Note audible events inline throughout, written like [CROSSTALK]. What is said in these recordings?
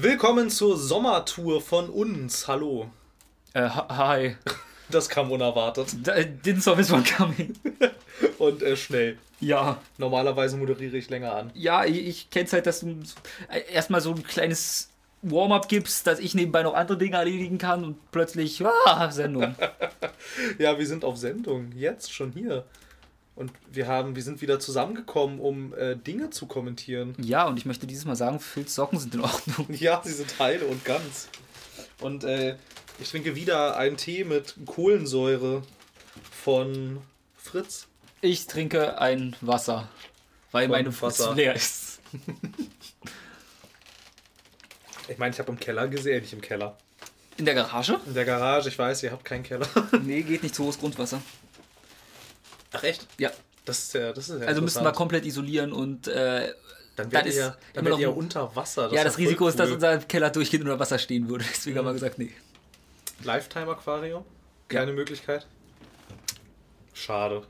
Willkommen zur Sommertour von uns. Hallo. Äh, hi. [LAUGHS] Das kam unerwartet. Didn't saw this one coming. Und äh, schnell. Ja. Normalerweise moderiere ich länger an. Ja, ich, ich kenn's halt, dass du äh, erstmal so ein kleines Warm-up gibst, dass ich nebenbei noch andere Dinge erledigen kann und plötzlich, ah, Sendung. [LAUGHS] ja, wir sind auf Sendung. Jetzt schon hier. Und wir haben, wir sind wieder zusammengekommen, um äh, Dinge zu kommentieren. Ja, und ich möchte dieses Mal sagen, Phils Socken sind in Ordnung. [LAUGHS] Ja, sie sind heile und ganz. Und äh, ich trinke wieder einen Tee mit Kohlensäure von Fritz. Ich trinke ein Wasser, weil von meine Wasser leer ist. [LAUGHS] ich meine, ich habe im Keller gesehen, nicht im Keller. In der Garage? In der Garage, ich weiß, ihr habt keinen Keller. nee, geht nicht zu hohes Grundwasser. Ach echt? Ja. Das ist ja, das ist ja Also müssten wir komplett isolieren und äh, dann wäre ihr, dann wär ihr unter Wasser. Das ja, das Risiko cool. ist, dass unser Keller durchgehend unter Wasser stehen würde. Deswegen mhm. haben wir gesagt, nee. Lifetime-Aquarium? Keine ja. Möglichkeit? Schade.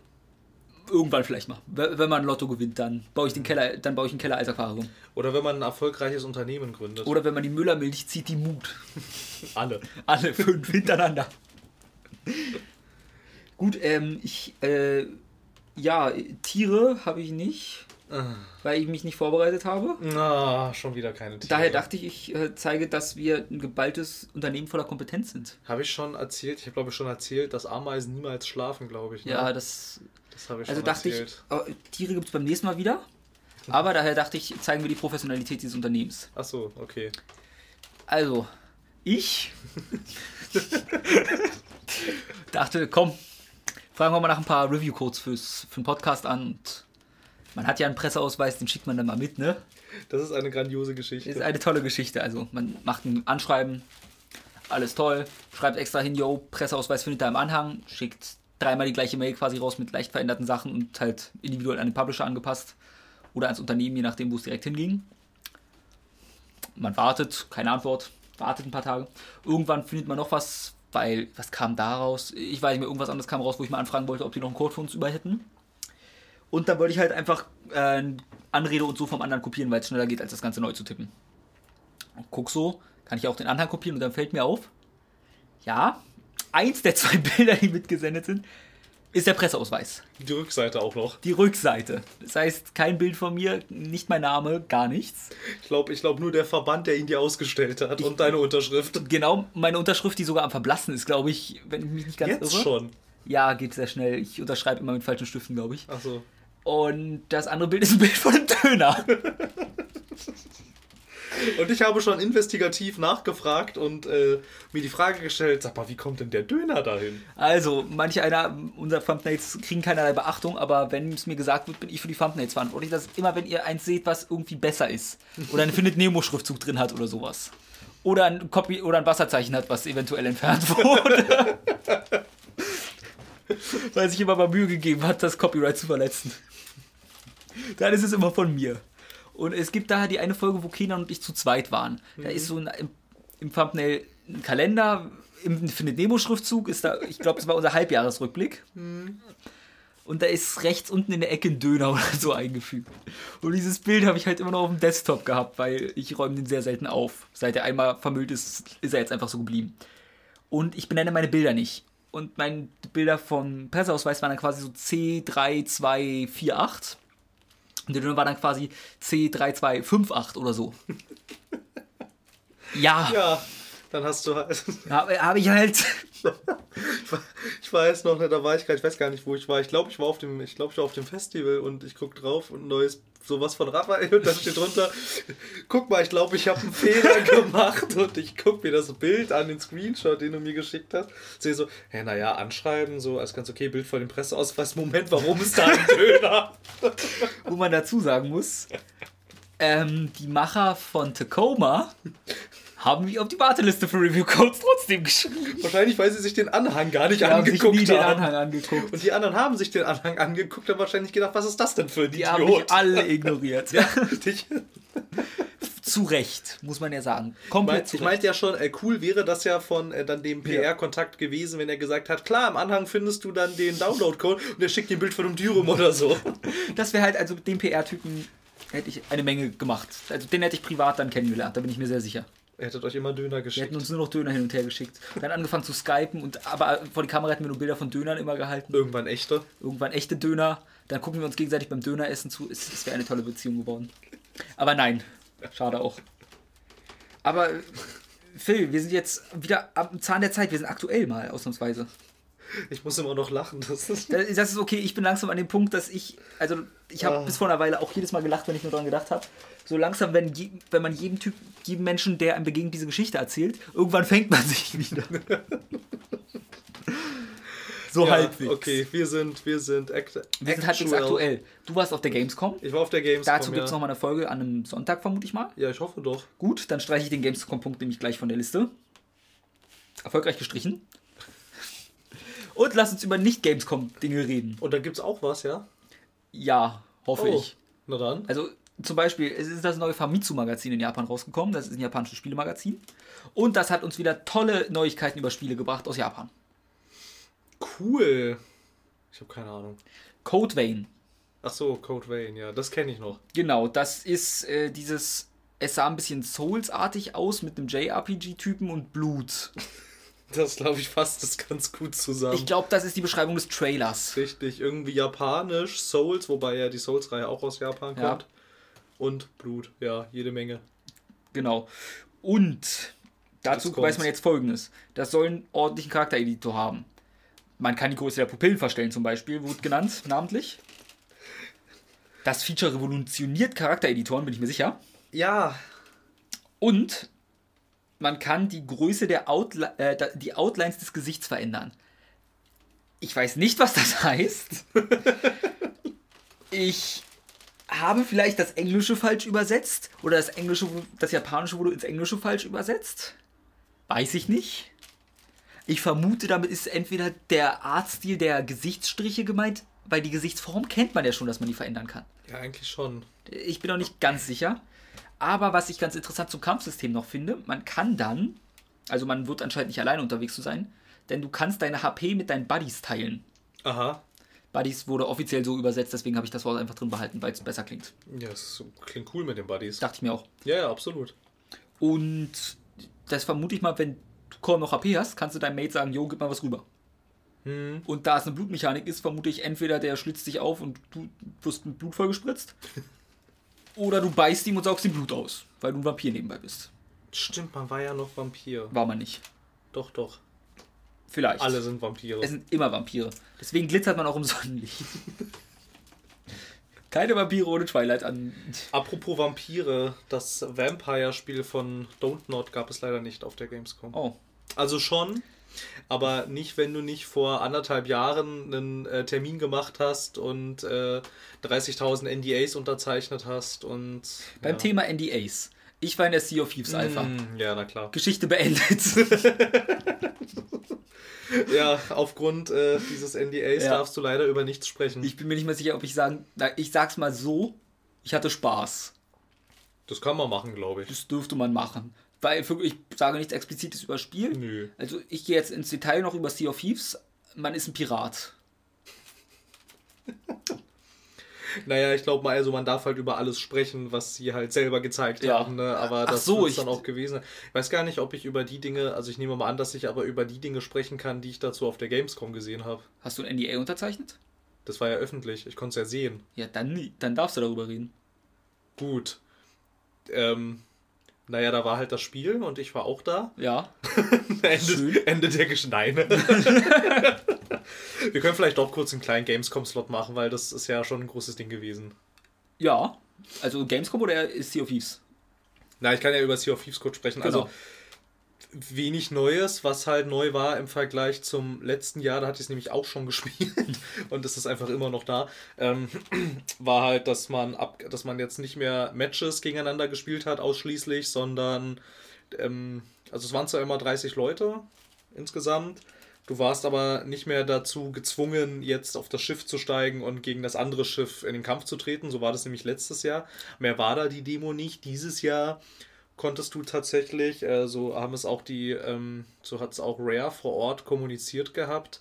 Irgendwann vielleicht mal. Wenn man ein Lotto gewinnt, dann baue ich den Keller, dann baue ich einen Keller als Aquarium. Oder wenn man ein erfolgreiches Unternehmen gründet. Oder wenn man die Müllermilch zieht, die Mut. Alle. Alle fünf hintereinander. Gut, ähm, ich, äh, ja, Tiere habe ich nicht. Weil ich mich nicht vorbereitet habe. Na, schon wieder keine Tiere. Daher dachte ich, ich äh, zeige, dass wir ein geballtes Unternehmen voller Kompetenz sind. Habe ich schon erzählt, ich habe glaube ich schon erzählt, dass Ameisen niemals schlafen, glaube ich. Ne? Ja, das. Das habe ich also schon dachte erzählt. ich, oh, Tiere gibt es beim nächsten Mal wieder. Aber daher dachte ich, zeigen wir die Professionalität dieses Unternehmens. Ach so, okay. Also, ich [LAUGHS] dachte, komm, fragen wir mal nach ein paar Review-Codes für den Podcast an und man hat ja einen Presseausweis, den schickt man dann mal mit, ne? Das ist eine grandiose Geschichte. Das ist eine tolle Geschichte. Also man macht ein Anschreiben, alles toll, schreibt extra hin, yo, Presseausweis findet da im Anhang, schickt dreimal die gleiche Mail quasi raus mit leicht veränderten Sachen und halt individuell an den Publisher angepasst oder ans Unternehmen, je nachdem, wo es direkt hinging. Man wartet, keine Antwort, wartet ein paar Tage. Irgendwann findet man noch was, weil, was kam da raus? Ich weiß nicht mehr, irgendwas anderes kam raus, wo ich mal anfragen wollte, ob die noch einen Code für uns über hätten. Und dann wollte ich halt einfach äh, Anrede und so vom anderen kopieren, weil es schneller geht, als das Ganze neu zu tippen. Und guck so, kann ich auch den Anhang kopieren und dann fällt mir auf, ja, eins der zwei [LAUGHS] Bilder, die mitgesendet sind, ist der Presseausweis. Die Rückseite auch noch. Die Rückseite. Das heißt, kein Bild von mir, nicht mein Name, gar nichts. Ich glaube ich glaub nur der Verband, der ihn dir ausgestellt hat ich, und deine Unterschrift. Genau, meine Unterschrift, die sogar am Verblassen ist, glaube ich, wenn ich mich nicht ganz Jetzt irre. schon? Ja, geht sehr schnell. Ich unterschreibe immer mit falschen Stiften, glaube ich. Ach so. Und das andere Bild ist ein Bild von einem Döner. [LAUGHS] Und ich habe schon investigativ nachgefragt und äh, mir die Frage gestellt, sag mal, wie kommt denn der Döner dahin? Also, manche einer unserer Thumbnails kriegen keinerlei Beachtung, aber wenn es mir gesagt wird, bin ich für die Thumbnails verantwortlich. Das ist immer, wenn ihr eins seht, was irgendwie besser ist. [LAUGHS] Oder einen Findet Nemo-Schriftzug drin hat oder sowas. Oder ein Copy oder ein Wasserzeichen hat, was eventuell entfernt [LAUGHS] wurde. Weil sich immer mal Mühe gegeben hat, das Copyright zu verletzen dann ist es immer von mir. Und es gibt da die eine Folge, wo Kenan und ich zu zweit waren. Mhm. Da ist so ein, im, im Thumbnail ein Kalender, im Findet Nemo-Schriftzug ist da, ich glaube, das war unser Halbjahresrückblick. Mhm. Und da ist rechts unten in der Ecke ein Döner [LAUGHS] oder so eingefügt. Und dieses Bild habe ich halt immer noch auf dem Desktop gehabt, weil ich räume den sehr selten auf. Seit er einmal vermüllt ist, ist er jetzt einfach so geblieben. Und ich benenne meine Bilder nicht. Und meine Bilder vom Presseausweis waren dann quasi so C3248. Und der Döner war dann quasi C3258 oder so. [LAUGHS] ja. Ja, dann hast du halt. Habe hab ich halt. Ich weiß noch, da war ich gar, ich weiß gar nicht, wo ich war. Ich glaube, ich war auf dem, ich glaube, ich war auf dem Festival und ich gucke drauf und ein neues sowas von Raphael und da steht drunter, guck mal, ich glaube, ich habe einen Fehler [LAUGHS] gemacht und ich gucke mir das Bild an, den Screenshot, den du mir geschickt hast. Sehe so, hä, naja, anschreiben, so, alles ganz okay, Bild von dem Presseausweis. Moment, warum ist da ein [LAUGHS] Döner? Wo man dazu sagen muss, ähm, die Macher von Tacoma haben mich auf die Warteliste für Review Codes trotzdem geschrieben. Wahrscheinlich, weil sie sich den Anhang gar nicht die angeguckt haben. Sich nie den Anhang angeguckt. Und die anderen haben sich den Anhang angeguckt und wahrscheinlich gedacht, was ist das denn für ein die Idiot? Die haben mich alle ignoriert. [LAUGHS] ja, zu Recht, muss man ja sagen. Komplett ich, mein, ich meinte ja schon, äh, cool wäre das ja von äh, dann dem PR-Kontakt gewesen, wenn er gesagt hat, klar, im Anhang findest du dann den Download-Code und er schickt dir ein Bild von einem Dürüm oder so. Das wäre halt also dem PR-Typen hätte ich eine Menge gemacht. Also den hätte ich privat dann kennengelernt, da bin ich mir sehr sicher. Ihr hättet euch immer Döner Wir geschickt. hätten uns nur noch Döner hin und her geschickt. Dann angefangen zu skypen und aber vor die Kamera hätten wir nur Bilder von Dönern immer gehalten. Irgendwann echte. Irgendwann echte Döner. Dann gucken wir uns gegenseitig beim Döneressen zu. Es, es wäre eine tolle Beziehung geworden. Aber nein. Schade auch. Aber Phil, wir sind jetzt wieder am Zahn der Zeit. Wir sind aktuell mal, ausnahmsweise. Ich muss immer noch lachen. Das ist Das das ist okay, ich bin langsam an dem Punkt, dass ich, also ich habe Ah. bis vor einer Weile auch jedes Mal gelacht, wenn ich nur daran gedacht habe. So langsam, wenn, je, wenn man jedem Typ, jedem Menschen, der einem begegnet, diese Geschichte erzählt, irgendwann fängt man [LAUGHS] sich wieder. so ja, halbwegs. Okay, wir sind, wir sind act Wir sind halbwegs aktuell. Du warst auf der Gamescom. Ich war auf der Gamescom. Dazu gibt es ja. nochmal eine Folge an einem Sonntag, vermute ich mal. Ja, ich hoffe doch. Gut, dann streiche ich den Gamescom-Punkt nämlich gleich von der Liste. Erfolgreich gestrichen. Und lass uns über Nicht-Gamescom-Dinge reden. Und da gibt's auch was, ja? Ja, hoffe Oh, ich. Na dann. Also zum Beispiel, es ist das neue Famitsu-Magazin in Japan rausgekommen. Das ist ein japanisches Spielemagazin. Und das hat uns wieder tolle Neuigkeiten über Spiele gebracht aus Japan. Cool. Ich habe keine Ahnung. Code Vein. Ach so, Code Vein, ja, das kenne ich noch. Genau, das ist äh, dieses. Es sah ein bisschen Souls-artig aus mit einem JRPG-Typen und Blut. [LAUGHS] Das glaube ich fasst das ganz gut zusammen. Ich glaube, das ist die Beschreibung des Trailers. Richtig, irgendwie japanisch, Souls, wobei ja die Souls-Reihe auch aus Japan Ja. Und Blut, ja, jede Menge. Genau. Und dazu weiß man jetzt folgendes: Das soll einen ordentlichen Charaktereditor haben. Man kann die Größe der Pupillen verstellen, zum Beispiel, wurde genannt, [LAUGHS] namentlich. Das Feature revolutioniert Charaktereditoren, bin ich mir sicher. Ja, Und man kann die Größe der Outli äh, die Outlines des Gesichts verändern. Ich weiß nicht, was das [LAUGHS] heißt. Ich habe vielleicht das Englische falsch übersetzt oder das Englische, das Japanische wurde ins Englische falsch übersetzt. Weiß ich nicht. Ich vermute, damit ist entweder der Artstil der Gesichtsstriche gemeint, weil die Gesichtsform kennt man ja schon, dass man die verändern kann. ja, eigentlich schon. Ich bin noch nicht ganz sicher. Aber was ich ganz interessant zum Kampfsystem noch finde, man kann dann, also man wird anscheinend nicht alleine unterwegs zu sein, denn du kannst deine HP mit deinen Buddies teilen. Aha. Buddies wurde offiziell so übersetzt, deswegen habe ich das Wort einfach drin behalten, weil es besser klingt. Ja, das klingt cool mit den Buddies. Dachte ich mir auch. Ja, ja, absolut. Und das vermute ich mal, wenn du kaum noch HP hast, kannst du deinem Mate sagen, jo, gib mal was rüber. Hm. Und da es eine Blutmechanik ist, vermute ich entweder der schlitzt dich auf und du wirst mit Blut vollgespritzt. [LAUGHS] oder du beißt ihm und saugst ihm Blut aus, weil du ein Vampir nebenbei bist. Stimmt, man war ja noch Vampir. War man nicht. Doch, doch. Vielleicht. Alle sind Vampire. Es sind immer Vampire. Deswegen glitzert man auch im Sonnenlicht. [LAUGHS] Keine Vampire ohne Twilight an. Apropos Vampire, das Vampire-Spiel von Don't Not gab es leider nicht auf der Gamescom. Oh. Also schon, aber nicht, wenn du nicht vor anderthalb Jahren einen äh, Termin gemacht hast und äh, 30.000 NDAs unterzeichnet hast und. Beim ja. Thema NDAs. Ich war in der Sea of Thieves Alpha. Mm, Ja, na klar. Geschichte beendet. [LAUGHS] Ja, aufgrund äh, dieses NDAs Ja. darfst du leider über nichts sprechen. ich bin mir nicht mehr sicher, ob ich sagen. Ich sag's mal so. Ich hatte Spaß. das kann man machen, glaube ich. Das dürfte man machen. Weil ich sage nichts explizites über das Spiel. Nö. Also ich gehe jetzt ins Detail noch über Sea of Thieves. Man ist ein Pirat. [LAUGHS] Naja, ich glaube mal, also man darf halt über alles sprechen, was sie halt selber gezeigt Ja. haben, ne? aber das so, wird's ich- dann auch gewesen. Ich weiß gar nicht, ob ich über die Dinge, also ich nehme mal an, dass ich aber über die Dinge sprechen kann, die ich dazu auf der Gamescom gesehen habe. Hast du ein NDA unterzeichnet? Das war ja öffentlich, ich konnte es ja sehen. Ja, dann, dann darfst du darüber reden. Gut. Ähm, naja, da war halt das Spiel und ich war auch da. Ja. [LAUGHS] Ende, Schön. Ende der Geschneine. [LAUGHS] Wir können vielleicht doch kurz einen kleinen Gamescom-Slot machen, weil das ist ja schon ein großes Ding gewesen. Ja. Also Gamescom oder ist Sea of Thieves? Na, ich kann ja über Sea of Thieves kurz sprechen. Genau. Also wenig Neues, was halt neu war im Vergleich zum letzten Jahr, da hatte ich es nämlich auch schon [LAUGHS] gespielt und es ist einfach immer noch da, ähm, [CLEARS THROAT] war halt, dass man ab, dass man jetzt nicht mehr Matches gegeneinander gespielt hat ausschließlich, sondern ähm, also es waren zwar immer 30 Leute insgesamt, du warst aber nicht mehr dazu gezwungen, jetzt auf das Schiff zu steigen und gegen das andere Schiff in den Kampf zu treten, so war das nämlich letztes Jahr. Mehr war da die Demo nicht. Dieses Jahr konntest du tatsächlich, äh, so haben es auch die, ähm, so hat es auch Rare vor Ort kommuniziert gehabt,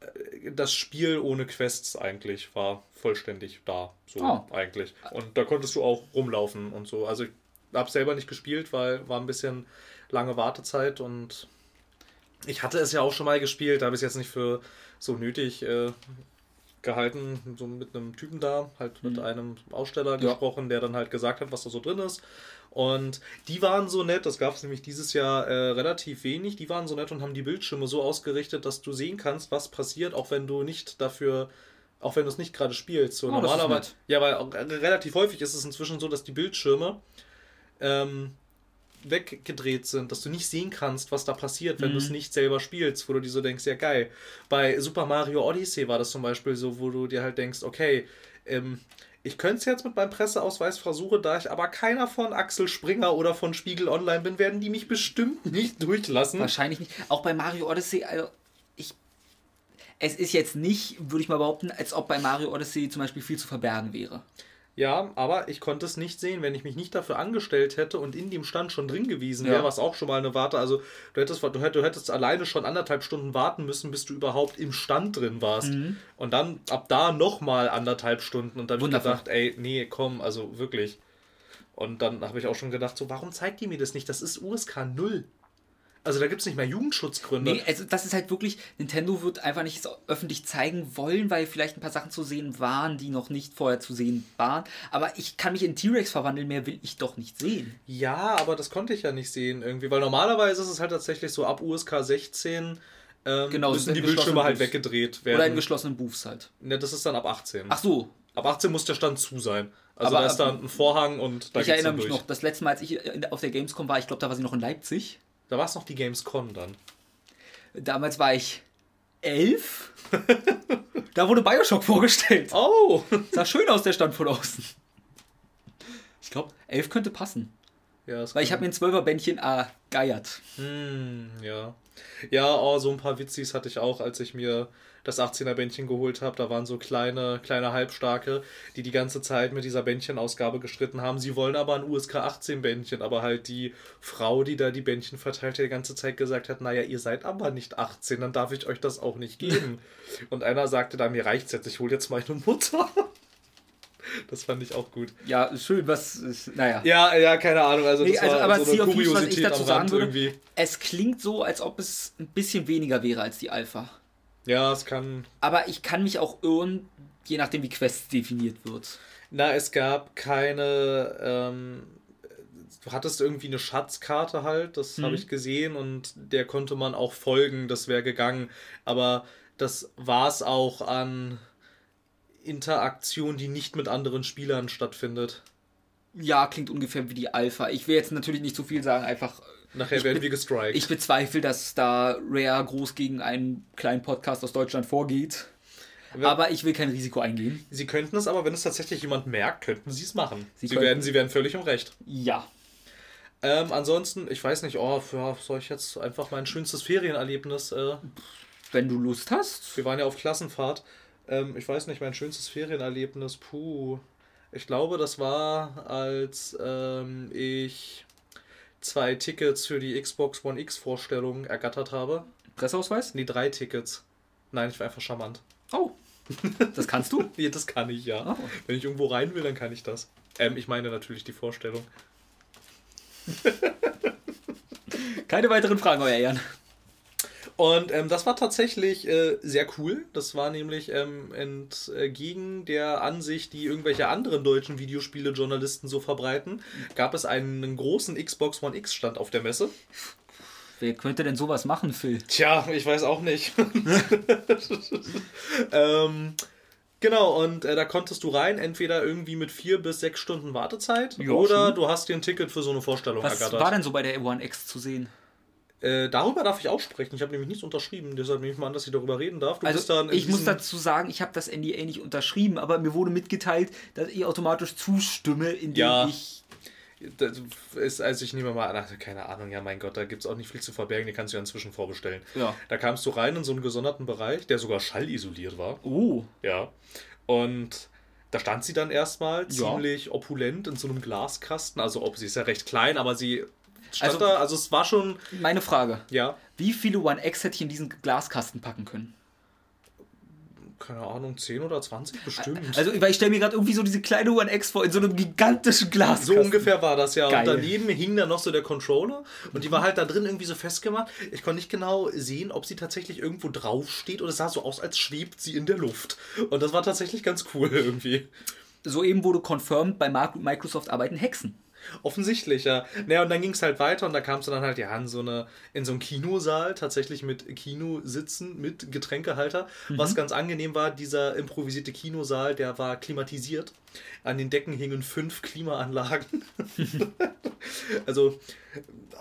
äh, das Spiel ohne Quests eigentlich war vollständig da. So Oh. eigentlich. Und da konntest du auch rumlaufen und so. Also ich habe selber nicht gespielt, weil war ein bisschen lange Wartezeit und ich hatte es ja auch schon mal gespielt, habe ich es jetzt nicht für so nötig äh, gehalten, so mit einem Typen da, halt mit einem Aussteller Mhm. Ja. gesprochen, der dann halt gesagt hat, was da so drin ist. Und die waren so nett, das gab es nämlich dieses Jahr äh, relativ wenig, die waren so nett und haben die Bildschirme so ausgerichtet, dass du sehen kannst, was passiert, auch wenn du nicht dafür, auch wenn du es nicht gerade spielst. So Oh, normalerweise, ja, weil auch relativ häufig ist es inzwischen so, dass die Bildschirme ähm, weggedreht sind, dass du nicht sehen kannst, was da passiert, wenn du Mhm. es nicht selber spielst, wo du dir so denkst, ja geil. Bei Super Mario Odyssey war das zum Beispiel so, wo du dir halt denkst, okay, ähm, ich könnte es jetzt mit meinem Presseausweis versuchen, da ich aber keiner von Axel Springer oder von Spiegel Online bin, werden die mich bestimmt nicht durchlassen. Wahrscheinlich nicht. Auch bei Mario Odyssey, also ich. Es ist jetzt nicht, würde ich mal behaupten, als ob bei Mario Odyssey zum Beispiel viel zu verbergen wäre. Ja, aber ich konnte es nicht sehen, wenn ich mich nicht dafür angestellt hätte und in dem Stand schon drin gewesen wäre, Ja. was auch schon mal eine Warte. Also du hättest, du hättest, du hättest alleine schon anderthalb Stunden warten müssen, bis du überhaupt im Stand drin warst. Mhm. Und dann ab da nochmal anderthalb Stunden. Und dann habe ich gedacht, ey, nee, komm, also wirklich. Und dann habe ich auch schon gedacht, so, warum zeigt ihr mir das nicht? Das ist USK 0. Also da gibt es nicht mehr Jugendschutzgründe. Nee, also das ist halt wirklich, Nintendo wird einfach nicht so öffentlich zeigen wollen, weil vielleicht ein paar Sachen zu sehen waren, die noch nicht vorher zu sehen waren. Aber ich kann mich in T-Rex verwandeln, mehr will ich doch nicht sehen. Ja, aber das konnte ich ja nicht sehen irgendwie, weil normalerweise ist es halt tatsächlich so ab USK 16 ähm, Genau, müssen die Bildschirme halt weggedreht Oder in werden. geschlossenen Booths halt. Ne, das ist dann ab 18. Ach so, Ab 18 muss der Stand zu sein. Also Aber- da ist dann ein Vorhang und da ich erinnere mich durch. noch, das letzte Mal, als ich auf der Gamescom war, ich glaube, da war sie noch in Leipzig. Da war es noch die Gamescom dann. Damals war ich elf. [LAUGHS] da wurde Bioshock vorgestellt. Oh! Sah schön aus, der Stand von außen. Ich glaube, elf könnte passen. Ja, Weil ich habe mir ein Zwölfer-Bändchen ergeiert. Hm, ja. Ja, oh, so ein paar Witzis hatte ich auch, als ich mir das 18er Bändchen geholt habe. Da waren so kleine, kleine Halbstarke, die die ganze Zeit mit dieser Bändchenausgabe gestritten haben. Sie wollen aber ein USK 18 Bändchen, aber halt die Frau, die da die Bändchen verteilt hat, die ganze Zeit gesagt hat, naja, ihr seid aber nicht 18, dann darf ich euch das auch nicht geben. [LAUGHS] Und einer sagte da, mir reicht's jetzt, ich hole jetzt meine Mutter. Das fand ich auch gut. Ja, schön, was naja. Ja, ja, keine Ahnung. Also, Nee, das also, war aber so eine Thieves, was ich Kuriosität dazu sagen würde, irgendwie. es klingt so, als ob es ein bisschen weniger wäre als die Alpha. Ja, es kann Aber ich kann mich auch irren, je nachdem, wie Quest definiert wird. Na, es gab keine. Ähm, du hattest irgendwie eine Schatzkarte halt, das habe ich gesehen und der konnte man auch folgen, das wäre gegangen. Aber das war es auch an Interaktion, die nicht mit anderen Spielern stattfindet. Ja, klingt ungefähr wie die Alpha. Ich will jetzt natürlich nicht zu viel sagen, einfach. Nachher Ich werden wir gestrikt. Ich bezweifle, dass da Rare groß gegen einen kleinen Podcast aus Deutschland vorgeht. Ja. Aber ich will kein Risiko eingehen. sie könnten es aber, wenn es tatsächlich jemand merkt, könnten sie es machen. Sie Sie, werden, sie werden völlig im Recht. Ja. Ähm, ansonsten, ich weiß nicht, oh, ja, soll ich jetzt einfach mein schönstes Ferienerlebnis äh, Wenn du Lust hast. Wir waren ja auf Klassenfahrt. Ähm, ich weiß nicht, mein schönstes Ferienerlebnis, puh. Ich glaube, das war, als ähm, ich zwei Tickets für die Xbox One X Vorstellung ergattert habe. Presseausweis? Nee, drei Tickets. Nein, ich war einfach charmant. Oh. Das kannst du? [LAUGHS] Ja, das kann ich, ja. Oh. Wenn ich irgendwo rein will, dann kann ich das. Ähm, ich meine natürlich die Vorstellung. Keine weiteren Fragen, euer Ehren. Und ähm, das war tatsächlich äh, sehr cool. Das war nämlich ähm, entgegen der Ansicht, die irgendwelche anderen deutschen Videospiele-Journalisten so verbreiten, gab es einen großen Xbox One X-Stand auf der Messe. Wer könnte denn sowas machen, Phil? Tja, ich weiß auch nicht. [LAUGHS] ähm, genau, und äh, da konntest du rein, entweder irgendwie mit vier bis sechs Stunden Wartezeit Ja, oder schön. du hast dir ein Ticket für so eine Vorstellung Was ergattert. war denn so bei der One X zu sehen? Äh, darüber darf ich auch sprechen. Ich habe nämlich nichts unterschrieben, deshalb nehme ich mal an, dass ich darüber reden darf. Du Also, ich muss dazu sagen, ich habe das NDA nicht unterschrieben, aber mir wurde mitgeteilt, dass ich automatisch zustimme, indem Ja. ich. Das ist, also ich nehme mal an, ach, keine Ahnung, ja mein Gott, da gibt es auch nicht viel zu verbergen, die kannst du ja inzwischen vorbestellen. Ja. Da kamst du rein in so einen gesonderten Bereich, der sogar schallisoliert war. Oh. Ja. Und da stand sie dann erstmal Ja. ziemlich opulent in so einem Glaskasten. Also ob sie ist ja recht klein, aber sie stand Also- da, also es war schon, Meine Frage. ja. Wie viele One X hätte ich in diesen Glaskasten packen können? keine Ahnung, 10 oder 20 bestimmt. Also, weil ich stelle mir gerade irgendwie so diese kleine One X vor in so einem gigantischen Glas. So ungefähr war das ja. Geil. Und daneben hing dann noch so der Controller und die war halt da drin irgendwie so festgemacht. Ich konnte nicht genau sehen, ob sie tatsächlich irgendwo drauf steht oder es sah so aus, als schwebt sie in der Luft. Und das war tatsächlich ganz cool [LAUGHS] irgendwie. Soeben wurde confirmed, bei Microsoft arbeiten Hexen. Offensichtlich, ja. Naja, und dann ging es halt weiter und da kam es dann halt ja in so, eine, in so einen Kinosaal, tatsächlich mit Kinositzen, mit Getränkehalter. Was ganz angenehm war, dieser improvisierte Kinosaal, der war klimatisiert. An den Decken hingen fünf Klimaanlagen. [LAUGHS] also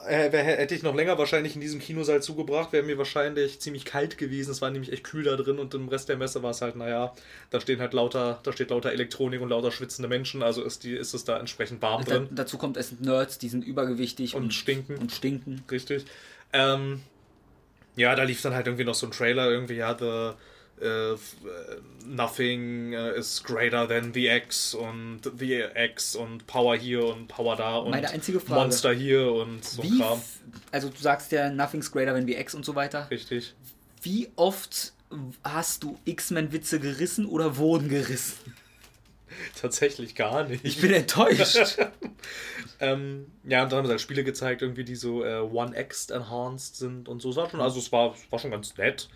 äh, hätte ich noch länger wahrscheinlich in diesem Kinosaal zugebracht, wäre mir wahrscheinlich ziemlich kalt gewesen. Es war nämlich echt kühl da drin und im Rest der Messe war es halt, naja, da stehen halt lauter, da steht lauter Elektronik und lauter schwitzende Menschen, also ist, die, ist es da entsprechend warm Da, drin. dazu kommt, es sind Nerds, die sind übergewichtig Und stinken. Und stinken. Richtig. Ähm, ja, da lief dann halt irgendwie noch so ein Trailer, irgendwie, ja, the äh, Nothing äh, is greater than the X und the X und Power hier und Power da und Meine einzige Frage. Monster hier und so Wie, Kram. also du sagst ja, nothing's greater than the X und so weiter. Richtig. Wie oft hast du X-Men-Witze gerissen oder wurden gerissen? [LAUGHS] Tatsächlich gar nicht. Ich bin enttäuscht. [LAUGHS] Ähm, ja, und dann haben sie halt Spiele gezeigt, irgendwie, die so äh, One-X enhanced sind und so. Es war schon, also es war, es war schon ganz nett.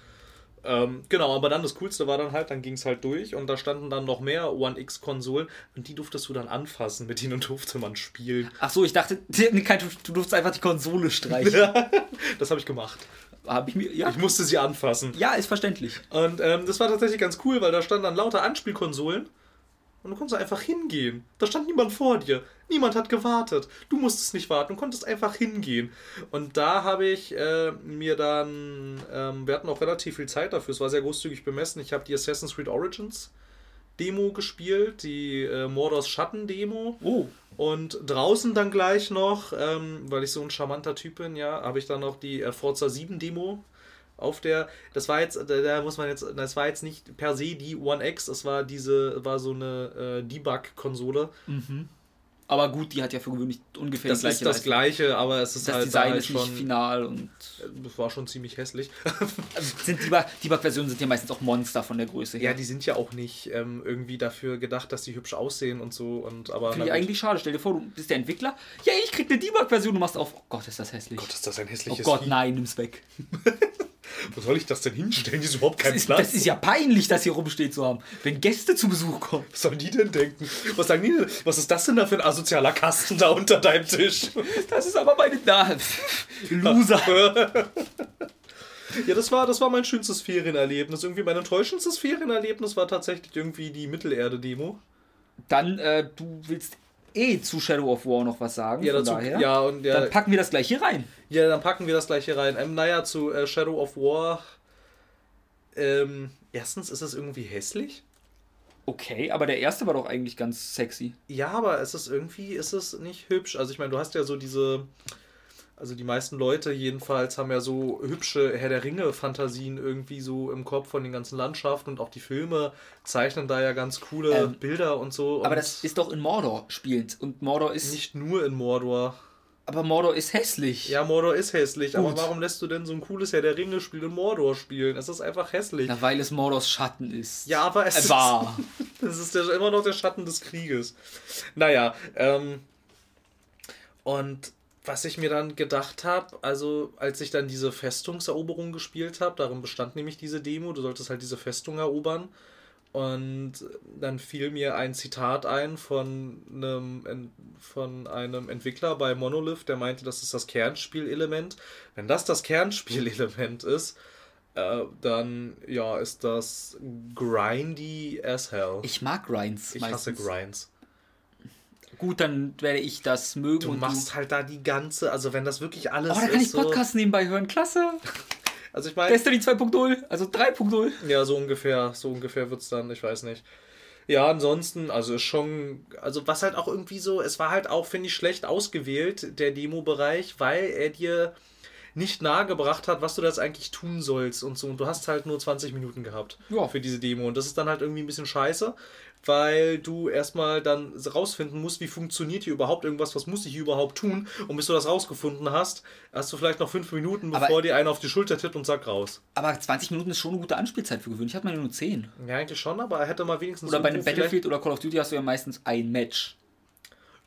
Ähm, genau, aber dann das Coolste war dann halt, dann ging es halt durch und da standen dann noch mehr One-X-Konsolen und die durftest du dann anfassen, mit denen durfte man spielen. Ach so, ich dachte, [LAUGHS] du durftest einfach die Konsole streichen. [LAUGHS] das habe ich gemacht. Habe ich mir, ja. Ich musste sie anfassen. Ja, ist verständlich. Und ähm, das war tatsächlich ganz cool, weil da standen dann lauter Anspielkonsolen und du konntest einfach hingehen. Da stand niemand vor dir. Niemand hat gewartet. Du musstest nicht warten. Du konntest einfach hingehen. Und da habe ich äh, mir dann, ähm, wir hatten auch relativ viel Zeit dafür. Es war sehr großzügig bemessen. Ich habe die Assassin's Creed Origins Demo gespielt, die äh, Mordors Schatten Demo. Oh. Und draußen dann gleich noch, ähm, weil ich so ein charmanter Typ bin, ja, habe ich dann noch die äh, Forza 7 Demo auf der. Das war jetzt, da, muss man jetzt, das war jetzt nicht per se die One X, das war diese, war so eine äh, Debug-Konsole. Aber gut, die hat ja für gewöhnlich ungefähr Das gleiche ist das. Gleiche, aber es ist Das halt, Design da halt ist nicht schon. final und Das war schon ziemlich hässlich. also sind Debug- Debug-Versionen sind ja meistens auch Monster von der Größe her. ja, die sind ja auch nicht ähm, irgendwie dafür gedacht, dass die hübsch aussehen und so. Und aber Finde ich eigentlich schade. Stell dir vor, du bist der Entwickler. Ja, ich krieg eine Debug-Version. Du machst auf. Oh Gott, ist das hässlich. Gott, ist das ein oh hässliches Gott, Vieh. nein, nimm's weg. [LAUGHS] Wo soll ich das denn hinstellen? Hier ist überhaupt kein Das ist, Platz. das ist ja peinlich, das hier rumsteht zu haben. Wenn Gäste zu Besuch kommen. Was sollen die denn denken? Was sagen die denn? Was ist das denn da für ein asozialer Kasten da unter deinem Tisch? Das ist aber meine. Na, Loser. Ja, das war, das war mein schönstes Ferienerlebnis. Irgendwie mein enttäuschendstes Ferienerlebnis war tatsächlich irgendwie die Mittelerde-Demo. Dann, äh, du willst eh zu Shadow of War noch was sagen. Ja, dazu, daher. ja, und ja, Dann packen wir das gleich hier rein. ja, dann packen wir das gleich hier rein. Ähm, naja, zu äh, Shadow of War. Ähm, erstens ist es irgendwie hässlich. Okay, aber der erste war doch eigentlich ganz sexy. Ja, aber es ist irgendwie, ist es nicht hübsch. Also ich meine, du hast ja so diese, also die meisten Leute jedenfalls haben ja so hübsche Herr der Ringe-Fantasien irgendwie so im Kopf von den ganzen Landschaften und auch die Filme zeichnen da ja ganz coole Ähm, Bilder und so. Aber und das ist doch in Mordor spielend. Und Mordor ist. nicht nur in Mordor. aber Mordor ist hässlich. Ja, Mordor ist hässlich, aber Gut. warum lässt du denn so ein cooles Herr der Ringe-Spiel in Mordor spielen? Es ist einfach hässlich. Na, weil es Mordors Schatten ist. Ja, aber es Äh, ist- war. Das [LAUGHS] ist der, immer noch der Schatten des Krieges. Naja, ähm, und was ich mir dann gedacht habe, also als ich dann diese Festungseroberung gespielt habe, darin bestand nämlich diese Demo, du solltest halt diese Festung erobern. Und dann fiel mir ein Zitat ein von einem, von einem Entwickler bei Monolith, der meinte, das ist das Kernspielelement. Wenn das das Kernspielelement ist, äh, dann ja, ist das grindy as hell. Ich mag Grinds. Ich hasse meistens. Grinds. Gut, dann werde ich das mögen. Du machst halt da die ganze, also wenn das wirklich alles Oh, da kann ich Podcast nebenbei hören. Klasse. So, [LAUGHS] also ich meine, Destiny 2.0, also 3.0. ja, so ungefähr, so ungefähr wird's dann, ich weiß nicht. Ja, ansonsten, also ist schon, also was halt auch irgendwie so, es war halt auch, finde ich, schlecht ausgewählt, der Demo-Bereich, weil er dir nicht nahegebracht hat, was du da jetzt eigentlich tun sollst und so. Und du hast halt nur 20 Minuten gehabt Ja. für diese Demo. Und das ist dann halt irgendwie ein bisschen scheiße, weil du erstmal dann rausfinden musst, wie funktioniert hier überhaupt irgendwas, was muss ich hier überhaupt tun. Und bis du das rausgefunden hast, hast du vielleicht noch fünf Minuten, Aber- bevor dir einer auf die Schulter tippt und sagt raus. Aber 20 Minuten ist schon eine gute Anspielzeit für gewöhnlich. Hat man ja nur 10. Ja, eigentlich schon, aber er hätte mal wenigstens. Oder bei einem Battlefield oder Call of Duty hast du ja meistens ein Match.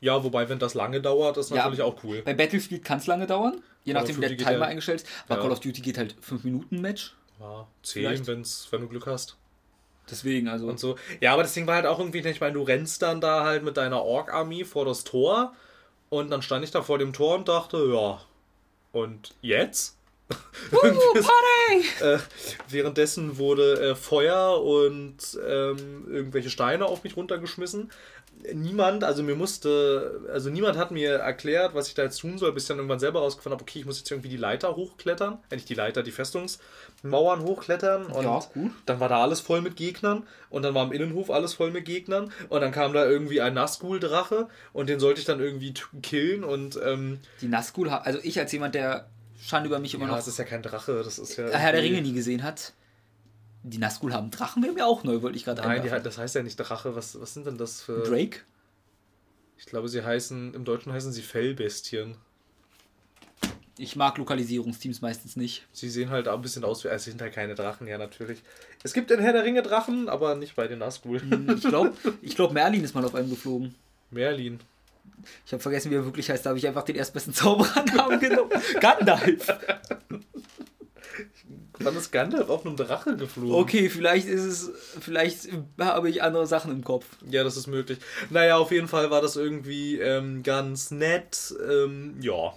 Ja, wobei, wenn das lange dauert, ist Ja. natürlich auch cool. Bei Battlefield kann es lange dauern, je Call nachdem wie der Timer ja- eingestellt ist. Aber ja. Call of Duty geht halt 5 Minuten Match. Ja, zehn, Vielleicht. wenn's, wenn du Glück hast. Deswegen, also. Und so. Ja, aber das Ding war halt auch irgendwie, ich meine, du rennst dann da halt mit deiner Ork-Armee vor das Tor und dann stand ich da vor dem Tor und dachte, ja, und jetzt? [LAUGHS] So- äh, währenddessen wurde äh, Feuer und ähm, irgendwelche Steine auf mich runtergeschmissen. Niemand, also mir musste, also niemand hat mir erklärt, was ich da jetzt tun soll, bis ich dann irgendwann selber rausgefunden habe, okay, ich muss jetzt irgendwie die Leiter hochklettern, äh, nicht die Leiter, die Festungsmauern hochklettern und Ja, gut. dann war da alles voll mit Gegnern und dann war im Innenhof alles voll mit Gegnern und dann kam da irgendwie ein Nazgul-Drache und den sollte ich dann irgendwie killen und ähm, Die Nazgul, ha- also ich als jemand, der Schande über mich immer ja, noch das ist ja kein Drache, das ist ja Herr der Ringe nie gesehen hat. Die Nazgul haben Drachen, wäre mir auch neu, wollte ich gerade Nein, die, das heißt ja nicht Drache. Was, was sind denn das für. Drake? Ich glaube, sie heißen, im Deutschen heißen sie Fellbestien. Ich mag Lokalisierungsteams meistens nicht. Sie sehen halt auch ein bisschen aus wie. Also, sie sind halt keine Drachen, ja, natürlich. Es gibt in Herr der Ringe Drachen, aber nicht bei den Nazgul. Ich glaube, ich glaub, Merlin ist mal auf einem geflogen. Merlin. Ich habe vergessen, wie er wirklich heißt. Da habe ich einfach den erstbesten Zauberernamen genommen. [LAUGHS] Gandalf. [LAUGHS] Wann ist Gandalf auf einem Drache geflogen? Okay, vielleicht ist es. Vielleicht habe ich andere Sachen im Kopf. Ja, das ist möglich. Naja, auf jeden Fall war das irgendwie ähm, ganz nett. Ähm, ja.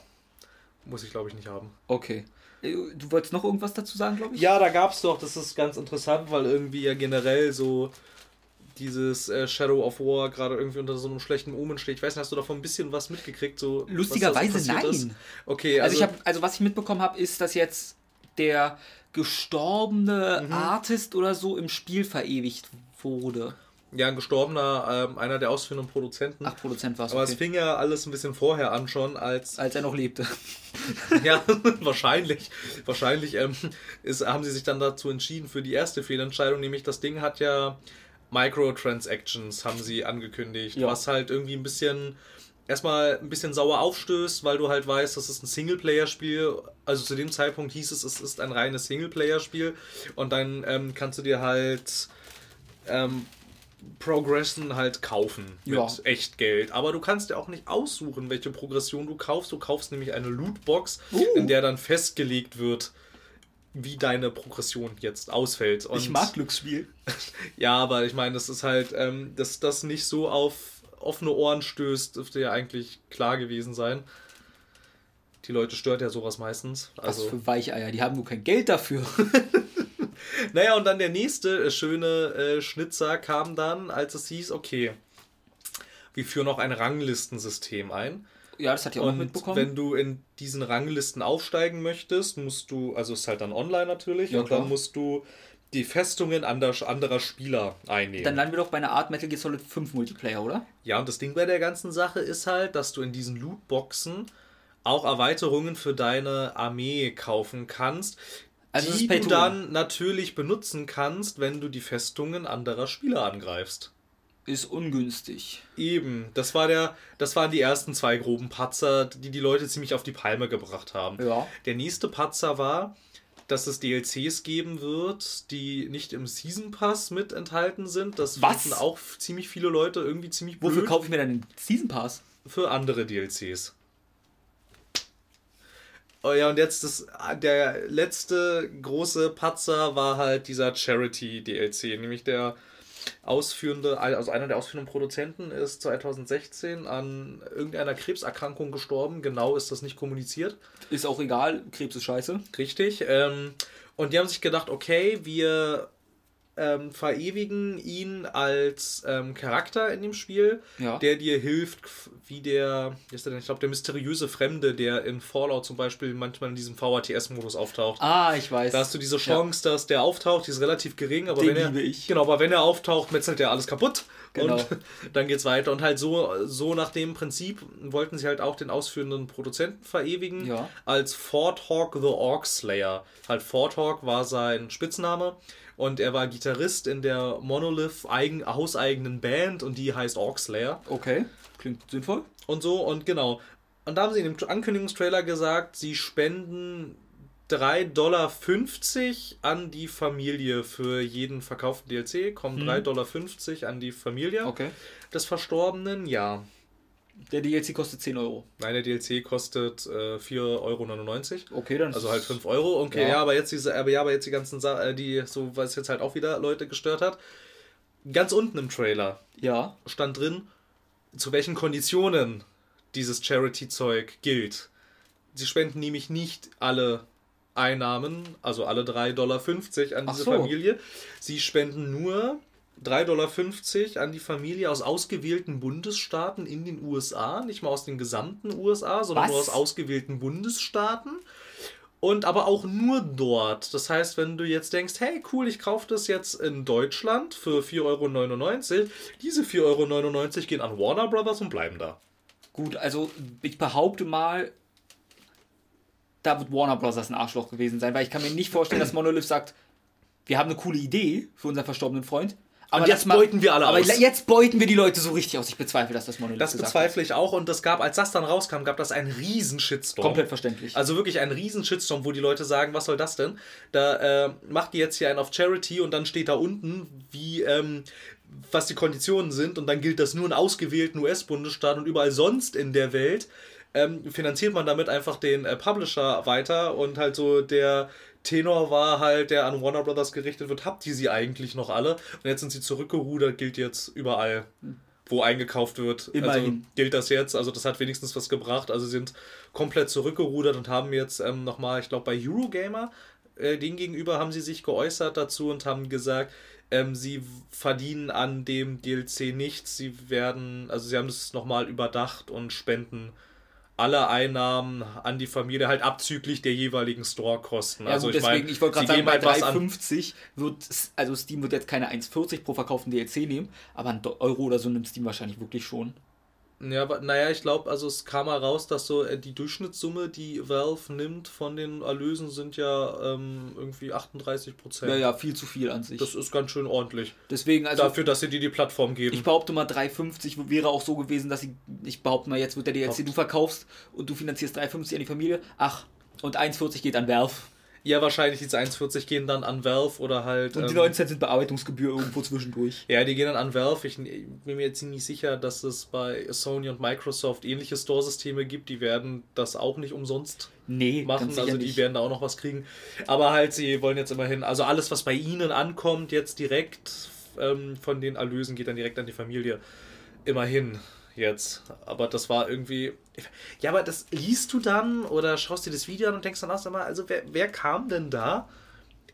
Muss ich, glaube ich, nicht haben. Okay. Äh, Du wolltest noch irgendwas dazu sagen, glaube ich? Ja, da gab's doch, das ist ganz interessant, weil irgendwie ja generell so dieses äh, Shadow of War gerade irgendwie unter so einem schlechten Omen steht. Ich weiß nicht, hast du davon ein bisschen was mitgekriegt? So, Lustigerweise so nein. Ist? Okay, Also, also, ich habe, also was ich mitbekommen habe, ist, dass jetzt der gestorbene Mhm. Artist oder so im Spiel verewigt wurde. ja, ein gestorbener, ähm, einer der ausführenden Produzenten. Ach, Produzent war es. Aber es Okay. fing ja alles ein bisschen vorher an schon, als Als er noch lebte. [LAUGHS] Ja, [LAUGHS] wahrscheinlich. Wahrscheinlich ähm, ist, haben sie sich dann dazu entschieden für die erste Fehlentscheidung, nämlich das Ding hat ja Microtransactions, haben sie angekündigt, Ja. was halt irgendwie ein bisschen erstmal ein bisschen sauer aufstößt, weil du halt weißt, das ist ein Singleplayer-Spiel. Also zu dem Zeitpunkt hieß es, es ist ein reines Singleplayer-Spiel und dann ähm, kannst du dir halt ähm, Progression halt kaufen mit Ja. echt Geld. Aber du kannst dir auch nicht aussuchen, welche Progression du kaufst. Du kaufst nämlich eine Lootbox, Uh. in der dann festgelegt wird, wie deine Progression jetzt ausfällt. Und ich mag Glücksspiel. [LAUGHS] Ja, aber ich meine, das ist halt, ähm, dass das nicht so auf offene Ohren stößt, dürfte ja eigentlich klar gewesen sein. Die Leute stört ja sowas meistens. Was Also, für Weicheier. Die haben nur kein Geld dafür. [LAUGHS] naja, und dann der nächste äh, schöne äh, Schnitzer kam dann, als es hieß, okay, wir führen auch ein Ranglistensystem ein. ja, das hat ihr auch mitbekommen. wenn du in diesen Ranglisten aufsteigen möchtest, musst du, also ist halt dann online natürlich, Ja, und klar. dann musst du die Festungen ander, anderer Spieler einnehmen. Dann landen wir doch bei einer Art Metal Gear Solid 5 Multiplayer, oder? Ja, und das Ding bei der ganzen Sache ist halt, dass du in diesen Lootboxen auch Erweiterungen für deine Armee kaufen kannst, Also die du dann natürlich benutzen kannst, wenn du die Festungen anderer Spieler angreifst. Ist ungünstig. Eben, das war der, das waren die ersten zwei groben Patzer, die die Leute ziemlich auf die Palme gebracht haben. Ja. Der nächste Patzer war, dass es DLCs geben wird, die nicht im Season Pass mit enthalten sind. Das Was? finden auch ziemlich viele Leute irgendwie ziemlich blöd Wofür kaufe ich mir dann den Season Pass? für andere DLCs. Oh ja, und jetzt das, der letzte große Patzer war halt dieser Charity-DLC, nämlich der ausführende, also einer der ausführenden Produzenten ist 2016 an irgendeiner Krebserkrankung gestorben. Genau ist das nicht kommuniziert. Ist auch egal, Krebs ist scheiße. Richtig. Ähm, und die haben sich gedacht, okay, wir ähm, verewigen ihn als ähm, Charakter in dem Spiel, Ja. der dir hilft, wie der, ist der denn? ich glaube, der mysteriöse Fremde, der in Fallout zum Beispiel manchmal in diesem VATS-Modus auftaucht. Ah, ich weiß. Da hast du diese Chance, dass der auftaucht, die ist relativ gering, aber Den wenn er, liebe ich. Genau, aber wenn er auftaucht, metzelt er alles kaputt. Genau. Und [LAUGHS] dann geht's weiter. Und halt so, so nach dem Prinzip wollten sie halt auch den ausführenden Produzenten verewigen Ja. als Fort Hawk the Orc Slayer. Halt Fort Hawk war sein Spitzname und er war Gitarrist in der Monolith eigen, hauseigenen Band und die heißt Orc Slayer Okay, klingt sinnvoll. und so und genau. Und da haben sie in dem Ankündigungstrailer gesagt, sie spenden 3,50 Dollar an die Familie für jeden verkauften DLC. Kommen 3,50 Dollar an die Familie Okay. des Verstorbenen. Ja. Der DLC kostet 10 Euro. Nein, der DLC kostet äh, 4,99 Euro. Okay, dann Also halt 5 Euro. Okay, Ja. ja, aber jetzt diese, aber ja, aber jetzt die ganzen Sa äh, die, so was jetzt halt auch wieder Leute gestört hat. Ganz unten im Trailer Ja. stand drin, zu welchen Konditionen dieses Charity-Zeug gilt. Sie spenden nämlich nicht alle Einnahmen, also alle 3,50 Dollar an diese so. Familie. Sie spenden nur 3,50 Dollar an die Familie aus ausgewählten Bundesstaaten in den USA, nicht mal aus den gesamten USA, sondern Was? nur aus ausgewählten Bundesstaaten. Und aber auch nur dort. Das heißt, wenn du jetzt denkst, hey cool, ich kaufe das jetzt in Deutschland für 4,99 Euro, diese 4,99 Euro gehen an Warner Brothers und bleiben da. Gut, also ich behaupte mal, da wird Warner Bros. ein Arschloch gewesen sein, weil ich kann mir nicht vorstellen, dass Monolith sagt, wir haben eine coole Idee für unseren verstorbenen Freund. Aber Und jetzt mal- beuten wir alle aber aus. jetzt beuten wir die Leute so richtig aus. Ich bezweifle, dass das Monolith Das bezweifle ich auch und das gab, als das dann rauskam, gab das einen riesen Shitstorm. Komplett verständlich. Also wirklich einen riesen Shitstorm, wo die Leute sagen, was soll das denn? Da äh, macht ihr jetzt hier einen auf Charity und dann steht da unten, wie, ähm, was die Konditionen sind und dann gilt das nur in ausgewählten US-Bundesstaaten und überall sonst in der Welt. Ähm, finanziert man damit einfach den äh, Publisher weiter und halt so der Tenor war halt, der an Warner Brothers gerichtet wird, habt ihr sie eigentlich noch alle? Und jetzt sind sie zurückgerudert, gilt jetzt überall, wo eingekauft wird. Also Immerhin. gilt das jetzt. Also das hat wenigstens was gebracht. Also sie sind komplett zurückgerudert und haben jetzt ähm, nochmal, ich glaube bei Eurogamer, äh, denen gegenüber haben sie sich geäußert dazu und haben gesagt, ähm, sie verdienen an dem DLC nichts. Sie werden, also sie haben das nochmal überdacht und spenden alle Einnahmen an die Familie, halt abzüglich der jeweiligen Store-Kosten. ja, also gut, ich deswegen, meine, ich wollte gerade sagen, bei halt an 3,50 wird, also Steam wird jetzt keine 1,40 pro verkauften DLC nehmen, aber ein Euro oder so nimmt Steam wahrscheinlich wirklich schon. Ja, aber naja, ich glaube, also es kam mal raus, dass so äh, die Durchschnittssumme, die Valve nimmt von den Erlösen, sind ja ähm, irgendwie 38 Prozent. Ja, ja, viel zu viel an sich. Das ist ganz schön ordentlich. Deswegen, also Dafür, dass sie dir die Plattform geben. Ich behaupte mal, 3,50 wäre auch so gewesen, dass ich, ich behaupte mal, jetzt wird der DLC, du verkaufst und du finanzierst 3,50 an die Familie. Ach, und 1,40 geht an Valve. Ja, wahrscheinlich diese 1,40 gehen dann an Valve oder halt. Und die ähm, 9 Cent sind Bearbeitungsgebühr irgendwo zwischendurch. Ja, die gehen dann an Valve. Ich, ich bin mir jetzt nicht sicher, dass es bei Sony und Microsoft ähnliche Store-Systeme gibt. Die werden das auch nicht umsonst Nee, machen. Also die nicht. werden da auch noch was kriegen. Aber halt, sie wollen jetzt immerhin, also alles, was bei ihnen ankommt, jetzt direkt ähm, von den Erlösen geht dann direkt an die Familie. Immerhin jetzt. Aber das war irgendwie. Ja, aber das liest du dann oder schaust dir das Video an und denkst dann auch immer, also wer, wer kam denn da?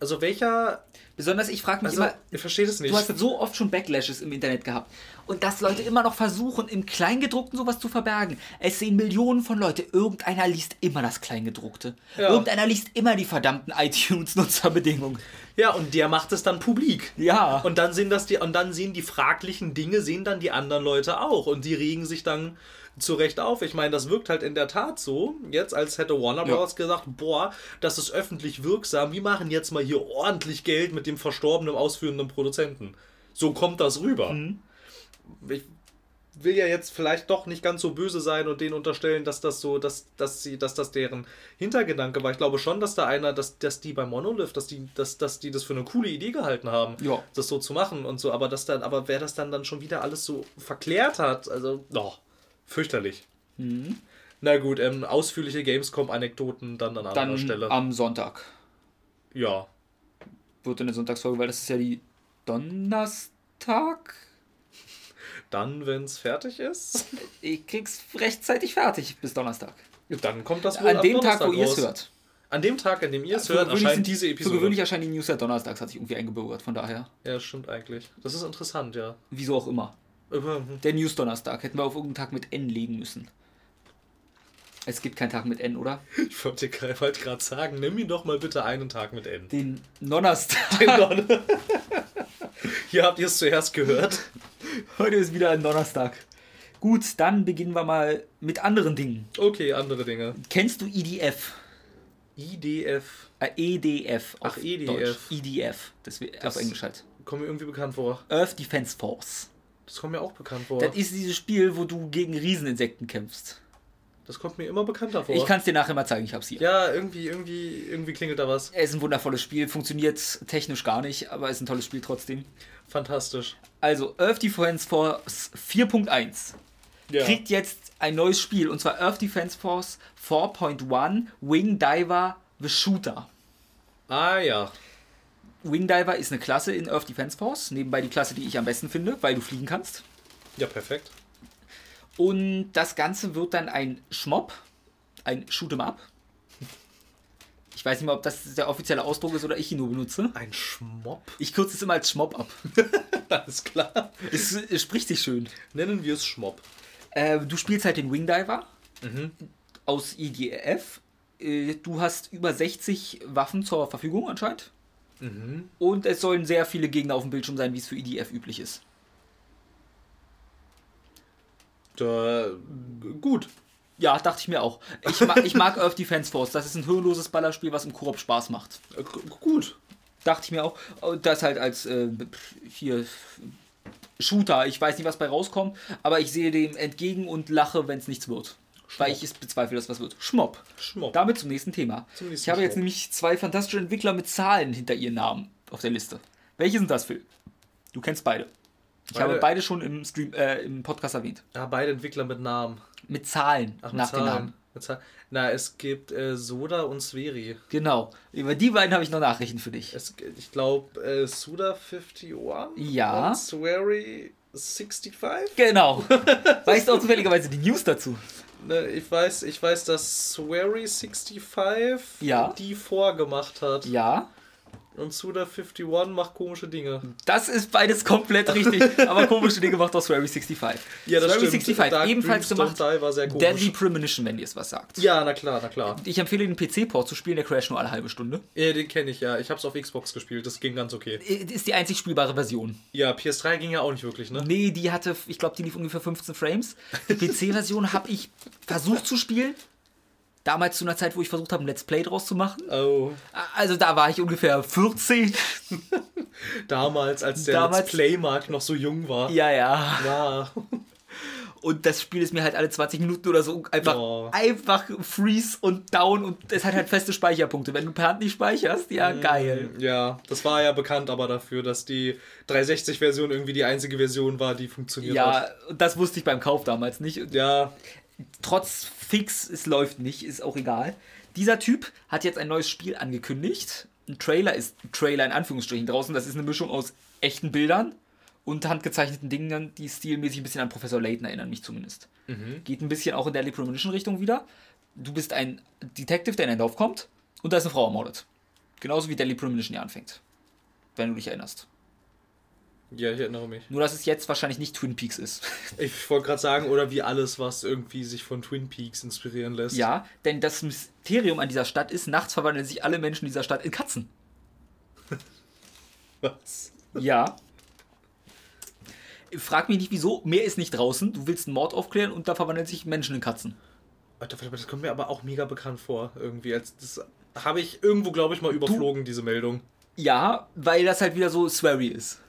Also welcher. Besonders ich frage mich Also, immer, ich verstehe das nicht. du hast so oft schon Backlashes im Internet gehabt. Und dass Leute immer noch versuchen, im Kleingedruckten sowas zu verbergen. Es sehen Millionen von Leute. Irgendeiner liest immer das Kleingedruckte. Ja. Irgendeiner liest immer die verdammten [LAUGHS] iTunes-Nutzerbedingungen. Ja, und der macht es dann publik. Ja. Und dann sehen das die, und dann sehen die fraglichen Dinge, sehen dann die anderen Leute auch. Und die regen sich dann zurecht auf. Ich meine, das wirkt halt in der Tat so, jetzt als hätte Warner Ja. Bros. gesagt, boah, das ist öffentlich wirksam, wir machen jetzt mal hier ordentlich Geld mit dem verstorbenen ausführenden Produzenten. So kommt das rüber. Mhm. Ich will ja jetzt vielleicht doch nicht ganz so böse sein und denen unterstellen, dass das so, dass, dass sie, dass das deren Hintergedanke war. Ich glaube schon, dass da einer, dass, dass die bei Monolith, dass die, dass, dass die das für eine coole Idee gehalten haben, Ja. das so zu machen und so, aber das dann, aber wer das dann dann schon wieder alles so verklärt hat, also, oh, fürchterlich. Mhm. Na gut, ähm, ausführliche Gamescom-Anekdoten dann an anderer Stelle. am Sonntag ja. wird eine Sonntagsfolge, weil das ist ja die Donnerstag. Dann, wenn es fertig ist, Ich krieg's rechtzeitig fertig bis Donnerstag. dann kommt das wohl An dem Tag, Donnerstag wo ihr es hört. An dem Tag, an dem ihr es Für hört, gewöhnlich erscheint diese Für Episode. gewöhnlich erscheinen die News ja donnerstags, hat sich irgendwie eingebürgert, von daher. Ja, stimmt eigentlich. Das ist interessant, ja. Wieso auch immer. Der News-Donnerstag hätten wir auf irgendeinen Tag mit N legen müssen. Es gibt keinen Tag mit N, oder? [LAUGHS] Ich wollte gerade wollte gerade sagen, nimm ihn doch mal bitte einen Tag mit N. Den Donnerstag. [LAUGHS] Hier habt ihr es zuerst gehört. Heute ist wieder ein Donnerstag. Gut, dann beginnen wir mal mit anderen Dingen. Okay, andere Dinge. Kennst du EDF? IDF. Äh, EDF Ach, EDF. Deutsch. EDF, das, Das- auf Englisch halt. Kommt mir irgendwie bekannt vor. Earth Defense Force. Das kommt mir auch bekannt vor. Das ist dieses Spiel, wo du gegen Rieseninsekten kämpfst. Das kommt mir immer bekannter vor. Ich kann es dir nachher mal zeigen, ich hab's hier. ja, irgendwie, irgendwie, irgendwie klingelt da was. Es ist ein wundervolles Spiel, funktioniert technisch gar nicht, aber ist ein tolles Spiel trotzdem. Fantastisch. Also, Earth Defense Force 4.1 Ja. kriegt jetzt ein neues Spiel und zwar Earth Defense Force 4.1 Wing Diver The Shooter. Ah ja. Wing Diver ist eine Klasse in Earth Defense Force, nebenbei die Klasse, die ich am besten finde, weil du fliegen kannst. Ja, perfekt. Und das Ganze wird dann ein Schmob, ein Shoot'em Up. Ich weiß nicht mal, ob das der offizielle Ausdruck ist oder ich ihn nur benutze. Ein Schmopp. Ich kürze es immer als Schmob ab. [LAUGHS] Alles klar. Es, es spricht sich schön. Nennen wir es Schmopp. Äh, du spielst halt den Wing Diver Mhm. aus IDF. Äh, du hast über 60 Waffen zur Verfügung anscheinend. Mhm. Und es sollen sehr viele Gegner auf dem Bildschirm sein, wie es für IDF üblich ist. Da, gut. Ja, dachte ich mir auch. Ich, ma ich mag Earth Defense Force. Das ist ein hirnloses Ballerspiel, was im Koop Spaß macht. Äh, g- Gut. Dachte ich mir auch. Und Das halt als äh, hier Shooter. Ich weiß nicht, was bei rauskommt, aber ich sehe dem entgegen und lache, wenn es nichts wird. Weil ich es bezweifle, dass was wird. Schmopp. Schmopp. Damit zum nächsten Thema. Zum nächsten ich habe jetzt Schmopp. nämlich zwei fantastische Entwickler mit Zahlen hinter ihren Namen auf der Liste. Welche sind das, Phil? Du kennst beide. Ich Beide- habe beide schon im Stream, äh, im Podcast erwähnt. Ja, beide Entwickler mit Namen. Mit Zahlen Ach, mit nach den Zahlen. Namen. Mit Zahlen. Na, es gibt äh, Soda und Sveri. Genau. Über die beiden habe ich noch Nachrichten für dich. Es, ich glaube, äh, Suda 51 Ja. und Swery 65. Genau. [LAUGHS] weißt du auch zufälligerweise die News dazu? Ne, ich, weiß, ich weiß, dass Swery 65 Ja. die vorgemacht hat. Ja. Und Suda 51 macht komische Dinge. Das ist beides komplett richtig, [LAUGHS] aber komische Dinge macht auch Swery 65. Ja, das Swery stimmt. 65, Dark ebenfalls gemacht. War sehr komisch. Deadly Premonition, wenn dir es was sagt. Ja, na klar, na klar. Ich empfehle den PC-Port zu spielen, der crasht nur alle halbe Stunde. Ja, den kenne ich ja. Ich habe es auf Xbox gespielt, das ging ganz okay. Ist die einzig spielbare Version. Ja, PS3 ging ja auch nicht wirklich, ne? Nee, die hatte, ich glaube, die lief ungefähr 15 Frames. Die PC-Version habe ich versucht zu spielen. Damals zu einer Zeit, wo ich versucht habe, ein Let's Play draus zu machen. Oh, Also da war ich ungefähr 14. [LAUGHS] damals, als der Damals- Let's Play-Markt noch so jung war. Ja, ja. Ja. [LAUGHS] Und das Spiel ist mir halt alle 20 Minuten oder so einfach, Oh. einfach freeze und down und es hat halt feste Speicherpunkte. Wenn du per Hand nicht speicherst, ja, geil. Ja, das war ja bekannt aber dafür, dass die 360-Version irgendwie die einzige Version war, die funktioniert Ja, hat. und das wusste ich beim Kauf damals nicht. Ja, trotz fix, es läuft nicht, ist auch egal. Dieser Typ hat jetzt ein neues Spiel angekündigt. Ein Trailer ist ein Trailer in Anführungsstrichen draußen. Das ist eine Mischung aus echten Bildern und handgezeichneten Dingen, die stilmäßig ein bisschen an Professor Layton erinnern, mich zumindest. Geht ein bisschen auch in der Deadly Premonition Richtung wieder. Du bist ein Detective, der in ein Dorf kommt und da ist eine Frau ermordet. Genauso wie Deadly Premonition ja anfängt. Wenn du dich erinnerst. Ja, ich erinnere mich. Nur, dass es jetzt wahrscheinlich nicht Twin Peaks ist. [LAUGHS] Ich wollte gerade sagen, oder wie alles, was irgendwie sich von Twin Peaks inspirieren lässt. Ja, denn das Mysterium an dieser Stadt ist, nachts verwandeln sich alle Menschen dieser Stadt in Katzen. [LAUGHS] Was? Ja. Frag mich nicht wieso, mehr ist nicht draußen. Du willst einen Mord aufklären und da verwandeln sich Menschen in Katzen. Das kommt mir aber auch mega bekannt vor, irgendwie. Als das habe ich irgendwo, glaube ich, mal überflogen, diese Meldung. Ja, weil das halt wieder so Swery ist.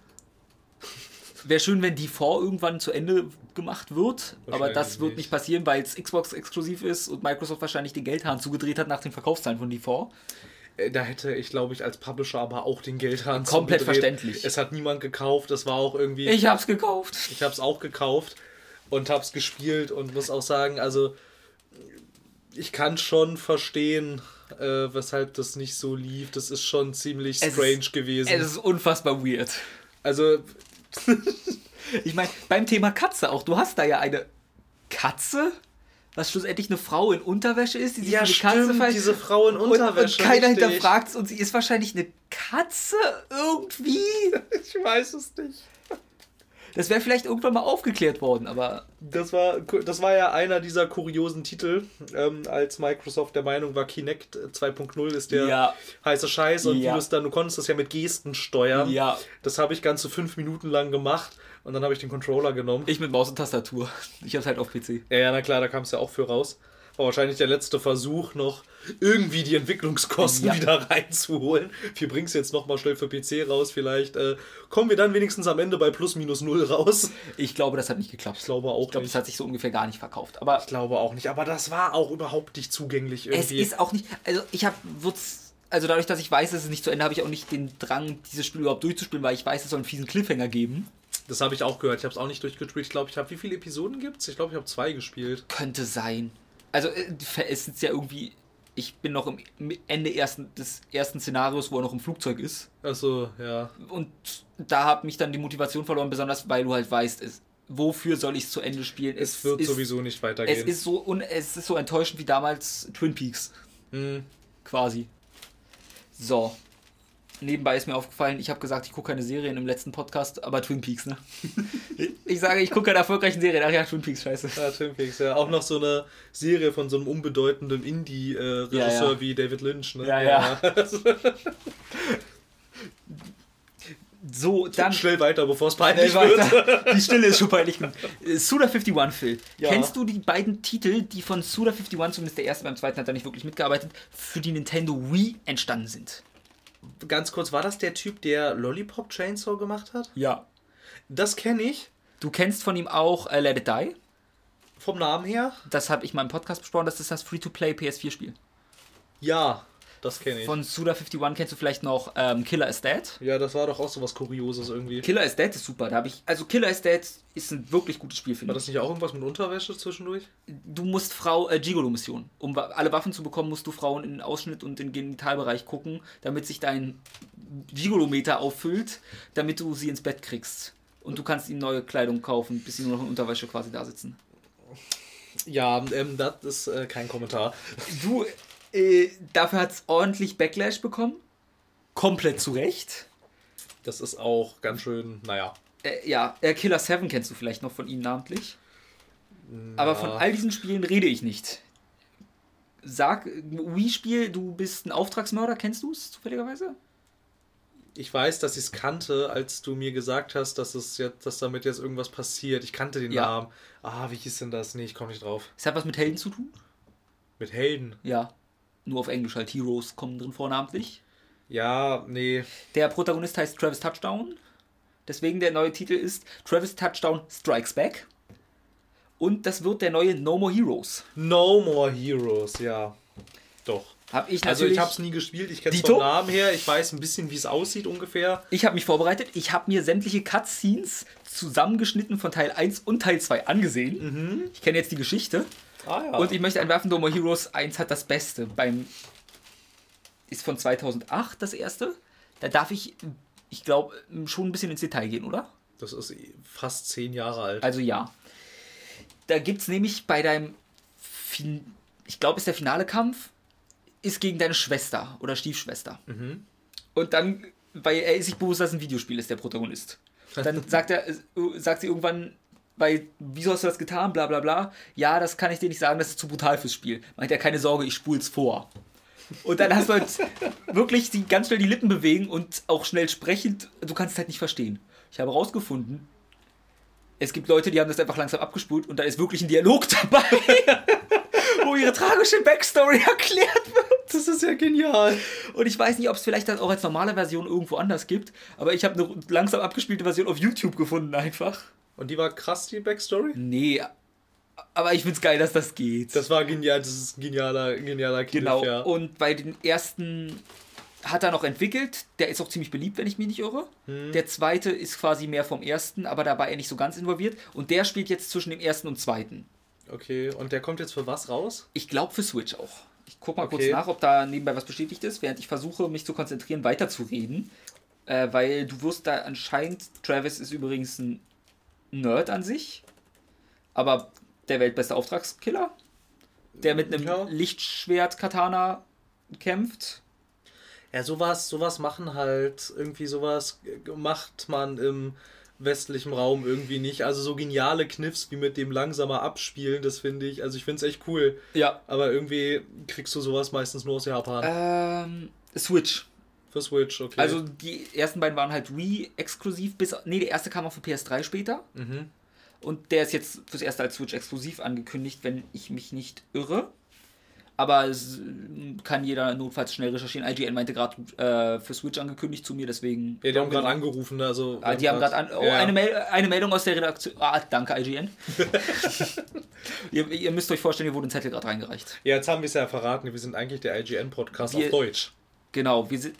Wäre schön, wenn die 4 irgendwann zu Ende gemacht wird, aber das wird nicht. passieren, weil es Xbox exklusiv ist und Microsoft wahrscheinlich den Geldhahn zugedreht hat nach den Verkaufszahlen von die 4. Äh, Da hätte ich, glaube ich, als Publisher aber auch den Geldhahn Komplett zugedreht. verständlich. Es hat niemand gekauft, das war auch irgendwie. Ich hab's gekauft. Ich habe es auch gekauft und habe es gespielt und muss auch sagen, also ich kann schon verstehen, äh, weshalb das nicht so lief. Das ist schon ziemlich Es strange ist- gewesen. Es ist unfassbar weird. also [LAUGHS] Ich meine, beim Thema Katze auch. Du hast da ja eine Katze, was schlussendlich eine Frau in Unterwäsche ist, die sich Ja, eine Katze stimmt, verhält. diese Frau in und, und Unterwäsche, keiner hinterfragt es und sie ist wahrscheinlich eine Katze irgendwie. [LAUGHS] Ich weiß es nicht. Das wäre vielleicht irgendwann mal aufgeklärt worden, aber Das war, das war ja einer dieser kuriosen Titel, ähm, als Microsoft der Meinung war, Kinect 2.0 ist der Ja. heiße Scheiß und Ja. du es dann, du konntest das ja mit Gesten steuern. Ja. Das habe ich ganze fünf Minuten lang gemacht und dann habe ich den Controller genommen. ich mit Maus und Tastatur. Ich hab's halt auf PC. Ja, ja, na klar, da kam es ja auch für raus. War wahrscheinlich der letzte Versuch, noch irgendwie die Entwicklungskosten Ja. wieder reinzuholen. Wir bringen es jetzt nochmal schnell für PC raus. Vielleicht äh, kommen wir dann wenigstens am Ende bei plus minus null raus. Ich glaube, das hat nicht geklappt. Ich glaube auch Ich glaube, das hat sich so ungefähr gar nicht verkauft. Aber Ich glaube auch nicht. Aber das war auch überhaupt nicht zugänglich es irgendwie. ist auch nicht. Also ich habe also dadurch, dass ich weiß, dass es nicht zu Ende, habe ich auch nicht den Drang, dieses Spiel überhaupt durchzuspielen, weil ich weiß, es soll einen fiesen Cliffhanger geben. das habe ich auch gehört. Ich habe es auch nicht durchgespielt. Ich glaube, ich habe wie viele Episoden gibt's? Ich glaube, ich habe zwei gespielt. Könnte sein. Also äh, es ist ja irgendwie. Ich bin noch im Ende ersten, des ersten Szenarios, wo er noch im Flugzeug ist. Also ja. Und da hat mich dann die Motivation verloren, besonders weil du halt weißt, es, wofür soll ich es zu Ende spielen. Es wird ist, sowieso nicht Es weitergehen. ist so un, es ist so enttäuschend wie damals Twin Peaks. Hm. Quasi. So. Nebenbei ist mir aufgefallen, ich habe gesagt, ich gucke keine Serien im letzten Podcast, aber Twin Peaks, ne? [LAUGHS] ich sage, ich gucke keine erfolgreichen Serien. Ach ja, Twin Peaks, scheiße. Ja, Twin Peaks, ja. Auch noch so eine Serie von so einem unbedeutenden Indie-Regisseur Ja, ja. wie David Lynch, ne? Ja, ja. [LAUGHS] So, dann. Schnell weiter, bevor es peinlich wird. [LAUGHS] Die Stille ist schon peinlich. Äh, Suda51, Phil. Ja. Kennst du die beiden Titel, die von Suda51, zumindest der erste, beim zweiten hat er nicht wirklich mitgearbeitet, für die Nintendo Wii entstanden sind? Ganz kurz, war das der Typ, der Lollipop Chainsaw gemacht hat? Ja. Das kenne ich. Du kennst von ihm auch äh, Let It Die. Vom Namen her? Das habe ich mal im Podcast besprochen. Das ist das Free-to-Play PS4-Spiel. Ja, das kenne ich. Von Suda51 kennst du vielleicht noch ähm, Killer is Dead. ja, das war doch auch so was Kurioses irgendwie. Killer is Dead ist super. Da habe ich, also Killer is Dead ist ein wirklich gutes Spiel, War finde ich. das nicht auch irgendwas mit Unterwäsche zwischendurch? Du musst Frau äh, Gigolo-Mission. Um alle Waffen zu bekommen, musst du Frauen in den Ausschnitt und den Genitalbereich gucken, damit sich dein Gigolometer auffüllt, damit du sie ins Bett kriegst. Und du kannst ihnen neue Kleidung kaufen, bis sie nur noch in Unterwäsche quasi da sitzen. Ja, ähm, das ist äh, kein Kommentar. Du, äh, dafür hat es ordentlich Backlash bekommen. Komplett zu Recht. Das ist auch ganz schön, naja. Äh, ja, äh, Killer 7 kennst du vielleicht noch von ihm namentlich. Aber von all diesen Spielen rede ich nicht. Sag, Wii-Spiel, du bist ein Auftragsmörder, kennst du es zufälligerweise? Ich weiß, dass ich es kannte, als du mir gesagt hast, dass es jetzt, dass damit jetzt irgendwas passiert. Ich kannte den Ja. Namen. Ah, wie hieß denn das? Nee, ich komme nicht drauf. Es hat was mit Helden zu tun? Mit Helden. Ja. Nur auf Englisch halt Heroes kommen drin vornamentlich. Ja, nee. Der Protagonist heißt Travis Touchdown. Deswegen der neue Titel ist Travis Touchdown Strikes Back. Und das wird der neue No More Heroes. No More Heroes, ja. Doch. Hab ich Also ich habe es nie gespielt, ich kenne es vom Namen her, ich weiß ein bisschen, wie es aussieht ungefähr. Ich habe mich vorbereitet. Ich habe mir sämtliche Cutscenes zusammengeschnitten von Teil 1 und Teil 2 angesehen. Ich kenne jetzt die Geschichte. Ah ja. Und ich möchte einwerfen, No More Heroes 1 hat das Beste. Beim ist von 2008 das erste. Da darf ich, ich glaube, schon ein bisschen ins Detail gehen, oder? das ist fast zehn Jahre alt. Also ja. Da gibt es nämlich bei deinem, fin ich glaube, ist der finale Kampf, ist gegen deine Schwester oder Stiefschwester. Und dann, weil er ist sich bewusst, dass es ein Videospiel ist, der Protagonist. Dann [LAUGHS] sagt er, äh, sagt sie irgendwann, weil, wieso hast du das getan, bla bla bla. Ja, das kann ich dir nicht sagen, das ist zu brutal fürs Spiel. Meint er, keine Sorge, ich spul's vor. Und dann hast du halt [LAUGHS] wirklich die, ganz schnell die Lippen bewegen und auch schnell sprechend, du kannst es halt nicht verstehen. Ich habe rausgefunden, es gibt Leute, die haben das einfach langsam abgespult und da ist wirklich ein Dialog [LAUGHS] dabei, wo ihre tragische Backstory erklärt wird. das ist ja genial. Und ich weiß nicht, ob es vielleicht das auch als normale Version irgendwo anders gibt, aber ich habe eine langsam abgespielte Version auf YouTube gefunden einfach. Und die war krass, die Backstory? Nee, aber ich find's geil, dass das geht. Das war genial, das ist ein genialer, genialer Kniff, genau. ja. Und bei den ersten hat er noch entwickelt. Der ist auch ziemlich beliebt, wenn ich mich nicht irre. Hm. Der zweite ist quasi mehr vom ersten, aber da war er nicht so ganz involviert. Und der spielt jetzt zwischen dem ersten und zweiten. Okay, und der kommt jetzt für was raus? Ich glaube für Switch auch. Ich guck mal kurz Okay. nach, ob da nebenbei was bestätigt ist, während ich versuche, mich zu konzentrieren, weiterzureden. Äh, weil du wirst da anscheinend, Travis ist übrigens ein Nerd an sich, aber der weltbeste Auftragskiller. der mit einem Ja. Lichtschwert-Katana kämpft. Ja, sowas, sowas machen halt, irgendwie sowas macht man im westlichen Raum irgendwie nicht. Also so geniale Kniffs wie mit dem langsamer Abspielen, das finde ich, also ich finde es echt cool. Ja. Aber irgendwie kriegst du sowas meistens nur aus Japan. Ähm, Switch. Für Switch, okay. Also die ersten beiden waren halt Wii-exklusiv, bis. Nee, der erste kam auch für PS3 später. mhm. Und der ist jetzt fürs erste als Switch exklusiv angekündigt, wenn ich mich nicht irre. Aber es kann jeder notfalls schnell recherchieren. IGN meinte gerade äh, für Switch angekündigt zu mir, deswegen. Ja, die haben gerade angerufen, also. Ah, die haben gerade an. Oh, Ja. eine, Mail, eine Meldung aus der Redaktion. Ah, danke, IGN. [LAUGHS] ihr, ihr müsst euch vorstellen, hier wurde ein Zettel gerade reingereicht. Ja, jetzt haben wir es ja verraten, wir sind eigentlich der IGN-Podcast auf Deutsch. Genau, wir sind.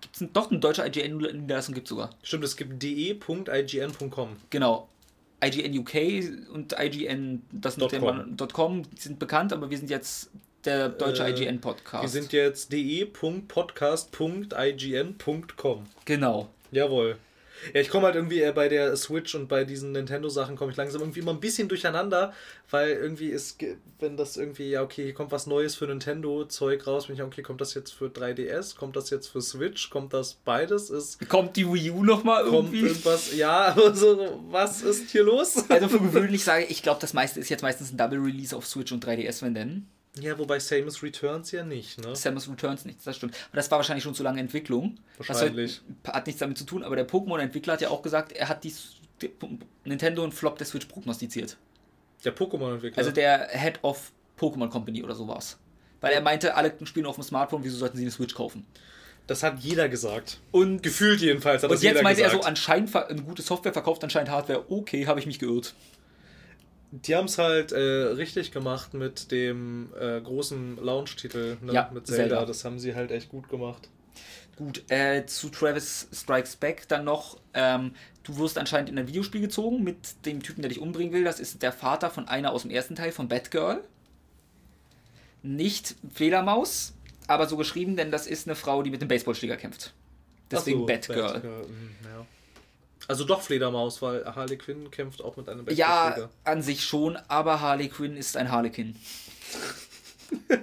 Gibt's ein, doch eine deutsche IGN-Niederlassung gibt sogar. Stimmt, es gibt de.ign.com. Genau. IGN UK und IGN das mit dem com. sind bekannt, aber wir sind jetzt der deutsche Äh, IGN Podcast. Wir sind jetzt de.podcast.ign.com. genau. Jawohl. Ja, ich komme halt irgendwie äh, bei der Switch und bei diesen Nintendo-Sachen komme ich langsam irgendwie immer ein bisschen durcheinander, weil irgendwie ist, wenn das irgendwie, ja, okay, hier kommt was Neues für Nintendo-Zeug raus, bin ich, okay, kommt das jetzt für 3DS, kommt das jetzt für Switch, kommt das beides, ist, Kommt die Wii U nochmal kommt irgendwie? irgendwas, ja, [LAUGHS] also, was ist hier los? Also für [LAUGHS] gewöhnlich sage ich, ich glaube, das meiste ist jetzt meistens ein Double Release auf Switch und 3DS, wenn denn. Ja, wobei Samus Returns ja nicht, ne? Samus Returns nichts, das stimmt. Aber das war wahrscheinlich schon zu lange Entwicklung. Wahrscheinlich. halt- hat nichts damit zu tun, aber der Pokémon-Entwickler hat ja auch gesagt, er hat die, die Nintendo und Flop der Switch prognostiziert. Der Pokémon-Entwickler. Also der Head of Pokémon Company oder sowas. Weil er meinte, alle spielen auf dem Smartphone, wieso sollten sie eine Switch kaufen? das hat jeder gesagt. Und, Gefühlt jedenfalls hat und das jetzt jeder meinte er gesagt. so, anscheinend eine gute Software verkauft anscheinend Hardware. Okay, habe ich mich geirrt. Die haben es halt äh, richtig gemacht mit dem äh, großen Launch-Titel, ne? Ja, mit Zelda. Zelda. Das haben sie halt echt gut gemacht. Gut, äh, zu Travis Strikes Back dann noch. Ähm, du wirst anscheinend in ein Videospiel gezogen mit dem Typen, der dich umbringen will. Das ist der Vater von einer aus dem ersten Teil von Batgirl. Nicht Fledermaus, aber so geschrieben, denn das ist eine Frau, die mit dem Baseballschläger kämpft. Deswegen so, Batgirl. Batgirl, mm, ja. Also doch Fledermaus, weil Harley Quinn kämpft auch mit einem Ja, Baseballschläger. an sich schon, aber Harley Quinn ist ein Harlequin. [LAUGHS]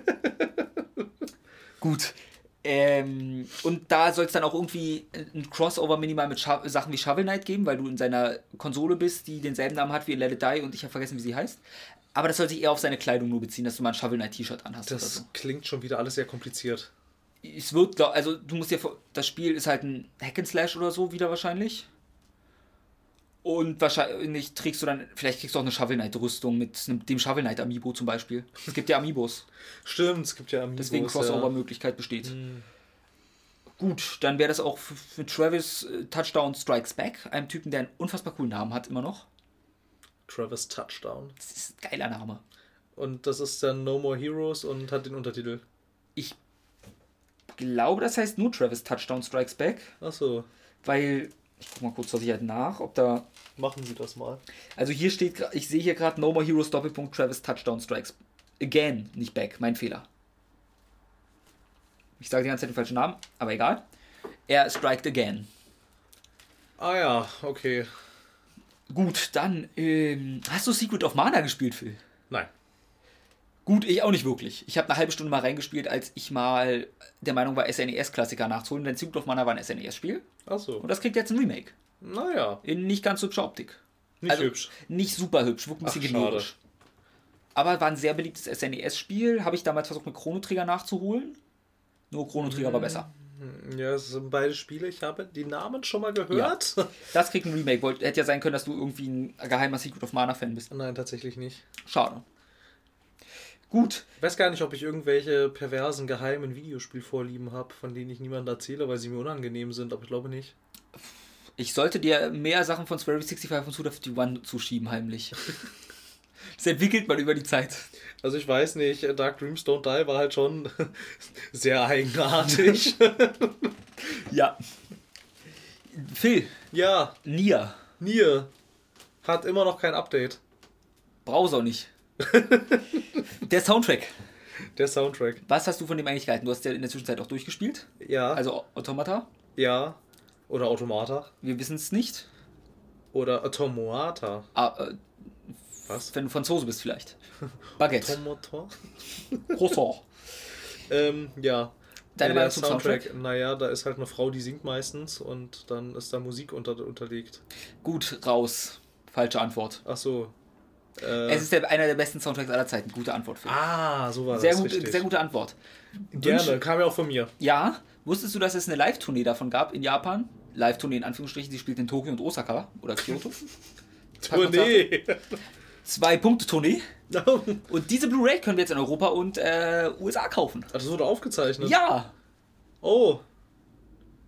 Gut. Ähm, und da soll es dann auch irgendwie ein Crossover minimal mit Scha Sachen wie Shovel Knight geben, weil du in seiner Konsole bist, die denselben Namen hat wie Let It Die und ich habe vergessen, wie sie heißt. Aber das soll sich eher auf seine Kleidung nur beziehen, dass du mal ein Shovel Knight T-Shirt anhast Das so. klingt schon wieder alles sehr kompliziert. Es wird, glaub- also du musst dir das Spiel ist halt ein Hack and Slash oder so wieder wahrscheinlich. Und wahrscheinlich trägst du dann, vielleicht kriegst du auch eine Shovel Knight Rüstung mit einem- dem Shovel Knight Amiibo zum Beispiel. Es gibt ja Amiibos, Stimmt, es gibt ja Amiibos. deswegen. Crossover-Möglichkeit besteht. Gut, dann wäre das auch für, für Travis äh, Touchdown Strikes Back, einem Typen, der einen unfassbar coolen Namen hat, immer noch. Travis Touchdown. Das ist ein geiler Name. Und das ist dann No More Heroes und hat den Untertitel. Ich glaube, das heißt nur Travis Touchdown Strikes Back, Achso, weil, ich guck mal kurz zur Sicherheit nach, ob da machen Sie das mal. Also hier steht, ich sehe hier gerade No More Heroes Doppelpunkt Travis Touchdown Strikes. Again, nicht back, mein Fehler. Ich sage die ganze Zeit den falschen Namen, aber egal. Er striked again. Ah ja, okay. Gut, dann, ähm, hast du Secret of Mana gespielt, Phil? Nein. Gut, ich auch nicht wirklich. Ich habe eine halbe Stunde mal reingespielt, als ich mal der Meinung war, SNES-Klassiker nachzuholen, denn Secret of Mana war ein SNES-Spiel. Achso. Und das kriegt jetzt ein Remake. Naja, In nicht ganz hübscher Optik. nicht Also, hübsch. Nicht super hübsch, wirkt ein bisschen generisch. Aber war ein sehr beliebtes SNES-Spiel. Habe ich damals versucht, mit Chrono Trigger nachzuholen. Nur Chrono Trigger Mhm. war besser. Ja, es sind beide Spiele. Ich habe die Namen schon mal gehört. Das kriegt ein Remake. Wollt, hätte ja sein können, dass du irgendwie ein geheimer Secret of Mana-Fan bist. Nein, tatsächlich nicht. Schade. Gut. Ich weiß gar nicht, ob ich irgendwelche perversen, geheimen Videospielvorlieben habe, von denen ich niemandem erzähle, weil sie mir unangenehm sind, aber ich glaube nicht. Ich sollte dir mehr Sachen von Swery 65 und Suda 51 zuschieben, heimlich. [LAUGHS] Das entwickelt man über die Zeit. Also ich weiß nicht, Dark Dreams Don't Die war halt schon [LAUGHS] sehr eigenartig. [LAUGHS] Ja. Phil, ja, Nia. Nier hat immer noch kein Update. Browser nicht. [LAUGHS] Der Soundtrack. Der Soundtrack. Was hast du von dem eigentlich gehalten? Du hast ja in der Zwischenzeit auch durchgespielt. Ja, Also Automata. ja. Oder Automata. Wir wissen es nicht. Oder Automata. Ah, äh, Was? Wenn du Franzose bist vielleicht. [LAUGHS] Baguette. Tomator? Croissant. [LAUGHS] Ähm, ja. Deine Äh, Meinung zum Soundtrack, Soundtrack? naja, da ist halt eine Frau, die singt meistens und dann ist da Musik unter, unterlegt. Gut, raus. Falsche Antwort. Ach so. Äh, Es ist der, einer der besten Soundtracks aller Zeiten. Gute Antwort, Phil. ah, so war sehr, das. gut, richtig. sehr gute Antwort. Gerne, Wünsch- kam ja auch von mir. Ja, wusstest du, dass es eine Live-Tournee davon gab in Japan? Live-Tournee in Anführungsstrichen, sie spielt in Tokio und Osaka oder Kyoto. [LAUGHS] Tournee. [LAUGHS] Zwei Punkte Tournee. [LAUGHS] Und diese Blu-ray können wir jetzt in Europa und äh, USA kaufen. Ah, das wurde aufgezeichnet. Ja! Oh,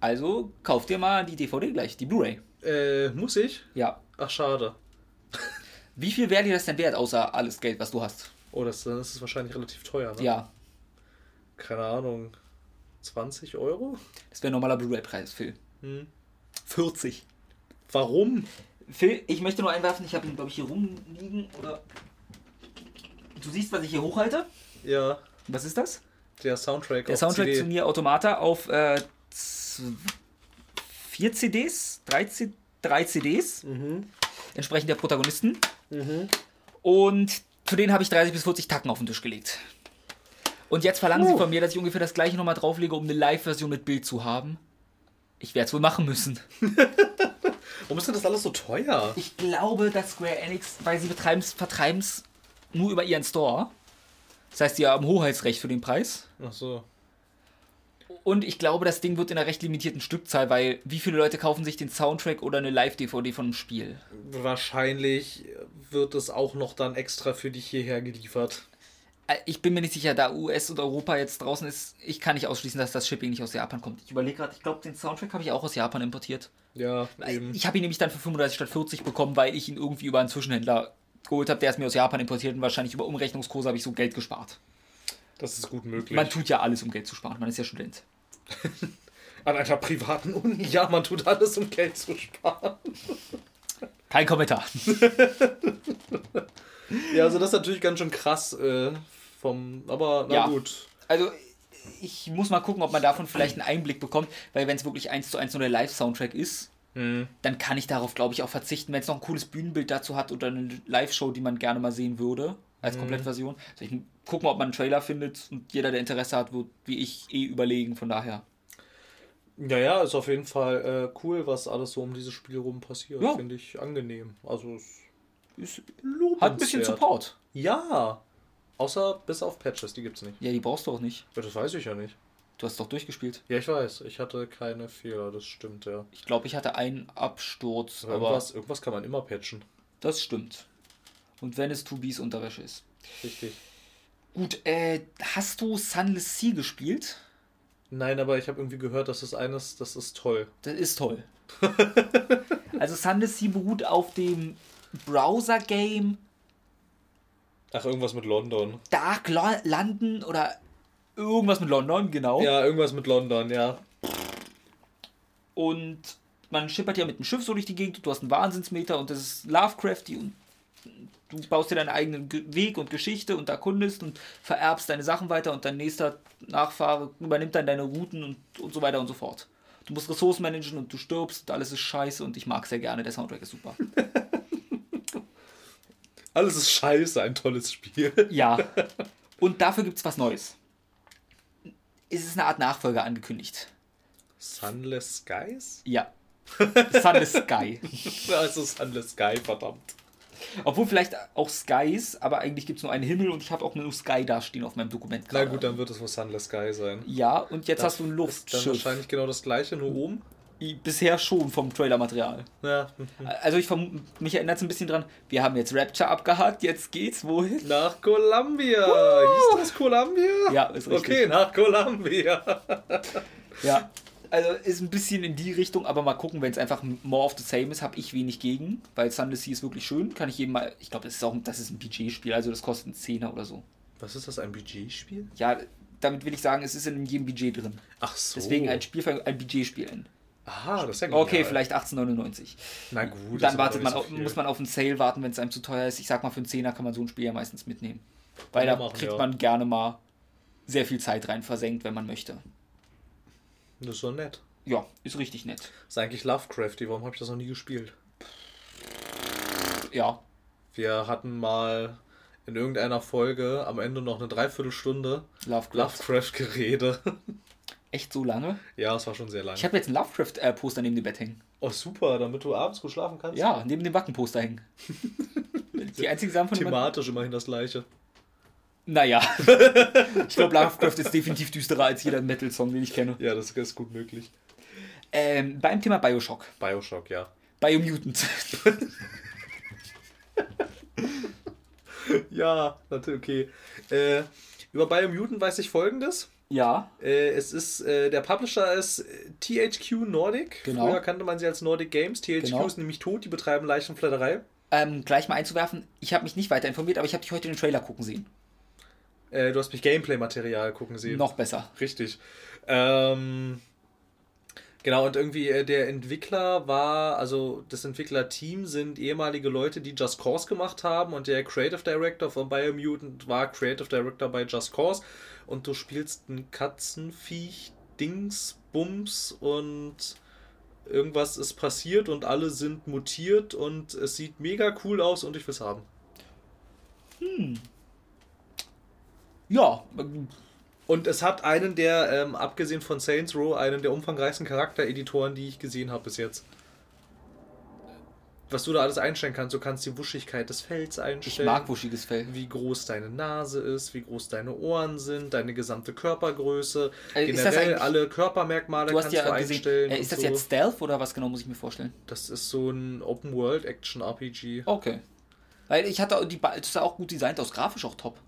Also kauf dir mal die DVD gleich, die Blu-ray. äh, muss ich? Ja. Ach, schade. Wie viel wäre dir das denn wert, außer alles Geld, was du hast? Oh, das, dann ist es wahrscheinlich relativ teuer, ne? Ja, Keine Ahnung. 20 Euro? das wäre ein normaler Blu-ray-Preis, Phil. Hm. 40. Warum? Phil, ich möchte nur einwerfen, ich habe ihn, glaube ich, hier rumliegen. Oder. Du siehst, was ich hier hochhalte? Ja, Was ist das? der Soundtrack. Der auf Soundtrack CD. zu Nier Automata auf äh, vier CDs, drei, C drei CDs, Mhm. entsprechend der Protagonisten. Mhm. Und für den habe ich 30 bis 40 Tacken auf den Tisch gelegt. Und jetzt verlangen sie Uh. von mir, dass ich ungefähr das gleiche nochmal drauflege, um eine Live-Version mit Bild zu haben. Ich werde es wohl machen müssen. [LAUGHS] Warum ist denn das alles so teuer? Ich glaube, dass Square Enix, weil sie vertreiben es nur über ihren Store. Das heißt, sie haben Hoheitsrecht für den Preis. Ach so. Und ich glaube, das Ding wird in einer recht limitierten Stückzahl, weil wie viele Leute kaufen sich den Soundtrack oder eine Live-DVD von einem Spiel? Wahrscheinlich wird es auch noch dann extra für dich hierher geliefert. Äh, Ich bin mir nicht sicher, da US und Europa jetzt draußen ist, ich kann nicht ausschließen, dass das Shipping nicht aus Japan kommt. Ich überlege gerade, ich glaube, den Soundtrack habe ich auch aus Japan importiert. Ja, eben. Ich habe ihn nämlich dann für 35 statt 40 bekommen, weil ich ihn irgendwie über einen Zwischenhändler geholt habe, der es mir aus Japan importiert und wahrscheinlich über Umrechnungskurse habe ich so Geld gespart. Das ist gut möglich. Man tut ja alles, um Geld zu sparen. Man ist ja Student. [LAUGHS] An einer privaten Uni. Ja, man tut alles, um Geld zu sparen. Kein Kommentar. Ja, also das ist natürlich ganz schön krass äh, vom. Aber na Ja. gut. Also, ich muss mal gucken, ob man davon vielleicht einen Einblick bekommt, weil wenn es wirklich eins zu eins nur der Live-Soundtrack ist, Hm. dann kann ich darauf, glaube ich, auch verzichten, wenn es noch ein cooles Bühnenbild dazu hat oder eine Live-Show, die man gerne mal sehen würde, als Komplettversion. Also ich guck mal, ob man einen Trailer findet und jeder, der Interesse hat, wird wie ich eh überlegen, von daher. Ja, ja, ist auf jeden Fall äh, cool, was alles so um dieses Spiel rum passiert. Ja. Finde ich angenehm. Also es Ist, lobenswert. hat ein bisschen Support. Ja. Außer bis auf Patches, die gibt's nicht. Ja, die brauchst du auch nicht. Ja, das weiß ich ja nicht. Du hast doch durchgespielt. Ja, ich weiß. Ich hatte keine Fehler, das stimmt, ja. Ich glaube, ich hatte einen Absturz, Aber aber irgendwas, irgendwas kann man immer patchen. das stimmt. Und wenn es Tubis Unterwäsche ist. Richtig. Gut, äh, hast du Sunless Sea gespielt? Nein, aber ich habe irgendwie gehört, dass das eines, das ist toll. Das ist toll. [LAUGHS] also Sunless Sea beruht auf dem Browser-Game Ach, irgendwas mit London. Dark Lo London oder irgendwas mit London, genau. Ja, irgendwas mit London, ja. Und man schippert ja mit dem Schiff so durch die Gegend, du hast einen Wahnsinnsmeter und das ist Lovecrafty und du baust dir deinen eigenen Ge- Weg und Geschichte und erkundest und vererbst deine Sachen weiter und dein nächster Nachfahre übernimmt dann deine Routen und, und so weiter und so fort. Du musst Ressourcen managen und du stirbst, alles ist scheiße und ich mag sehr gerne, der Soundtrack ist super. [LAUGHS] Alles ist scheiße, ein tolles Spiel. [LAUGHS] Ja. Und dafür gibt es was Neues. Es ist eine Art Nachfolger angekündigt. Sunless Skies? Ja. Sunless Sky. [LAUGHS] Also Sunless Sky, verdammt. Obwohl vielleicht auch Skies, aber eigentlich gibt es nur einen Himmel und ich habe auch nur Sky dastehen auf meinem Dokument. Na gut, dann wird es wohl Sunless Sky sein. Ja, und jetzt Das hast du ein Ist dann Luftschiff. wahrscheinlich genau das gleiche, nur oben. I- Bisher schon vom Trailermaterial. Ja. Also ich vermute, mich erinnert es ein bisschen dran, wir haben jetzt Rapture abgehakt, jetzt geht's wohin? Nach Columbia. Hieß das Columbia? Ja, ist richtig. Okay, nach Columbia. Ja. [LAUGHS] Also ist ein bisschen in die Richtung, aber mal gucken, wenn es einfach more of the same ist, habe ich wenig gegen, weil Sunless Sea ist wirklich schön, kann ich jedem mal, ich glaube, das ist auch das ist ein BG-Spiel, also das kostet einen Zehner oder so. Was ist das, ein BG-Spiel? Ja, damit will ich sagen, es ist in jedem Budget drin. Ach so. Deswegen ein Spiel ein Budget-Spielen. Aha, das ist ja Okay, genial. vielleicht 1899. Na gut. Dann wartet man, auf, so viel. muss man auf einen Sale warten, wenn es einem zu teuer ist. Ich sag mal, für einen Zehner kann man so ein Spiel ja meistens mitnehmen. Weil da kriegt ja. man gerne mal sehr viel Zeit rein versenkt, wenn man möchte. Das ist so nett. Ja, ist richtig nett. Das ist eigentlich Lovecrafty. Warum habe ich das noch nie gespielt? Ja. Wir hatten mal in irgendeiner Folge am Ende noch eine Dreiviertelstunde Lovecraft. Lovecraft-Gerede. Echt so lange? ja, es war schon sehr lang. Ich habe jetzt ein Lovecraft-Poster neben dem Bett hängen. Oh, super, damit du abends gut schlafen kannst. Ja, neben dem Wackenposter hängen. [LAUGHS] Die einzigen Sachen von Thematisch immerhin das gleiche. Naja. [LAUGHS] ich glaube, Lovecraft ist definitiv düsterer als jeder Metal-Song, den ich kenne. Ja, das ist gut möglich. Ähm, beim Thema Bioshock. Bioshock, ja. Biomutant. [LAUGHS] Ja, natürlich, okay. Äh, über Biomutant weiß ich folgendes. ja. Äh, es ist, äh, der Publisher ist äh, THQ Nordic. Genau. Früher kannte man sie als Nordic Games. THQ Genau. ist nämlich tot, die betreiben Leichenflatterei. Ähm, gleich mal einzuwerfen, ich habe mich nicht weiter informiert, aber ich habe dich heute den Trailer gucken sehen. Äh, du hast mich Gameplay-Material gucken sehen. Noch besser. Richtig. Ähm, genau, und irgendwie äh, der Entwickler war, also das Entwicklerteam sind ehemalige Leute, die Just Cause gemacht haben und der Creative Director von Biomutant war Creative Director bei Just Cause und du spielst ein Katzenviech, Dings, Bums und irgendwas ist passiert und alle sind mutiert und es sieht mega cool aus und ich will's haben. Ja, Und es hat einen der, ähm, abgesehen von Saints Row, einen der umfangreichsten Charaktereditoren, die ich gesehen habe bis jetzt. Was du da alles einstellen kannst, du kannst die Wuschigkeit des Fells ich einstellen. mag wuschiges Fell. wie groß deine Nase ist, wie groß deine Ohren sind, deine gesamte Körpergröße, ist das generell alle Körpermerkmale Du hast kannst ja du einstellen. äh, ist das so. jetzt Stealth oder was genau muss ich mir vorstellen? Das ist so ein Open World Action RPG. Okay. Weil ich hatte die, Ba- das sah auch gut designt aus, grafisch auch top.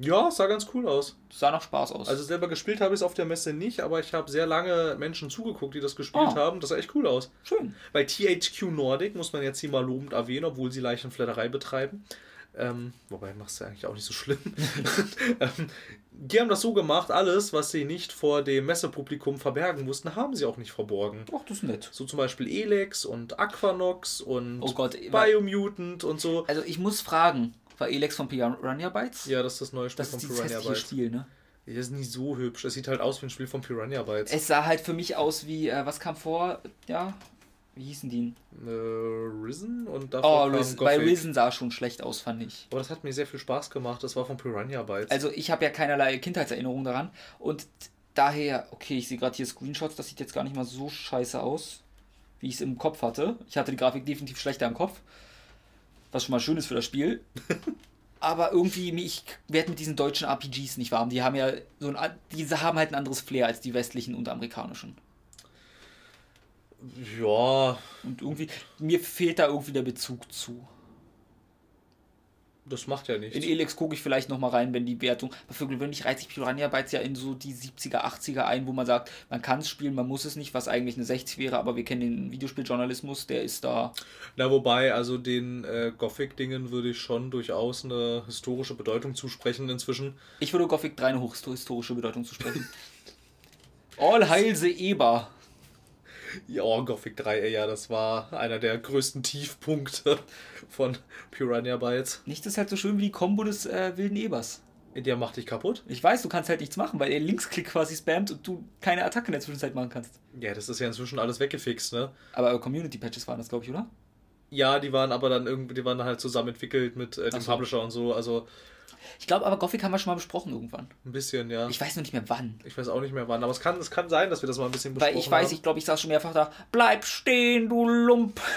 Ja, sah ganz cool aus. Sah nach Spaß aus. Also selber gespielt habe ich es auf der Messe nicht, aber ich habe sehr lange Menschen zugeguckt, die das gespielt Ah. haben. Das sah echt cool aus. schön. Bei THQ Nordic muss man jetzt hier mal lobend erwähnen, obwohl sie Leichenflatterei betreiben. Ähm, wobei machst du eigentlich auch nicht so schlimm. [LAUGHS] ähm, die haben das so gemacht, alles, was sie nicht vor dem Messepublikum verbergen mussten, haben sie auch nicht verborgen. Ach, das ist nett. So zum Beispiel Elex und Aquanox und Oh Gott, Biomutant und so. Also ich muss fragen, war Elex von Piranha Bytes? Ja, das ist das neue Spiel Das von ist Piranha Bytes. Spiel, ne? Das ist nicht so hübsch. Das sieht halt aus wie ein Spiel von Piranha Bytes. Es sah halt für mich aus wie, äh, was kam vor? Ja, wie hießen die? Äh, Risen und Oh, davor kam Risen. Bei. Risen sah schon schlecht aus, fand ich. Aber das hat mir sehr viel Spaß gemacht. Das war von Piranha Bytes. Also ich habe ja keinerlei Kindheitserinnerungen daran und daher, okay, ich sehe gerade hier Screenshots, das sieht jetzt gar nicht mal so scheiße aus, wie ich es im Kopf hatte. Ich hatte die Grafik definitiv schlechter im Kopf, was schon mal schön ist für das Spiel. [LAUGHS] Aber irgendwie, ich werde mit diesen deutschen RPGs nicht warm. Die haben ja so ein, diese haben halt ein anderes Flair als die westlichen und amerikanischen. ja, Und irgendwie, mir fehlt da irgendwie der Bezug zu. Das macht ja nichts. In Elex gucke ich vielleicht nochmal rein, wenn die Wertung. Aber für gewöhnlich reizt sich Piranha Bytes ja in so die 70er, 80er ein, wo man sagt, man kann es spielen, man muss es nicht, was eigentlich eine 60 wäre, aber wir kennen den Videospieljournalismus, der ist da. Na, wobei, also den äh, Gothic-Dingen würde ich schon durchaus eine historische Bedeutung zusprechen inzwischen. Ich würde Gothic 3 eine hochhistorische Bedeutung zusprechen. [LAUGHS] All Heil the Eber. Ja, oh, Gothic 3, ey, ja, das war einer der größten Tiefpunkte [LAUGHS] von Piranha Bytes. Nichts ist halt so schön wie die Kombo des äh, wilden Ebers. Der macht dich kaputt. Ich weiß, du kannst halt nichts machen, weil er Linksklick quasi spammt und du keine Attacke in der Zwischenzeit machen kannst. Ja, das ist ja inzwischen alles weggefixt, ne? Aber Community-Patches waren das, glaube ich, oder? Ja, die waren aber dann irgendwie, die waren halt zusammen entwickelt mit äh, dem so. Publisher und so, also Ich glaube aber, Gothic haben wir schon mal besprochen irgendwann. ein bisschen, ja. Ich weiß nur nicht mehr wann. Ich weiß auch nicht mehr wann, aber es kann, es kann sein, dass wir das mal ein bisschen Weil ich weiß, haben. ich glaube, ich saß schon mehrfach da. Bleib stehen, du Lump. [LAUGHS]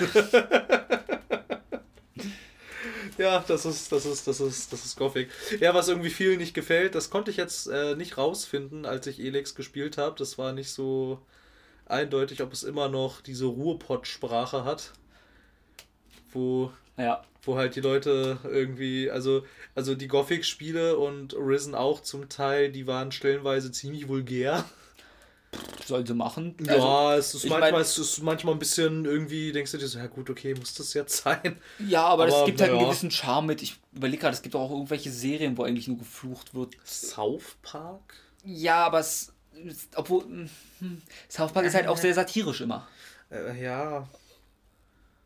Ja, das ist, das ist, das ist, das ist Gothic. Ja, was irgendwie vielen nicht gefällt, das konnte ich jetzt äh, nicht rausfinden, als ich Elex gespielt habe. Das war nicht so eindeutig, ob es immer noch diese Ruhrpott-Sprache hat. Wo, Ja, wo halt die Leute irgendwie, also, also die Gothic-Spiele und Risen auch zum Teil, die waren stellenweise ziemlich vulgär. soll sie machen. ja, Also, es ist manchmal, mein- es ist manchmal ein bisschen irgendwie, denkst du dir so, ja gut, okay, muss das jetzt sein? ja aber, es gibt halt einen ja. gewissen Charme mit. Ich überlege gerade, es gibt auch irgendwelche Serien, wo eigentlich nur geflucht wird. South Park? Ja, aber es. Obwohl. hm, South Park ist halt auch sehr satirisch immer. Äh, ja,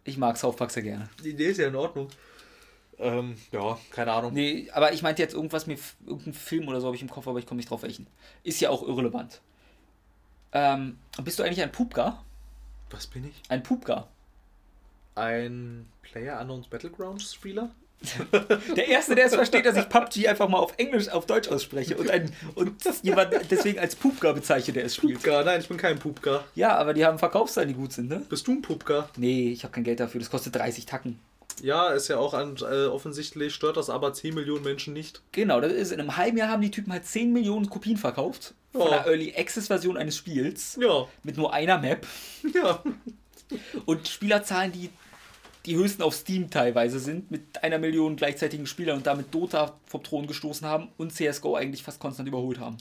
Ich mag South Park sehr gerne. Die Idee ist ja in Ordnung. Ähm, ja, keine Ahnung. Nee, aber ich meinte jetzt irgendwas mit irgendeinem Film oder so habe ich im Kopf, aber ich komme nicht drauf welchen. Ist ja auch irrelevant. Ähm, bist du eigentlich ein Pupka? Was bin ich? Ein Pupka? Ein Player Unknowns Battlegrounds Spieler? [LAUGHS] Der Erste, der es versteht, dass ich PUBG einfach mal auf Englisch, auf Deutsch ausspreche und, ein, und jemand deswegen als Pupka bezeichnet, der es spielt. Pupka, nein, ich bin kein Pupka. Ja, aber die haben Verkaufszahlen, die gut sind, ne? Bist du ein Pupka? Nee, ich habe kein Geld dafür. Das kostet 30 Tacken. Ja, ist ja auch an, äh, offensichtlich stört das aber 10 Millionen Menschen nicht. Genau, das ist in einem halben Jahr haben die Typen halt 10 Millionen Kopien verkauft. Von Ja. der Early Access Version eines Spiels. Ja, Mit nur einer Map. ja. Und Spielerzahlen, die die höchsten auf Steam teilweise sind, mit einer Million gleichzeitigen Spielern und damit Dota vom Thron gestoßen haben und CSGO eigentlich fast konstant überholt haben.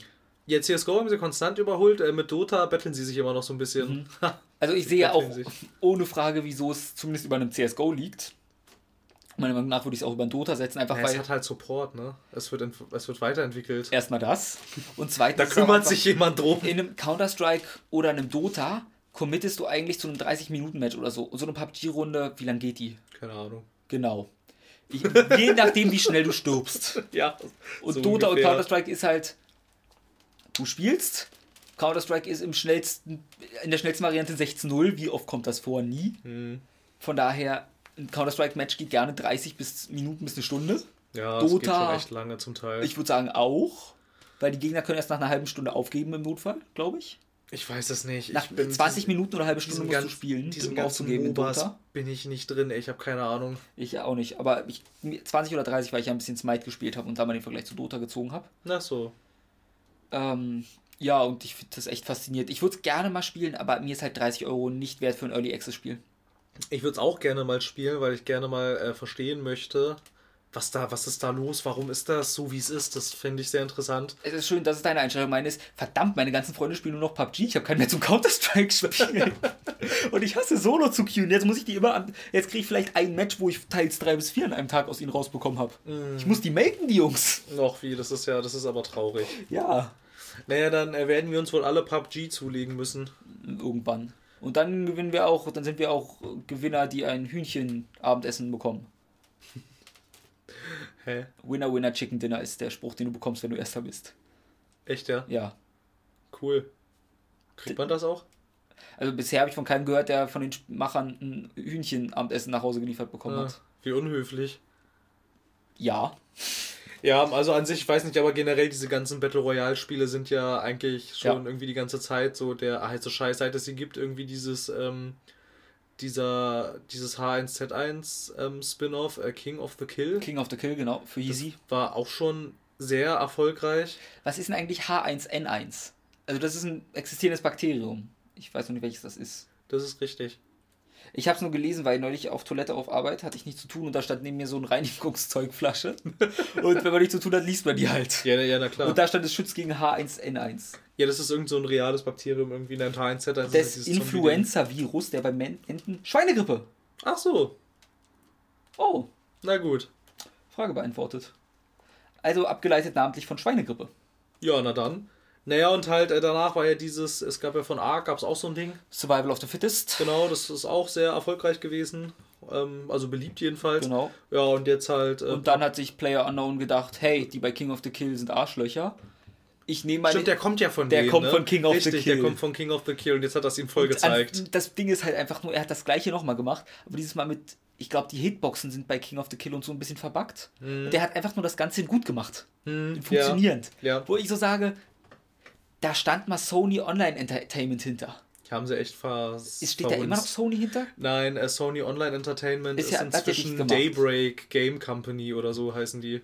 Jetzt CSGO haben sie konstant überholt, äh, mit Dota betteln sie sich immer noch so ein bisschen. [LAUGHS] Ha. Also ich sehe auch sich. ohne Frage, wieso es zumindest über einem CSGO liegt. Meiner Meinung nach würde ich es auch über einen Dota setzen, einfach Ja, es weil hat halt Support, ne? Es wird, es wird weiterentwickelt. erstmal das und zweitens Da es kümmert sich jemand drum. in einem Counter-Strike oder einem Dota committest du eigentlich zu einem 30-Minuten-Match oder so. Und so eine PUBG-Runde, wie lang geht die? Keine Ahnung. Genau. Ich, je nachdem, wie schnell du stirbst. [LAUGHS] Ja. Und so Dota und ungefähr. Counter-Strike ist halt, du spielst. Counter-Strike ist im schnellsten, in der schnellsten Variante 16-0. Wie oft kommt das vor? Nie. Hm. Von daher, ein Counter-Strike-Match geht gerne 30 bis Minuten bis eine Stunde. Ja, es geht Dota- schon echt lange zum Teil. Ich würde sagen auch. Weil die Gegner können erst nach einer halben Stunde aufgeben im Notfall, glaube ich. Ich weiß es nicht. Nach ich bin 20 Minuten oder eine halbe Stunde musst du ganz- spielen, diesen um aufzugeben in Dota. bin ich nicht drin. ey, Ich habe keine Ahnung. Ich auch nicht, aber ich, 20 oder 30, weil ich ja ein bisschen Smite gespielt habe und da mal den Vergleich zu Dota gezogen habe. Na so. Ähm, ja, und ich finde das echt faszinierend. Ich würde es gerne mal spielen, aber mir ist halt 30 Euro nicht wert für ein Early Access Spiel. Ich würde es auch gerne mal spielen, weil ich gerne mal äh, verstehen möchte, was da, was ist da los, warum ist das so, wie es ist. Das finde ich sehr interessant. Es ist schön, dass es deine Einstellung meine ist. Verdammt, meine ganzen Freunde spielen nur noch PUBG. Ich habe keinen mehr zum Counter-Strike spielen. [LAUGHS] und ich hasse Solo zu queuen. Jetzt muss ich die immer an. Jetzt kriege ich vielleicht ein Match, wo ich teils drei bis vier an einem Tag aus ihnen rausbekommen habe. Ich muss die melken, die Jungs. Noch wie, das ist ja, das ist aber traurig. Ja. Naja, dann äh, werden wir uns wohl alle PUBG zulegen müssen. Irgendwann. Und dann gewinnen wir auch, dann sind wir auch Gewinner, die ein Hühnchen-Abendessen bekommen. Hä? Winner, Winner, Chicken Dinner ist der Spruch, den du bekommst, wenn du Erster bist. Echt, ja? Ja. Cool. Kriegt man das auch? Also bisher habe ich von keinem gehört, der von den Machern ein Hühnchen-Abendessen nach Hause geliefert bekommen Ah, hat. wie unhöflich. Ja. Ja, also an sich, ich weiß nicht, aber generell diese ganzen Battle Royale Spiele sind ja eigentlich schon Ja. irgendwie die ganze Zeit so der heiße Scheiß, seit es sie gibt, irgendwie dieses, ähm, dieser, dieses H1Z1 ähm, Spin-off, äh, King of the Kill, King of the Kill, genau, für Easy. war auch schon sehr erfolgreich. Was ist denn eigentlich H1N1? Also das ist ein existierendes Bakterium. Ich weiß noch nicht, welches das ist. Das ist richtig. Ich habe es nur gelesen, weil neulich auf Toilette auf Arbeit hatte ich nichts zu tun und da stand neben mir so eine Reinigungszeugflasche. [LAUGHS] und wenn man nichts zu tun hat, liest man die halt. Ja, ja, na klar. Und da stand es schützt gegen H1N1. Ja, das ist irgend so ein reales Bakterium, irgendwie in ein H1Z1. Das Zombie-Ding. Influenza-Virus, der bei Enten. Schweinegrippe. Ach so, Oh, na gut. Frage beantwortet. Also abgeleitet namentlich von Schweinegrippe. Ja, na dann. Naja, und halt äh, danach war ja dieses, es gab ja von ARK, gab es auch so ein Ding. Survival of the Fittest. Genau, das ist auch sehr erfolgreich gewesen. Ähm, also beliebt jedenfalls. Genau. Ja, und jetzt halt. Äh, Und dann hat sich Player Unknown gedacht, hey, die bei King of the Kill sind Arschlöcher. Ich nehme meine... Stimmt, der kommt ja von Der denen, kommt ne? von King of the Richtig, Kill. der kommt von King of the Kill und jetzt hat das ihm voll Und gezeigt. An, das Ding ist halt einfach nur, er hat das gleiche nochmal gemacht, aber dieses Mal mit, ich glaube, die Hitboxen sind bei King of the Kill und so ein bisschen verbuggt. Und der hat einfach nur das Ganze gut gemacht. Hm, Funktionierend. Ja, ja. Wo ich so sage, da stand mal Sony Online Entertainment hinter. Die haben sie echt Ist, steht da immer noch. Sony hinter? Nein, äh, Sony Online Entertainment Ist ist, ja- ja inzwischen. Daybreak Game Company oder so heißen die.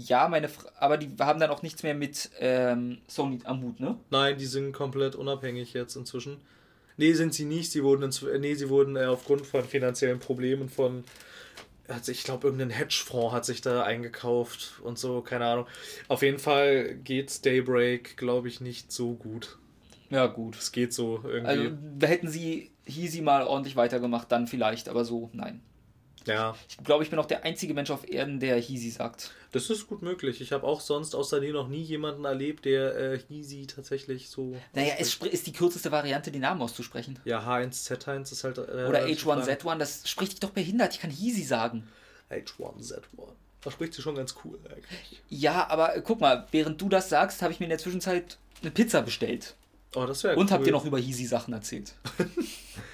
Ja, meine, Fra- aber die haben dann auch nichts mehr mit ähm, Sony am Hut, ne? Nein, die sind komplett unabhängig jetzt inzwischen. Nee, sind sie nicht. Sie wurden, nee, sie wurden äh, aufgrund von finanziellen Problemen von, hat sich, ich glaube, irgendein Hedgefonds hat sich da eingekauft und so, keine Ahnung. Auf jeden Fall geht's Daybreak, glaube ich, nicht so gut. Ja, gut. Es geht so irgendwie. Also, da hätten sie Easy mal ordentlich weitergemacht, dann vielleicht, aber so, nein. Ja, Ich glaube, ich bin auch der einzige Mensch auf Erden, der Heezy sagt. das ist gut möglich. Ich habe auch sonst außer dir noch nie jemanden erlebt, der äh, Easy tatsächlich so. Naja, es ist die kürzeste Variante, den Namen auszusprechen. Ja, H1Z1 ist halt. Äh, Oder relativ lang. H1Z1, das spricht dich doch behindert. Ich kann Heezy sagen. H1Z1. Da spricht sie schon ganz cool eigentlich. Ja, aber äh, guck mal, während du das sagst, habe ich mir in der Zwischenzeit eine Pizza bestellt. Oh, das wäre Und cool. habt ihr noch über Yeezy Sachen erzählt?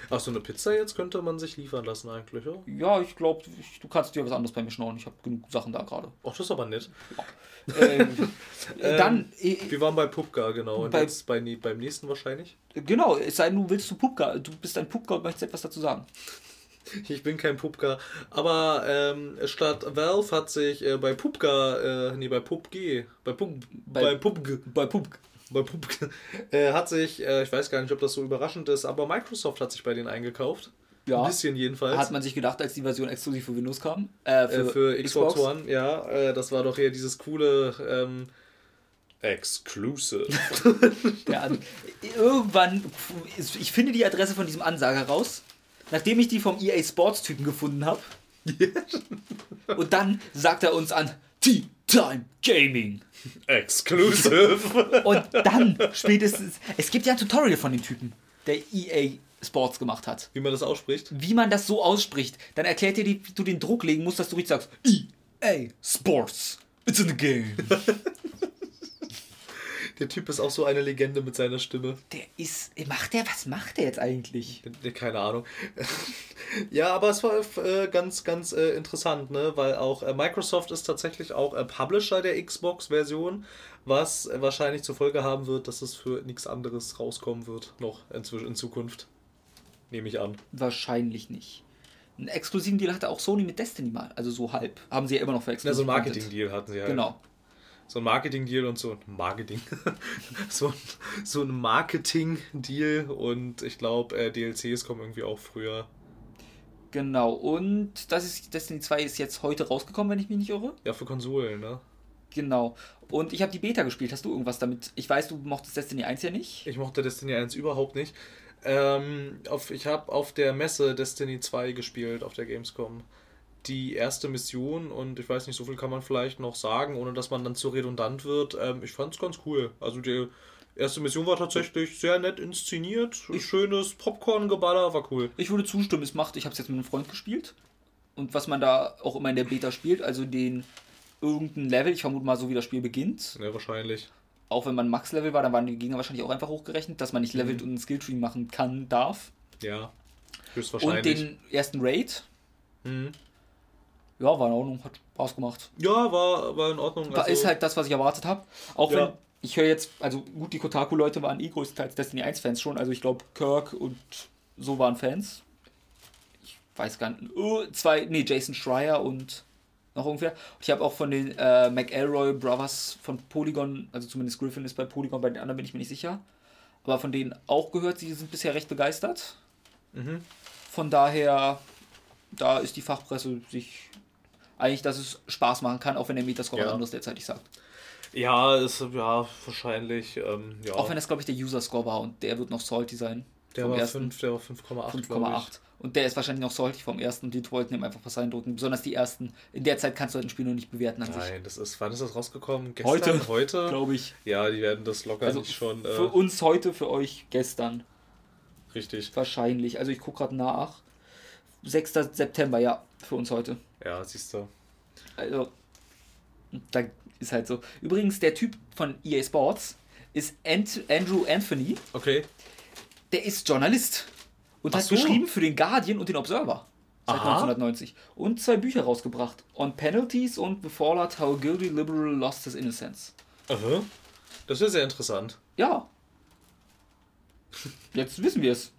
Ach, so eine Pizza jetzt könnte man sich liefern lassen eigentlich, ja? Ja, ich glaube, du kannst dir was anderes bei mir schnorren. Ich habe genug Sachen da gerade. Ach, das ist aber nett. [LAUGHS] Ähm, dann, äh, Wir waren bei Pupka, genau. Und Bei- jetzt bei, ne- beim nächsten wahrscheinlich. genau, es sei denn, du willst du Pupka, du bist ein Pupka und möchtest etwas dazu sagen. Ich bin kein Pupka. Aber ähm, statt Valve hat sich äh, bei Pupka, äh, nee, bei PUBG, bei, Pub, Bei- bei, PUBG, bei PUBG, [LAUGHS] äh, hat sich, äh, ich weiß gar nicht, ob das so überraschend ist, aber Microsoft hat sich bei denen eingekauft. Ja. Ein bisschen jedenfalls. Hat man sich gedacht, als die Version exklusiv für Windows kam? Äh, äh, für Xbox, One, ja. Äh, das war doch eher dieses coole ähm, Exclusive. [LAUGHS] Der an, irgendwann, ich finde die Adresse von diesem Ansager raus, nachdem ich die vom EA Sports Typen gefunden habe. [LAUGHS] Und dann sagt er uns an Tea Time Gaming. Exclusive. [LAUGHS] Und dann spätestens, es gibt ja ein Tutorial von dem Typen, der EA Sports gemacht hat. Wie man das ausspricht. Wie man das so ausspricht. Dann erklärt er dir, wie du den Druck legen musst, dass du richtig sagst EA Sports. It's in the game. [LAUGHS] Der Typ ist auch so eine Legende mit seiner Stimme. Der ist, macht der, was macht der jetzt eigentlich? Keine Ahnung. [LAUGHS] ja, aber es war äh, ganz, ganz äh, interessant, ne? Weil auch äh, Microsoft ist tatsächlich auch äh, Publisher der Xbox-Version, was wahrscheinlich zur Folge haben wird, dass es für nichts anderes rauskommen wird, noch inzwischen in Zukunft. Nehme ich an. Wahrscheinlich nicht. Einen exklusiven Deal hatte auch Sony mit Destiny mal. Also so halb. Haben sie ja immer noch für Ja, exklusiv. so ein. Marketing-Deal hatten sie halt. Genau. So ein Marketing-Deal und so ein Marketing. [LAUGHS] so, so ein Marketing-Deal und ich glaube, äh, DLCs kommen irgendwie auch früher. Genau. Und das ist Destiny 2 ist jetzt heute rausgekommen, wenn ich mich nicht irre. Ja, für Konsolen, ne? Genau. Und ich habe die Beta gespielt. Hast du irgendwas damit? Ich weiß, du mochtest Destiny 1 ja nicht. Ich mochte Destiny 1 überhaupt nicht. Ähm, auf, ich habe auf der Messe Destiny 2 gespielt, auf der Gamescom. Die erste Mission und ich weiß nicht, so viel kann man vielleicht noch sagen, ohne dass man dann zu redundant wird. Ähm, ich fand es ganz cool. Also die erste Mission war tatsächlich sehr nett inszeniert. Schönes Popcorn-Geballer, war cool. Ich würde zustimmen, es macht. Ich habe es jetzt mit einem Freund gespielt. Und was man da auch immer in der Beta spielt, also den irgendein Level, ich vermute mal so wie das Spiel beginnt, Ja, wahrscheinlich. auch wenn man Max-Level war, dann waren die Gegner wahrscheinlich auch einfach hochgerechnet, dass man nicht levelt Mhm. und einen Skilltree machen kann, darf. Ja, Und höchstwahrscheinlich. den ersten Raid, Mhm. Ja, war in Ordnung, hat Spaß gemacht. Ja, war, war in Ordnung. War- ist halt das, was ich erwartet habe. Auch Ja. wenn ich höre jetzt, also gut, die Kotaku-Leute waren eh größtenteils Destiny 1-Fans schon, also ich glaube, Kirk und so waren Fans. Ich weiß gar nicht. Oh, zwei, nee, Jason Schreier und noch. Und ich habe auch von den äh, McElroy Brothers von Polygon, also zumindest Griffin ist bei Polygon, bei den anderen bin ich mir nicht sicher. Aber von denen auch gehört, sie sind bisher recht begeistert. Mhm. Von daher, da ist die Fachpresse sich eigentlich, dass es Spaß machen kann, auch wenn der Metascore Ja. was anderes derzeitig sagt. Ja, ist ja wahrscheinlich. Ähm, ja. Auch wenn das, glaube ich, der User-Score war und der wird noch salty sein. der war ersten 5, der war 5,8. glaub 5,8. Und der ist wahrscheinlich noch salty vom ersten und die wollten ihm einfach was reindrücken. Besonders die ersten. In der Zeit kannst du halt ein Spiel noch nicht bewerten. Nein, das ist. Wann ist das rausgekommen? Heute. Heute? Glaube ich. Ja, die werden das locker Also nicht schon. für Äh, uns heute, für euch gestern. richtig. Wahrscheinlich. Also ich gucke gerade nach. 6. September, ja, für uns heute. Ja, siehst du. Also, da ist halt so. Übrigens, der Typ von EA Sports ist Ant Andrew Anthony. Okay. Der ist Journalist. Und Ach hat so. geschrieben für den Guardian und den Observer. Seit Aha. 1990. Und zwei Bücher rausgebracht. On Penalties und The Fallout How a Guilty Liberal Lost His Innocence. Aha. Das ist sehr interessant. Ja. Jetzt wissen wir es.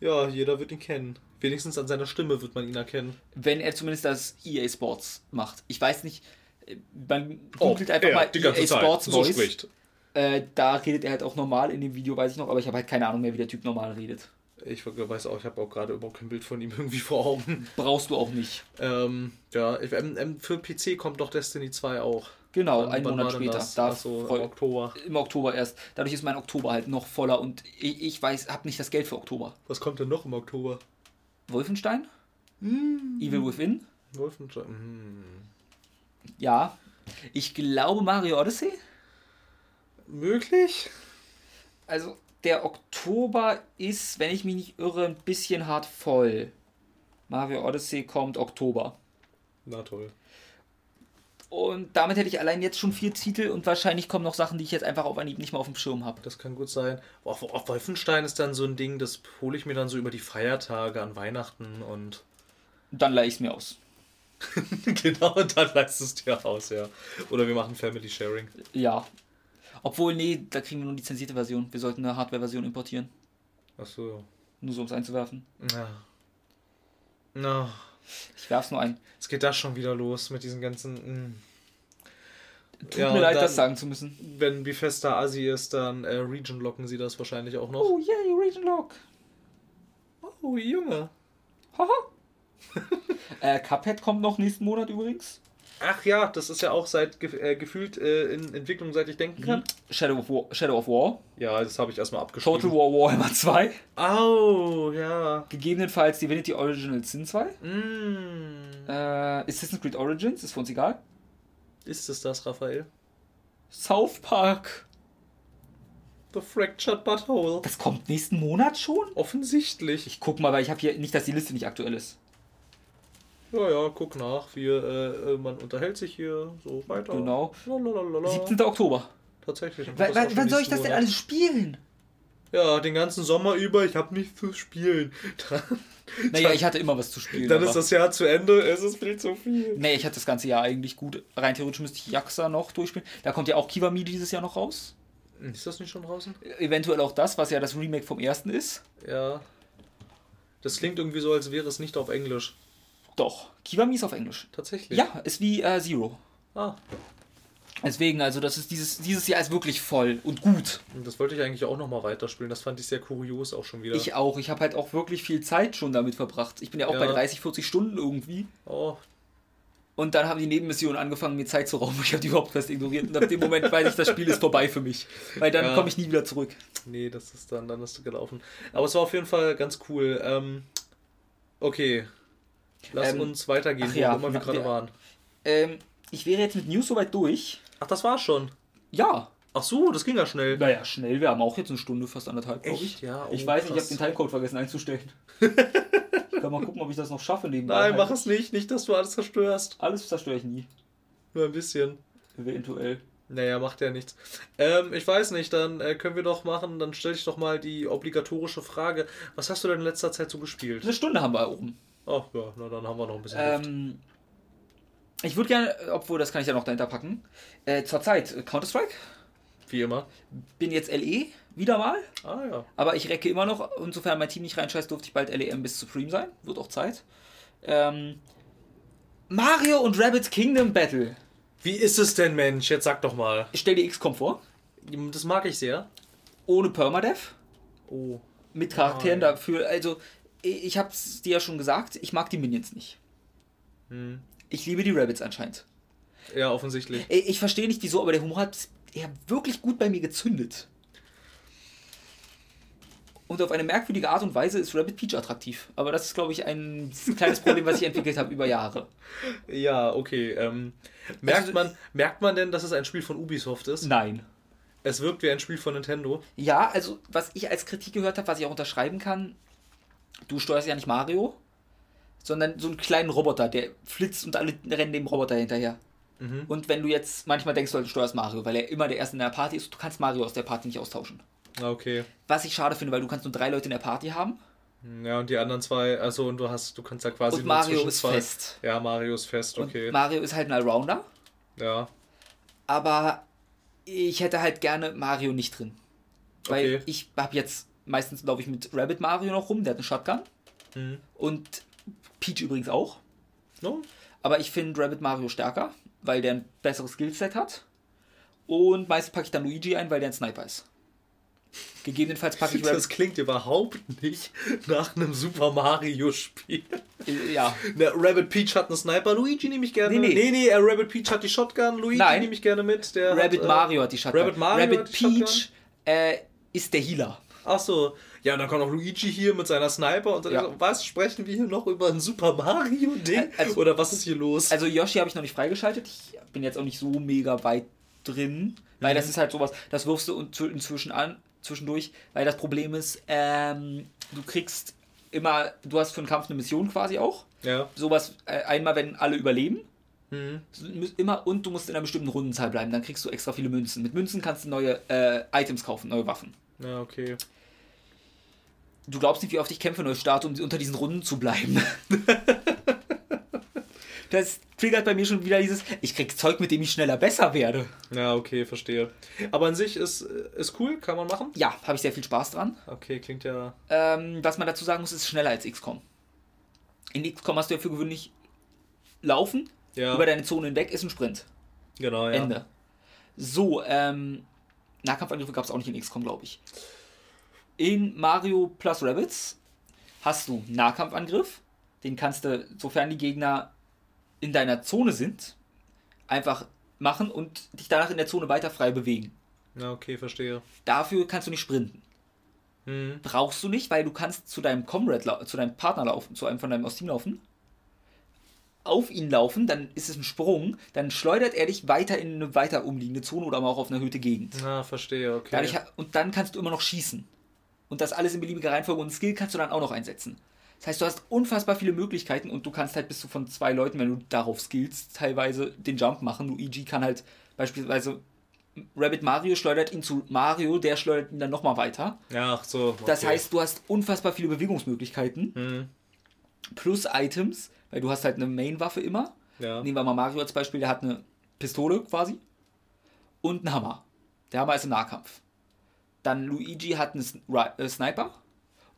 Ja, jeder wird ihn kennen. Wenigstens an seiner Stimme wird man ihn erkennen. Wenn er zumindest das EA Sports macht. Ich weiß nicht. äh, Man googelt einfach mal EA Sports so Voice. spricht. Äh, da redet er halt auch normal in dem Video, weiß ich noch, aber ich habe halt keine Ahnung mehr, wie der Typ normal redet. Ich weiß auch, ich habe auch gerade überhaupt kein Bild von ihm [LAUGHS] irgendwie vor Augen. Brauchst du auch nicht. Ähm, ja, ähm, ähm, für PC kommt doch Destiny 2 auch. Genau, Wann- einen Monat später. Das? Da so, im Oktober. Im Oktober erst. Dadurch ist mein Oktober halt noch voller und ich, ich weiß, habe nicht das Geld für Oktober. Was kommt denn noch im Oktober? Wolfenstein? Evil Within? Wolfenstein. Hm. Ja. Ich glaube Mario Odyssey. Möglich? Also der Oktober ist, wenn ich mich nicht irre, ein bisschen hart voll. Mario Odyssey kommt Oktober. Na toll. Und damit hätte ich allein jetzt schon vier Titel und wahrscheinlich kommen noch Sachen, die ich jetzt einfach auf Anhieb nicht mehr auf dem Schirm habe. Das kann gut sein. Auf, auf Wolfenstein ist dann so ein Ding, das hole ich mir dann so über die Feiertage an Weihnachten und. Dann leihe ich es mir aus. [LAUGHS] genau, dann leist es dir aus, ja. Oder wir machen Family Sharing. Ja. Obwohl, nee, da kriegen wir nur die zensierte Version. Wir sollten eine Hardware-Version importieren. Achso. Nur so, um es einzuwerfen. Ja. No. Ich werf's nur ein. Jetzt geht das schon wieder los mit diesen ganzen. mm. Tut Ja, mir leid, dann- das sagen zu müssen. Wenn Bethesda Asi ist, dann äh, Region locken sie das wahrscheinlich auch noch. Oh, yay, Region Lock. Oh, Junge. Haha. [LAUGHS] äh, Cuphead kommt noch nächsten Monat übrigens. Ach ja, das ist ja auch seit äh, gefühlt äh, in Entwicklung, seit ich denken kann. Shadow of War. Shadow of War. Ja, das habe ich erstmal abgeschrieben. Total War Warhammer 2. Oh, ja. Gegebenenfalls Divinity Original Sin 2. Mm. Äh, Assassin's Creed Origins, ist für uns egal. Ist es das, Raphael? South Park. The Fractured Butthole. Das kommt nächsten Monat schon? Offensichtlich. Ich guck mal, weil ich habe hier nicht, dass die Liste nicht aktuell ist. Ja, ja, guck nach. Wir, äh, äh, man unterhält sich hier so weiter. Genau. Lalalala. 17. Oktober. Tatsächlich. Wann soll ich das denn alles spielen? Ja, den ganzen Sommer über, ich habe nichts zu spielen. [LAUGHS] Dann, Naja, dann, ich hatte immer was zu spielen. dann ist das Jahr zu Ende, es ist viel zu viel. Nee, ich hatte das ganze Jahr eigentlich gut. Rein theoretisch müsste ich Jaxa noch durchspielen. Da kommt ja auch Kiwami dieses Jahr noch raus. Ist das nicht schon draußen? Eventuell auch das, was ja das Remake vom ersten ist. Ja. Das klingt irgendwie so, als wäre es nicht auf Englisch. Doch, Kiwami ist auf Englisch. Tatsächlich. Ja, ist wie äh, Zero. Ah, Deswegen, also das ist dieses, dieses Jahr ist wirklich voll und gut. und das wollte ich eigentlich auch nochmal weiterspielen. Das fand ich sehr kurios auch schon wieder. Ich auch. Ich habe halt auch wirklich viel Zeit schon damit verbracht. Ich bin ja auch Ja. bei 30, 40 Stunden irgendwie. oh, Und dann haben die Nebenmissionen angefangen, mir Zeit zu rauben. [LAUGHS] Ich habe die überhaupt fest ignoriert. Und ab dem Moment weiß ich, das Spiel ist vorbei für mich. Weil dann Ja. komme ich nie wieder zurück. nee, das ist dann, dann ist es gelaufen. Aber es war auf jeden Fall ganz cool. Ähm, okay. Lass Ähm, uns weitergehen, wo ja, wir na, gerade wir- waren. Ähm, ich wäre jetzt mit News soweit durch. Ach, das war's schon. Ja. Ach so, das ging ja schnell. Naja, schnell. Wir haben auch jetzt eine Stunde, fast anderthalb, glaube ich. Echt? Ja, ich oh, weiß nicht, ich habe den Timecode vergessen einzustellen. [LAUGHS] ich kann mal gucken, ob ich das noch schaffe nebenbei. Nein, mach es nicht. Nicht, dass du alles zerstörst. Alles zerstöre ich nie. Nur ein bisschen. Eventuell. Naja, macht ja nichts. Ähm, ich weiß nicht, dann äh, können wir doch machen, dann stelle ich doch mal die obligatorische Frage. Was hast du denn in letzter Zeit so gespielt? Eine Stunde haben wir oben. Ach ja, na dann haben wir noch ein bisschen. Ähm, ich würde gerne, obwohl das kann ich ja noch dahinter packen. Äh, Zurzeit äh, Counter-Strike. Wie immer. Bin jetzt LE wieder mal. Ah ja. Aber ich recke immer noch. Insofern mein Team nicht reinscheißt, durfte ich bald LEM bis Supreme sein. Wird auch Zeit. Ähm, Mario und Rabbit Kingdom Battle. Wie ist es denn, Mensch? Jetzt sag doch mal. Ich stell dir XCOM vor. Das mag ich sehr. Ohne Permadeath. Oh. Mit Charakteren Nein. dafür. Also, ich ich hab's dir ja schon gesagt. Ich mag die Minions nicht. Hm. Ich liebe die Rabbits anscheinend. Ja, offensichtlich. Ey, Ich verstehe nicht wieso, aber der Humor hat ja wirklich gut bei mir gezündet. Und auf eine merkwürdige Art und Weise ist Rabbit Peach attraktiv. Aber das ist, glaube ich, ein kleines Problem, was ich entwickelt habe über Jahre. [LAUGHS] Ja, okay. Ähm, merkt, Also, man, merkt man denn, dass es ein Spiel von Ubisoft ist? Nein. Es wirkt wie ein Spiel von Nintendo. Ja, also was ich als Kritik gehört habe, was ich auch unterschreiben kann, du steuerst ja nicht Mario, sondern so einen kleinen Roboter, der flitzt und alle rennen dem Roboter hinterher. Mhm. Und wenn du jetzt manchmal denkst, du steuerst Mario, weil er immer der Erste in der Party ist, du kannst Mario aus der Party nicht austauschen. Ah, Okay. Was ich schade finde, weil du kannst nur drei Leute in der Party haben Ja, und die anderen zwei, also und du hast, du kannst ja quasi und Mario zwischen ist zwei. fest. Ja, Mario ist fest, okay. Und Mario ist halt ein Allrounder, ja. aber ich hätte halt gerne Mario nicht drin. Weil Okay. ich habe jetzt, meistens laufe ich mit Rabbit Mario noch rum, der hat eine Shotgun. Hm. Und Peach übrigens auch. No? Aber ich finde Rabbit Mario stärker, weil der ein besseres Skillset hat. Und meistens packe ich dann Luigi ein, weil der ein Sniper ist. Gegebenenfalls packe ich [LAUGHS] Das Rabbit. klingt überhaupt nicht nach einem Super Mario-Spiel. Äh, ja. Ne, Rabbit Peach hat einen Sniper, Luigi nehme ich gerne. Nee, nee. nee, nee äh, Rabbit Peach hat die Shotgun, Luigi nehme ich gerne mit. Der Rabbit hat, äh, Mario hat die Shotgun. Rabbit Mario Rabbit hat die Shotgun? Peach äh, ist der Healer. Ach so. Ja, dann kommt auch Luigi hier mit seiner Sniper und dann Ja. so, was sprechen wir hier noch über ein Super Mario Ding Also- oder was ist hier los? Also Yoshi habe ich noch nicht freigeschaltet. Ich bin jetzt auch nicht so mega weit drin, weil Mhm. das ist halt sowas, das wirfst du inzw- inzwischen an, zwischendurch, weil das Problem ist, ähm, du kriegst immer, du hast für einen Kampf eine Mission quasi auch. ja. Sowas äh, einmal, wenn alle überleben. Immer und du musst in einer bestimmten Rundenzahl bleiben, dann kriegst du extra viele Münzen. Mit Münzen kannst du neue äh, Items kaufen, neue Waffen. Ja, okay. Du glaubst nicht, wie oft ich kämpfe neu starte, um unter diesen Runden zu bleiben. [LAUGHS] das triggert bei mir schon wieder dieses, ich krieg Zeug, mit dem ich schneller besser werde. Ja, okay, verstehe. Aber an sich ist, ist cool, kann man machen. Ja, habe ich sehr viel Spaß dran. Okay, klingt ja. Ähm, was man dazu sagen muss, ist schneller als XCOM. In XCOM hast du ja für gewöhnlich Laufen, Ja, über deine Zone hinweg ist ein Sprint. genau, ja. Ende. So, ähm, Nahkampfangriffe gab es auch nicht in XCOM, glaube ich. In Mario plus Rabbits hast du Nahkampfangriff. Den kannst du, sofern die Gegner in deiner Zone sind, einfach machen und dich danach in der Zone weiter frei bewegen. Ja, okay, verstehe. Dafür kannst du nicht sprinten. Mhm. Brauchst du nicht, weil du kannst zu deinem Comrade, zu deinem Partner laufen, zu einem von deinem aus Team laufen, auf ihn laufen, dann ist es ein Sprung, dann schleudert er dich weiter in eine weiter umliegende Zone oder auch auf eine erhöhte Gegend. Na, verstehe, okay. Dadurch, und dann kannst du immer noch schießen. Und das alles in beliebiger Reihenfolge und Skill kannst du dann auch noch einsetzen. Das heißt, du hast unfassbar viele Möglichkeiten und du kannst halt bis zu von zwei Leuten, wenn du darauf skillst, teilweise den Jump machen. Luigi kann halt beispielsweise Rabbit Mario schleudert ihn zu Mario, der schleudert ihn dann nochmal weiter. ja, ach so. Okay. Das heißt, du hast unfassbar viele Bewegungsmöglichkeiten Mhm. plus Items, weil du hast halt eine Main-Waffe immer. Ja. Nehmen wir mal Mario als Beispiel, der hat eine Pistole quasi und einen Hammer. Der Hammer ist im Nahkampf. Dann Luigi hat einen äh, Sniper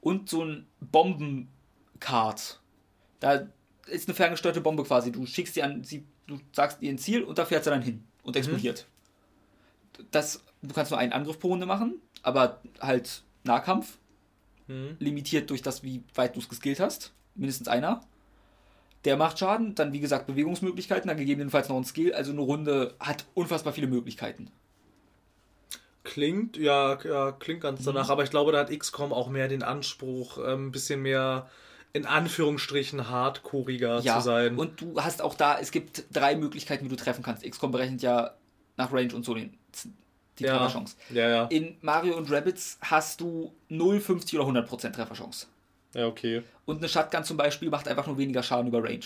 und so ein Bombenkart. Da ist eine ferngesteuerte Bombe quasi. Du schickst die an, sie, du sagst ihr ein Ziel und da fährt sie dann hin und explodiert. Das, du kannst nur einen Angriff pro Runde machen, aber halt Nahkampf, Mhm. limitiert durch das, wie weit du es geskillt hast. Mindestens einer. Der macht Schaden, dann wie gesagt Bewegungsmöglichkeiten, dann gegebenenfalls noch ein Skill. Also eine Runde hat unfassbar viele Möglichkeiten. Klingt, ja, ja, klingt ganz danach, aber ich glaube, da hat XCOM auch mehr den Anspruch, ähm, ein bisschen mehr in Anführungsstrichen hardcoreiger Ja, zu sein. und du hast auch da, es gibt drei Möglichkeiten, wie du treffen kannst. XCOM berechnet ja nach Range und so den, die ja, Trefferchance. ja, ja, In Mario und Rabbids hast du 0, 50 oder 100% Trefferchance. ja, okay. Und eine Shotgun zum Beispiel macht einfach nur weniger Schaden über Range.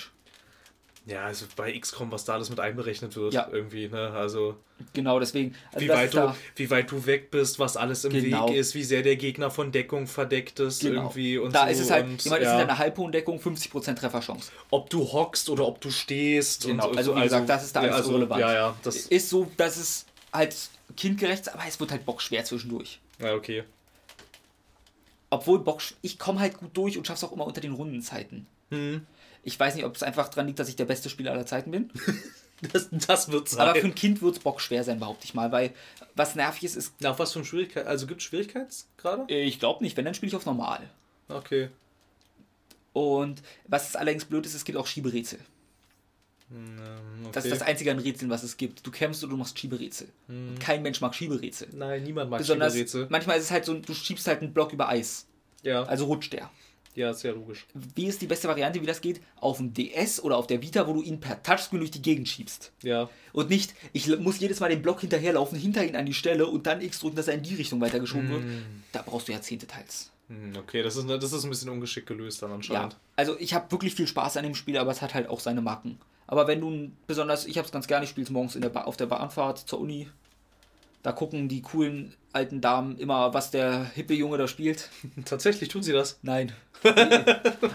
Ja, also bei XCOM, was da alles mit einberechnet wird, Ja. irgendwie, ne, also Genau, deswegen. Also wie weit, ist du, da- wie weit du weg bist, was alles im Genau. Weg ist, wie sehr der Gegner von Deckung verdeckt ist, Genau. irgendwie und da so. ist es halt, und, jemand ist ja, in einer Halbhohendeckung 50% Trefferchance. ob du hockst oder ob du stehst. Genau, und, also wie gesagt, das ist da ja, alles also, irrelevant. Ja, ja, das, Ist so, dass es halt kindgerecht ist, aber es wird halt bockschwer zwischendurch. ja, okay. Obwohl Bock, ich komme halt gut durch und schaff's auch immer unter den Rundenzeiten. Hm. Ich weiß nicht, ob es einfach dran liegt, dass ich der beste Spieler aller Zeiten bin. [LAUGHS] Das, das wird sein. Aber für ein Kind wird es bockschwer sein, behaupte ich mal, weil was nervig ist, ist, Nach was für Schwierigkeit? Also gibt es Schwierigkeitsgrade? äh, ich glaube nicht, wenn, dann spiele ich auf normal. Okay. Und was allerdings blöd ist, es gibt auch Schieberätsel. Okay. Das ist das einzige an Rätseln, was es gibt. Du kämpfst und du machst Schieberätsel. Hm. Kein Mensch mag Schieberätsel. Nein, niemand mag Besonders, Schieberätsel. manchmal ist es halt so, du schiebst halt einen Block über Eis. Ja, Also rutscht der. Ja, ist ja logisch. Wie ist die beste Variante, wie das geht? Auf dem DS oder auf der Vita, wo du ihn per Touchscreen durch die Gegend schiebst. Ja, Und nicht, ich muss jedes Mal den Block hinterherlaufen, hinter ihn an die Stelle und dann X drücken, dass er in die Richtung weitergeschoben wird. Da brauchst du Jahrzehnte teils. Hm, okay, das ist, das ist ein bisschen ungeschickt gelöst dann Ja, anscheinend. also ich habe wirklich viel Spaß an dem Spiel, aber es hat halt auch seine Macken. Aber wenn du besonders, ich habe es ganz gerne, ich spiele es morgens in der ba auf der Bahnfahrt zur Uni. Da gucken die coolen alten Damen immer, was der hippe Junge da spielt. [LAUGHS] Tatsächlich tun sie das. Nein. [LAUGHS]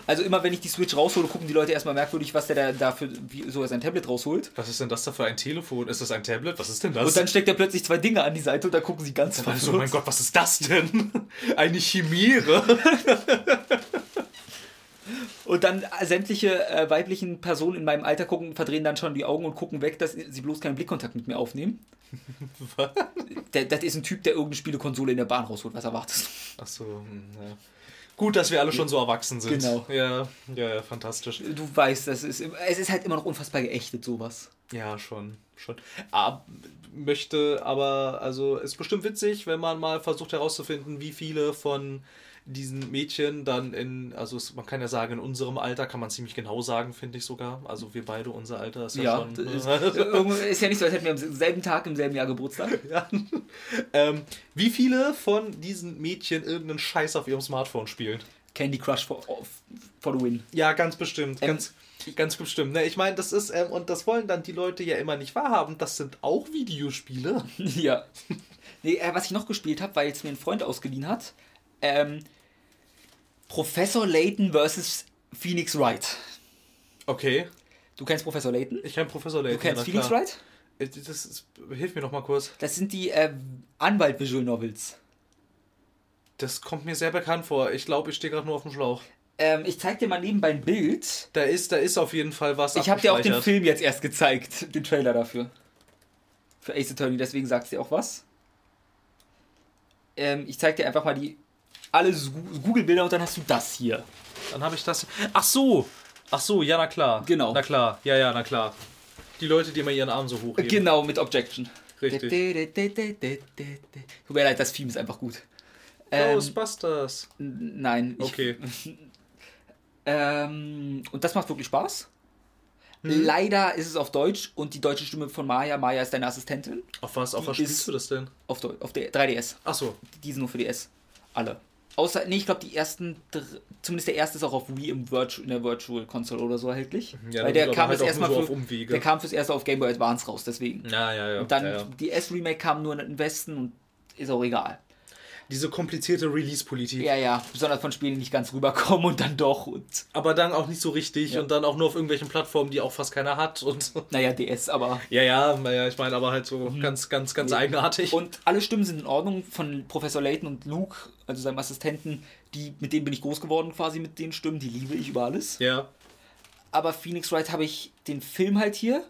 also immer wenn ich die Switch raushole, gucken die Leute erstmal merkwürdig, was der da, da für, wie, so sein Tablet rausholt. Was ist denn das da für ein Telefon? Ist das ein Tablet? Was ist denn das? Und dann steckt er plötzlich zwei Dinge an die Seite und da gucken sie ganz also, mein Gott, was ist das denn? [LAUGHS] Eine Chimäre? Und dann sämtliche äh, weiblichen Personen in meinem Alter gucken, verdrehen dann schon die Augen und gucken weg, dass sie bloß keinen Blickkontakt mit mir aufnehmen. [LAUGHS] Was? Der, das ist ein Typ, der irgendeine Spielekonsole in der Bahn rausholt. Was erwartest du? Achso, hm, ja. Gut, dass wir alle schon so erwachsen sind. Genau. Ja, ja, ja, fantastisch. Du weißt, das ist, es ist halt immer noch unfassbar geächtet, sowas. Ja, schon, schon. Ah, möchte aber, also ist bestimmt witzig, wenn man mal versucht herauszufinden, wie viele von diesen Mädchen dann in, also es, man kann ja sagen, in unserem Alter kann man ziemlich genau sagen, finde ich sogar. Also wir beide, unser Alter ist ja, Ja, schon. ist, [LAUGHS] irgendwie- ist ja nicht so, als hätten wir am selben Tag, im selben Jahr Geburtstag. [LAUGHS] ja. ähm, wie viele von diesen Mädchen irgendeinen Scheiß auf ihrem Smartphone spielen? Candy Crush for, for the win. Ja, ganz bestimmt. Ähm, Ganz, Ganz bestimmt. Ne? Ich meine, das ist, ähm, und das wollen dann die Leute ja immer nicht wahrhaben, das sind auch Videospiele. [LAUGHS] ja. Nee, äh, was ich noch gespielt habe, weil es mir ein Freund ausgeliehen hat, ähm, Professor Layton versus Phoenix Wright. Okay. Du kennst Professor Layton? Ich kenne Professor Layton. Du kennst ja, Phoenix klar. Wright? Äh, Das ist, hilf mir noch mal kurz. Das sind die äh, Anwalt-Visual Novels. Das kommt mir sehr bekannt vor. Ich glaube, ich stehe gerade nur auf dem Schlauch. Ähm, ich zeig dir mal nebenbei ein Bild. Da ist, da ist auf jeden Fall was. Ich habe dir auch den. Film jetzt erst gezeigt, den Trailer dafür. Für Ace Attorney, deswegen sagst du dir auch was. Ähm, ich zeig dir einfach mal die alle Google-Bilder und dann hast du das hier. Dann habe ich das. Ach so! Ach so, ja, na klar. Genau. Na klar, ja, ja, na klar. Die Leute, die immer ihren Arm so hochheben. Genau, mit Objection. Richtig. Tut mir leid, das Theme ist einfach gut. Ähm, Ghostbusters. nein. ich- Okay. [LAUGHS] Ähm, und das macht wirklich Spaß. Hm. Leider ist es auf Deutsch und die deutsche Stimme von Maya, Maya ist deine Assistentin, Auf was, auf Die was spielst du das denn? auf, auf der 3DS. Ach so. Die sind nur für DS. Alle. Außer, nee, ich glaube, die ersten, zumindest der erste ist auch auf Wii im Virtu in der Virtual Console oder so erhältlich. Ja, Weil der kam halt erstmal nur so für, der kam fürs erste auf Game Boy Advance raus, deswegen. Ja, ja, ja. Und dann ja, ja. die S-Remake kam nur in den Westen und ist auch egal. Diese komplizierte Release-Politik. Ja, ja, besonders von Spielen, die nicht ganz rüberkommen und dann doch. Und Aber dann auch nicht so richtig Ja. und dann auch nur auf irgendwelchen Plattformen, die auch fast keiner hat. Und [LAUGHS] naja, DS, aber. ja, ja, naja, ich meine aber halt so ganz, ganz, ganz Nee. eigenartig. Und alle Stimmen sind in Ordnung von Professor Layton und Luke, also seinem Assistenten, die, mit denen bin ich groß geworden quasi mit den Stimmen, die liebe ich über alles. ja. Aber Phoenix Wright habe ich den Film halt hier,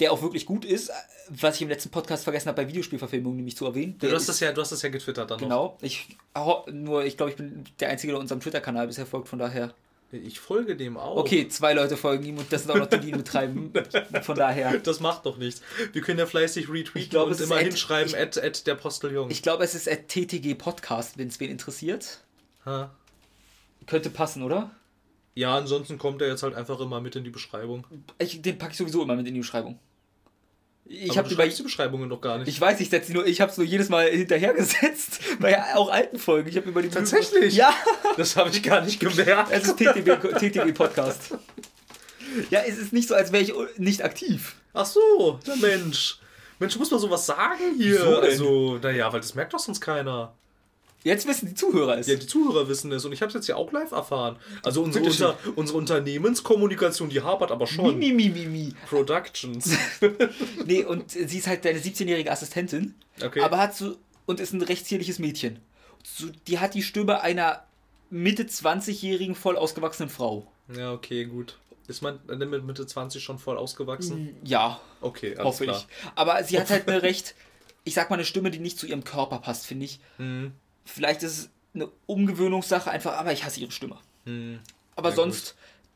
der auch wirklich gut ist, was ich im letzten Podcast vergessen habe, bei Videospielverfilmungen nämlich zu erwähnen. Du hast, das ist- ja, du hast das ja getwittert dann noch. Genau, ich ho- nur, ich glaube, ich bin der Einzige, der unserem Twitter-Kanal bisher folgt, von daher. Ich folge dem auch. Okay, zwei Leute folgen ihm und das sind auch noch die, die ihn betreiben. [LAUGHS] Von daher. Das macht doch nichts. Wir können ja fleißig retweeten Ich glaube, und immer at- hinschreiben, ich- at, at der Posteljung. Ich glaube, es ist at TTG Podcast, wenn es wen interessiert. Ha. Könnte passen, oder? Ja, ansonsten kommt er jetzt halt einfach immer mit in die Beschreibung. Ich, den packe ich sowieso immer mit in die Beschreibung. Ich habe die Beschreibungen doch gar nicht. Ich weiß, ich setze nur, ich habe es nur jedes Mal hinterhergesetzt, [LAUGHS] bei auch alten Folgen. Ich habe über die Tatsächlich? Ja, das habe ich gar nicht gemerkt. es ist TTG, TTG Podcast. Ja, es ist nicht so, als wäre ich nicht aktiv. Ach so, der Mensch. Mensch, muss man sowas sagen hier? Wieso denn? Also, naja, weil das merkt doch sonst keiner. Jetzt wissen die Zuhörer es. Ja, die Zuhörer wissen es und ich habe es jetzt ja auch live erfahren. Also unsere. Unter, unsere Unternehmenskommunikation, die hapert aber schon. Mi, mi, mi, mi. Productions. [LAUGHS] Nee, und sie ist halt deine 17-jährige Assistentin. Okay. Aber hat so. Und ist ein recht zierliches Mädchen. So, die hat die Stimme einer Mitte 20-jährigen voll ausgewachsenen Frau. ja, okay, gut. Ist man mit Mitte 20 schon voll ausgewachsen? Ja, Okay, hoffe klar. ich. Aber sie hat halt [LAUGHS] eine recht, ich sag mal, eine Stimme, die nicht zu ihrem Körper passt, finde ich. Hm, Vielleicht ist es eine Umgewöhnungssache einfach, aber ich hasse ihre Stimme. hm. Aber Ja, sonst,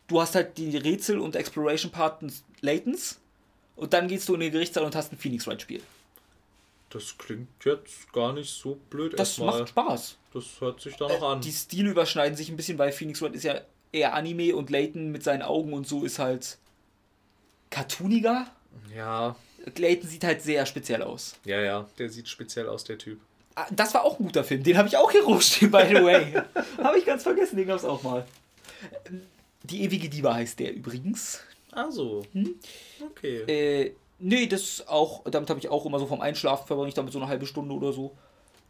du hast halt die Rätsel- und Exploration-Parts Laytons und dann gehst du in den Gerichtssaal und hast ein Phoenix Wright-Spiel. Das klingt jetzt gar nicht so blöd Das macht Spaß. Das hört sich da noch an. Die Stile überschneiden sich ein bisschen, weil Phoenix Wright ist ja eher Anime und Layton mit seinen Augen und so ist halt cartooniger. Ja, Layton sieht halt sehr speziell aus. ja, ja. Der sieht speziell aus, der Typ. Ah, Das war auch ein guter Film. Den habe ich auch hier rumstehen, by the [LAUGHS] way. habe ich ganz vergessen, den gab es auch mal. Die ewige Diva heißt der übrigens. Also. Hm? Okay. Äh, nee, das auch, damit habe ich auch immer so vom Einschlafen verbringe ich damit so eine halbe Stunde oder so.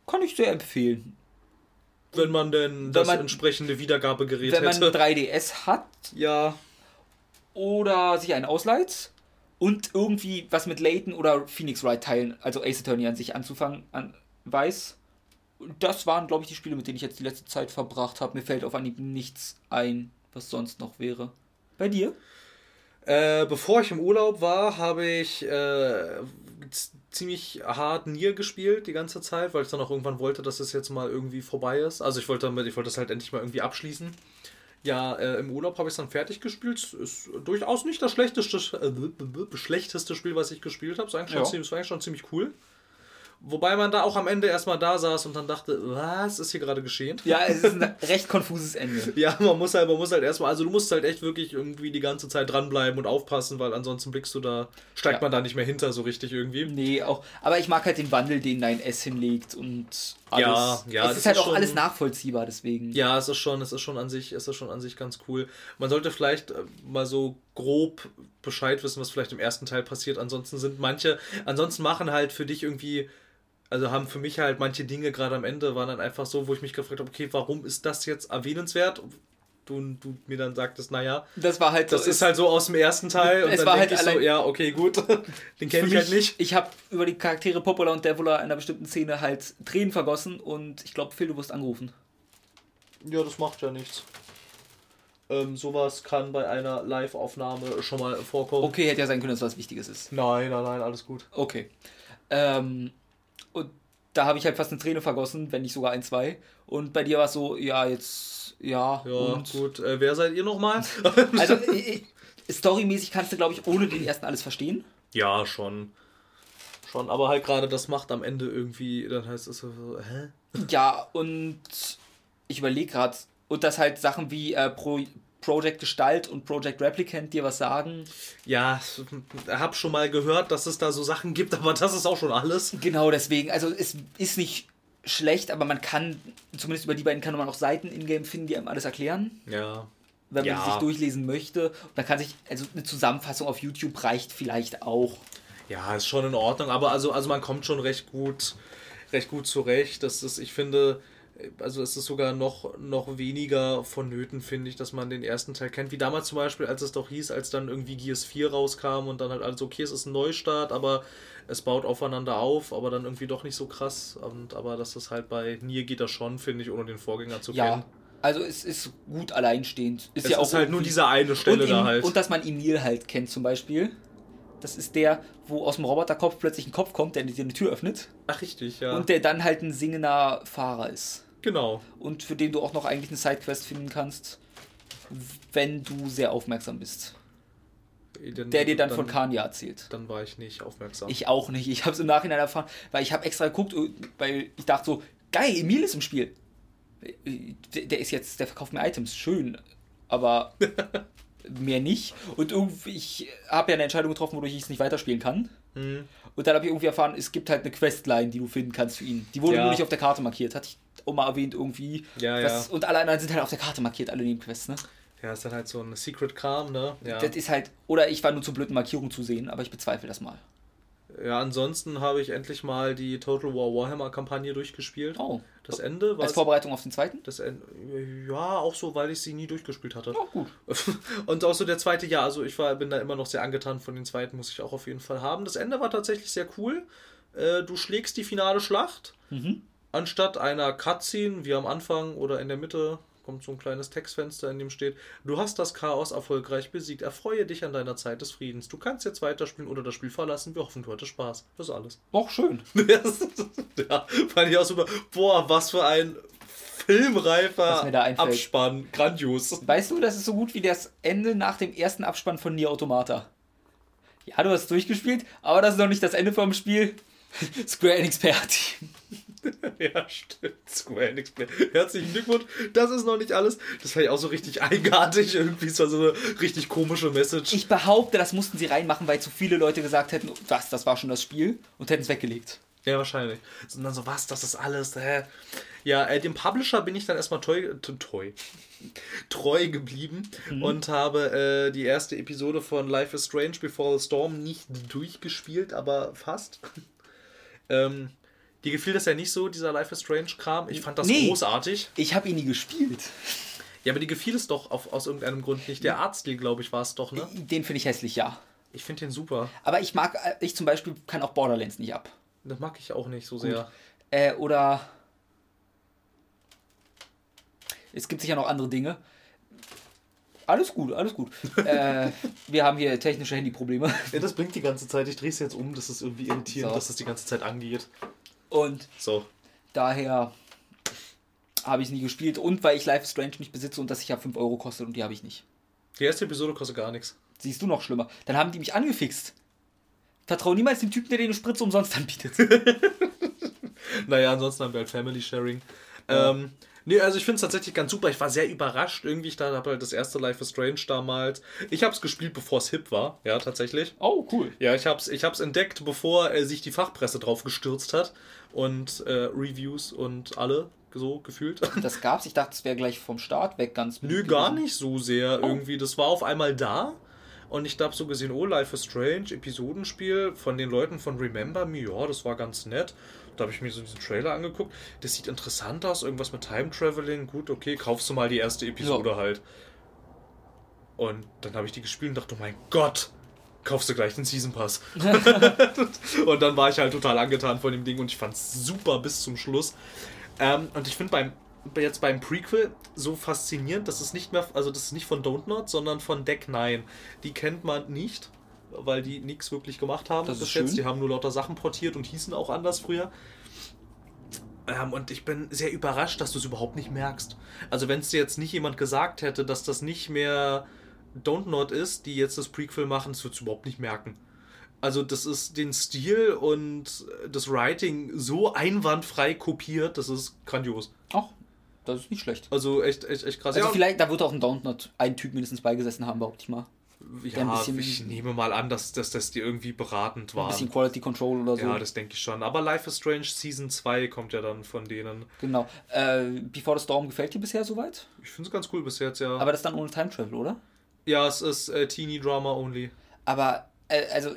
Kann ich sehr empfehlen. Wenn man denn das man- entsprechende Wiedergabegerät Wenn man hätte. 3DS hat Ja. oder sich einen ausleiht und irgendwie was mit Layton oder Phoenix Wright Teilen, also Ace Attorney an sich anzufangen, an, weiß. Das waren, glaube ich, die Spiele, mit denen ich jetzt die letzte Zeit verbracht habe. Mir fällt auf Anhieb nichts ein, was sonst noch wäre. Bei dir? Äh, bevor ich im Urlaub war, habe ich äh, ziemlich hart Nier gespielt die ganze Zeit, weil ich dann auch irgendwann wollte, dass es jetzt mal irgendwie vorbei ist. Also ich wollte damit, ich wollte das halt endlich mal irgendwie abschließen. Ja, äh, im Urlaub habe ich es dann fertig gespielt. Ist durchaus nicht das schlechteste, äh, schlechteste Spiel, was ich gespielt habe. War Ja. es war eigentlich schon ziemlich cool. Wobei man da auch am Ende erstmal da saß und dann dachte, was ist hier gerade geschehen? Ja, es ist ein [LAUGHS] recht konfuses Ende. Ja, man muss halt, man muss halt erstmal, also du musst halt echt wirklich irgendwie die ganze Zeit dranbleiben und aufpassen, weil ansonsten blickst du da, steigt Ja. man da nicht mehr hinter so richtig irgendwie. Nee, auch. Aber ich mag halt den Wandel, den dein S hinlegt und alles. Ja, ja, Es ist halt ist auch schon- alles nachvollziehbar, deswegen. Ja, es ist schon, es ist schon an sich, es ist schon an sich ganz cool. Man sollte vielleicht äh, mal so grob Bescheid wissen, was vielleicht im ersten Teil passiert. Ansonsten sind manche, ansonsten machen halt für dich irgendwie, also haben für mich halt manche Dinge gerade am Ende waren dann einfach so, wo ich mich gefragt habe, okay, warum ist das jetzt erwähnenswert? Du, du mir dann sagtest, naja, Das war halt das ist halt so aus dem ersten Teil und Es dann war denke halt ich so, ja, okay, gut, [LAUGHS] den kenne ich halt mich- nicht. Ich habe über die Charaktere Popola und Devola in einer bestimmten Szene halt Tränen vergossen und ich glaube, Phil, du wirst angerufen. Ja, das macht ja nichts. Ähm, sowas kann bei einer Live-Aufnahme schon mal vorkommen. Okay, hätte ja sein können, dass was Wichtiges ist. Nein, nein, nein, alles gut. Okay. Ähm, und da habe ich halt fast eine Träne vergossen, wenn nicht sogar ein, zwei. Und bei dir war es so, ja, jetzt, ja, Ja, und. gut. Äh, wer seid ihr nochmal? [LAUGHS] Also, [LAUGHS] äh, storymäßig kannst du, glaube ich, ohne den ersten alles verstehen. ja, schon. Schon, aber halt gerade das macht am Ende irgendwie, dann heißt es so, hä? Ja, und ich überlege gerade, und dass halt Sachen wie äh, Pro Project Gestalt und Project Replicant dir was sagen. Ja, hab schon mal gehört, dass es da so Sachen gibt, [LAUGHS] aber das ist auch schon alles. Genau deswegen, also es ist nicht schlecht, aber man kann, zumindest über die beiden kann man auch Seiten in-game finden, die einem alles erklären, Ja. wenn man Ja. sich durchlesen möchte. Und dann kann sich, also eine Zusammenfassung auf YouTube reicht vielleicht auch. Ja, ist schon in Ordnung, aber also, also man kommt schon recht gut, recht gut zurecht. Das ist, ich finde, also es ist sogar noch, noch weniger vonnöten, finde ich, dass man den ersten Teil kennt. Wie damals zum Beispiel, als es doch hieß, als dann irgendwie Gears 4 rauskam und dann halt alles, okay, es ist ein Neustart, aber es baut aufeinander auf, aber dann irgendwie doch nicht so krass. Und, aber das ist halt bei Nier geht das schon, finde ich, ohne den Vorgänger zu Ja, kennen. also es ist gut alleinstehend. Ist Es ja auch ist halt nur diese eine Stelle da halt. und dass man Emil halt kennt zum Beispiel. Das ist der, wo aus dem Roboterkopf plötzlich ein Kopf kommt, der dir eine Tür öffnet. Ach, richtig, ja. Und der dann halt ein singender Fahrer ist. Genau. Und für den du auch noch eigentlich eine Sidequest finden kannst, wenn du sehr aufmerksam bist. Der dir dann, von Kanye erzählt. Dann war ich nicht aufmerksam. Ich auch nicht. Ich habe es im Nachhinein erfahren, weil ich habe extra geguckt, weil ich dachte so, geil, Emil ist im Spiel. Der der ist jetzt, der verkauft mir Items, schön. Aber [LAUGHS] mehr nicht. Und irgendwie, ich habe ja eine Entscheidung getroffen, wodurch ich es nicht weiterspielen kann. Hm. Und dann habe ich irgendwie erfahren, es gibt halt eine Questline, die du finden kannst für ihn. Die wurde Ja. nur nicht auf der Karte markiert. Hatte ich auch mal erwähnt irgendwie. Ja, Das- ja. Und alle anderen sind halt auf der Karte markiert, alle Nebenquests, ne? Ja, ist dann halt so ein Secret-Kram, ne? Ja. Das ist halt, oder ich war nur zu blöd, eine Markierung zu sehen, aber ich bezweifle das mal. ja, ansonsten habe ich endlich mal die Total War Warhammer-Kampagne durchgespielt. Oh. Das Ende war. Als Vorbereitung auf den zweiten? Das Ende, ja, auch so, weil ich sie nie durchgespielt hatte. Oh, gut. [LAUGHS] Und auch so der zweite, ja, also ich war, bin da immer noch sehr angetan von den zweiten, muss ich auch auf jeden Fall haben. Das Ende war tatsächlich sehr cool. Äh, Du schlägst die finale Schlacht. Mhm. Anstatt einer Cutscene, wie am Anfang oder in der Mitte, kommt so ein kleines Textfenster, in dem steht, du hast das Chaos erfolgreich besiegt. Erfreue dich an deiner Zeit des Friedens. Du kannst jetzt weiterspielen oder das Spiel verlassen. Wir hoffen, du hattest Spaß. Das ist alles. Auch schön. [LAUGHS] ja, fand ich auch super. Boah, was für ein filmreifer Was mir da einfällt. Abspann. Grandios. Weißt du, das ist so gut wie das Ende nach dem ersten Abspann von Nier Automata. Ja, du hast es durchgespielt, aber das ist noch nicht das Ende vom Spiel. [LAUGHS] Square Enix PR-Team. [LAUGHS] Ja, stimmt. Square Enix. Play. Herzlichen Glückwunsch. Das ist noch nicht alles. Das war ja auch so richtig eigenartig. Irgendwie es war so eine richtig komische Message. Ich behaupte, das mussten sie reinmachen, weil zu viele Leute gesagt hätten, was, das war schon das Spiel und hätten es weggelegt. Ja, wahrscheinlich. Und dann so, was, das ist alles. Hä? Ja, äh, dem Publisher bin ich dann erstmal treu, t- treu, [LAUGHS] treu geblieben und habe äh, die erste Episode von Life is Strange Before the Storm nicht durchgespielt, aber fast. [LAUGHS] ähm, dir gefiel das ja nicht so, dieser Life is Strange Kram. Ich fand das Nee. großartig. Ich habe ihn nie gespielt. Ja, aber dir gefiel es doch auf, aus irgendeinem Grund nicht. Der Artstil, glaube ich, war es doch, ne? Den finde ich hässlich, ja. Ich finde den super. Aber ich mag, äh, ich zum Beispiel kann auch Borderlands nicht ab. Das mag ich auch nicht so sehr. Äh, oder. Es gibt sicher noch andere Dinge. Alles gut, alles gut. [LAUGHS] äh, wir haben hier technische Handyprobleme. Ja, das blinkt die ganze Zeit. Ich drehe es jetzt um. Das ist irgendwie irritierend, So. dass es die ganze Zeit angeht. Und So. daher habe ich es nie gespielt. Und weil ich Life is Strange nicht besitze und das sicher 5 Euro kostet und die habe ich nicht. Die erste Episode kostet gar nichts. Siehst du noch schlimmer. Dann haben die mich angefixt. Vertrau niemals dem Typen, der dir eine Spritze umsonst anbietet. [LAUGHS] Naja, ansonsten haben wir halt Family Sharing. Ähm, nee, also ich finde es tatsächlich ganz super. Ich war sehr überrascht irgendwie. Ich dachte, habe halt das erste Life is Strange damals. Ich habe es gespielt, bevor es hip war. Ja, tatsächlich. Oh, cool. Ja, ich habe es ich hab's entdeckt, bevor äh, sich die Fachpresse drauf gestürzt hat. Und äh, Reviews und alle so gefühlt. [LAUGHS] Das gab's. Ich dachte, es wäre gleich vom Start weg ganz Nö, gar nicht so sehr irgendwie. Das war auf einmal da. Und ich habe so gesehen, oh, Life is Strange, Episodenspiel von den Leuten von Remember Me, ja, das war ganz nett. Da habe ich mir so diesen Trailer angeguckt. Das sieht interessant aus, irgendwas mit Time Traveling. Gut, okay, kaufst du mal die erste Episode Ja. halt. Und dann habe ich die gespielt und dachte, oh mein Gott, kaufst du gleich den Season Pass. [LAUGHS] und dann war ich halt total angetan von dem Ding und ich fand es super bis zum Schluss. Ähm, und ich finde beim jetzt beim Prequel so faszinierend, dass es nicht mehr, also das ist nicht von Don't Not, sondern von Deck 9. Die kennt man nicht, weil die nichts wirklich gemacht haben Das ist bis jetzt. schön. Die haben nur lauter Sachen portiert und hießen auch anders früher. Ähm, und ich bin sehr überrascht, dass du es überhaupt nicht merkst. Also wenn es dir jetzt nicht jemand gesagt hätte, dass das nicht mehr Don't Not ist, die jetzt das Prequel machen, das würdest du überhaupt nicht merken. Also das ist den Stil und das Writing so einwandfrei kopiert, das ist grandios. Ach, das ist nicht schlecht. Also echt, echt, echt krass. Also ja, vielleicht, da wird auch ein Downtot ein Typ mindestens beigesessen haben, behaupte ich mal. Ja, ein bisschen- ich nehme mal an, dass, dass, dass die irgendwie beratend Ein waren. bisschen Quality Control oder so. ja, das denke ich schon. Aber Life is Strange Season 2 kommt ja dann von denen. genau. Äh, Before the Storm gefällt dir bisher soweit? Ich finde es ganz cool bis jetzt, ja. Aber das dann ohne Time Travel, oder? ja, es ist äh, Teenie Drama only. Aber, äh, also,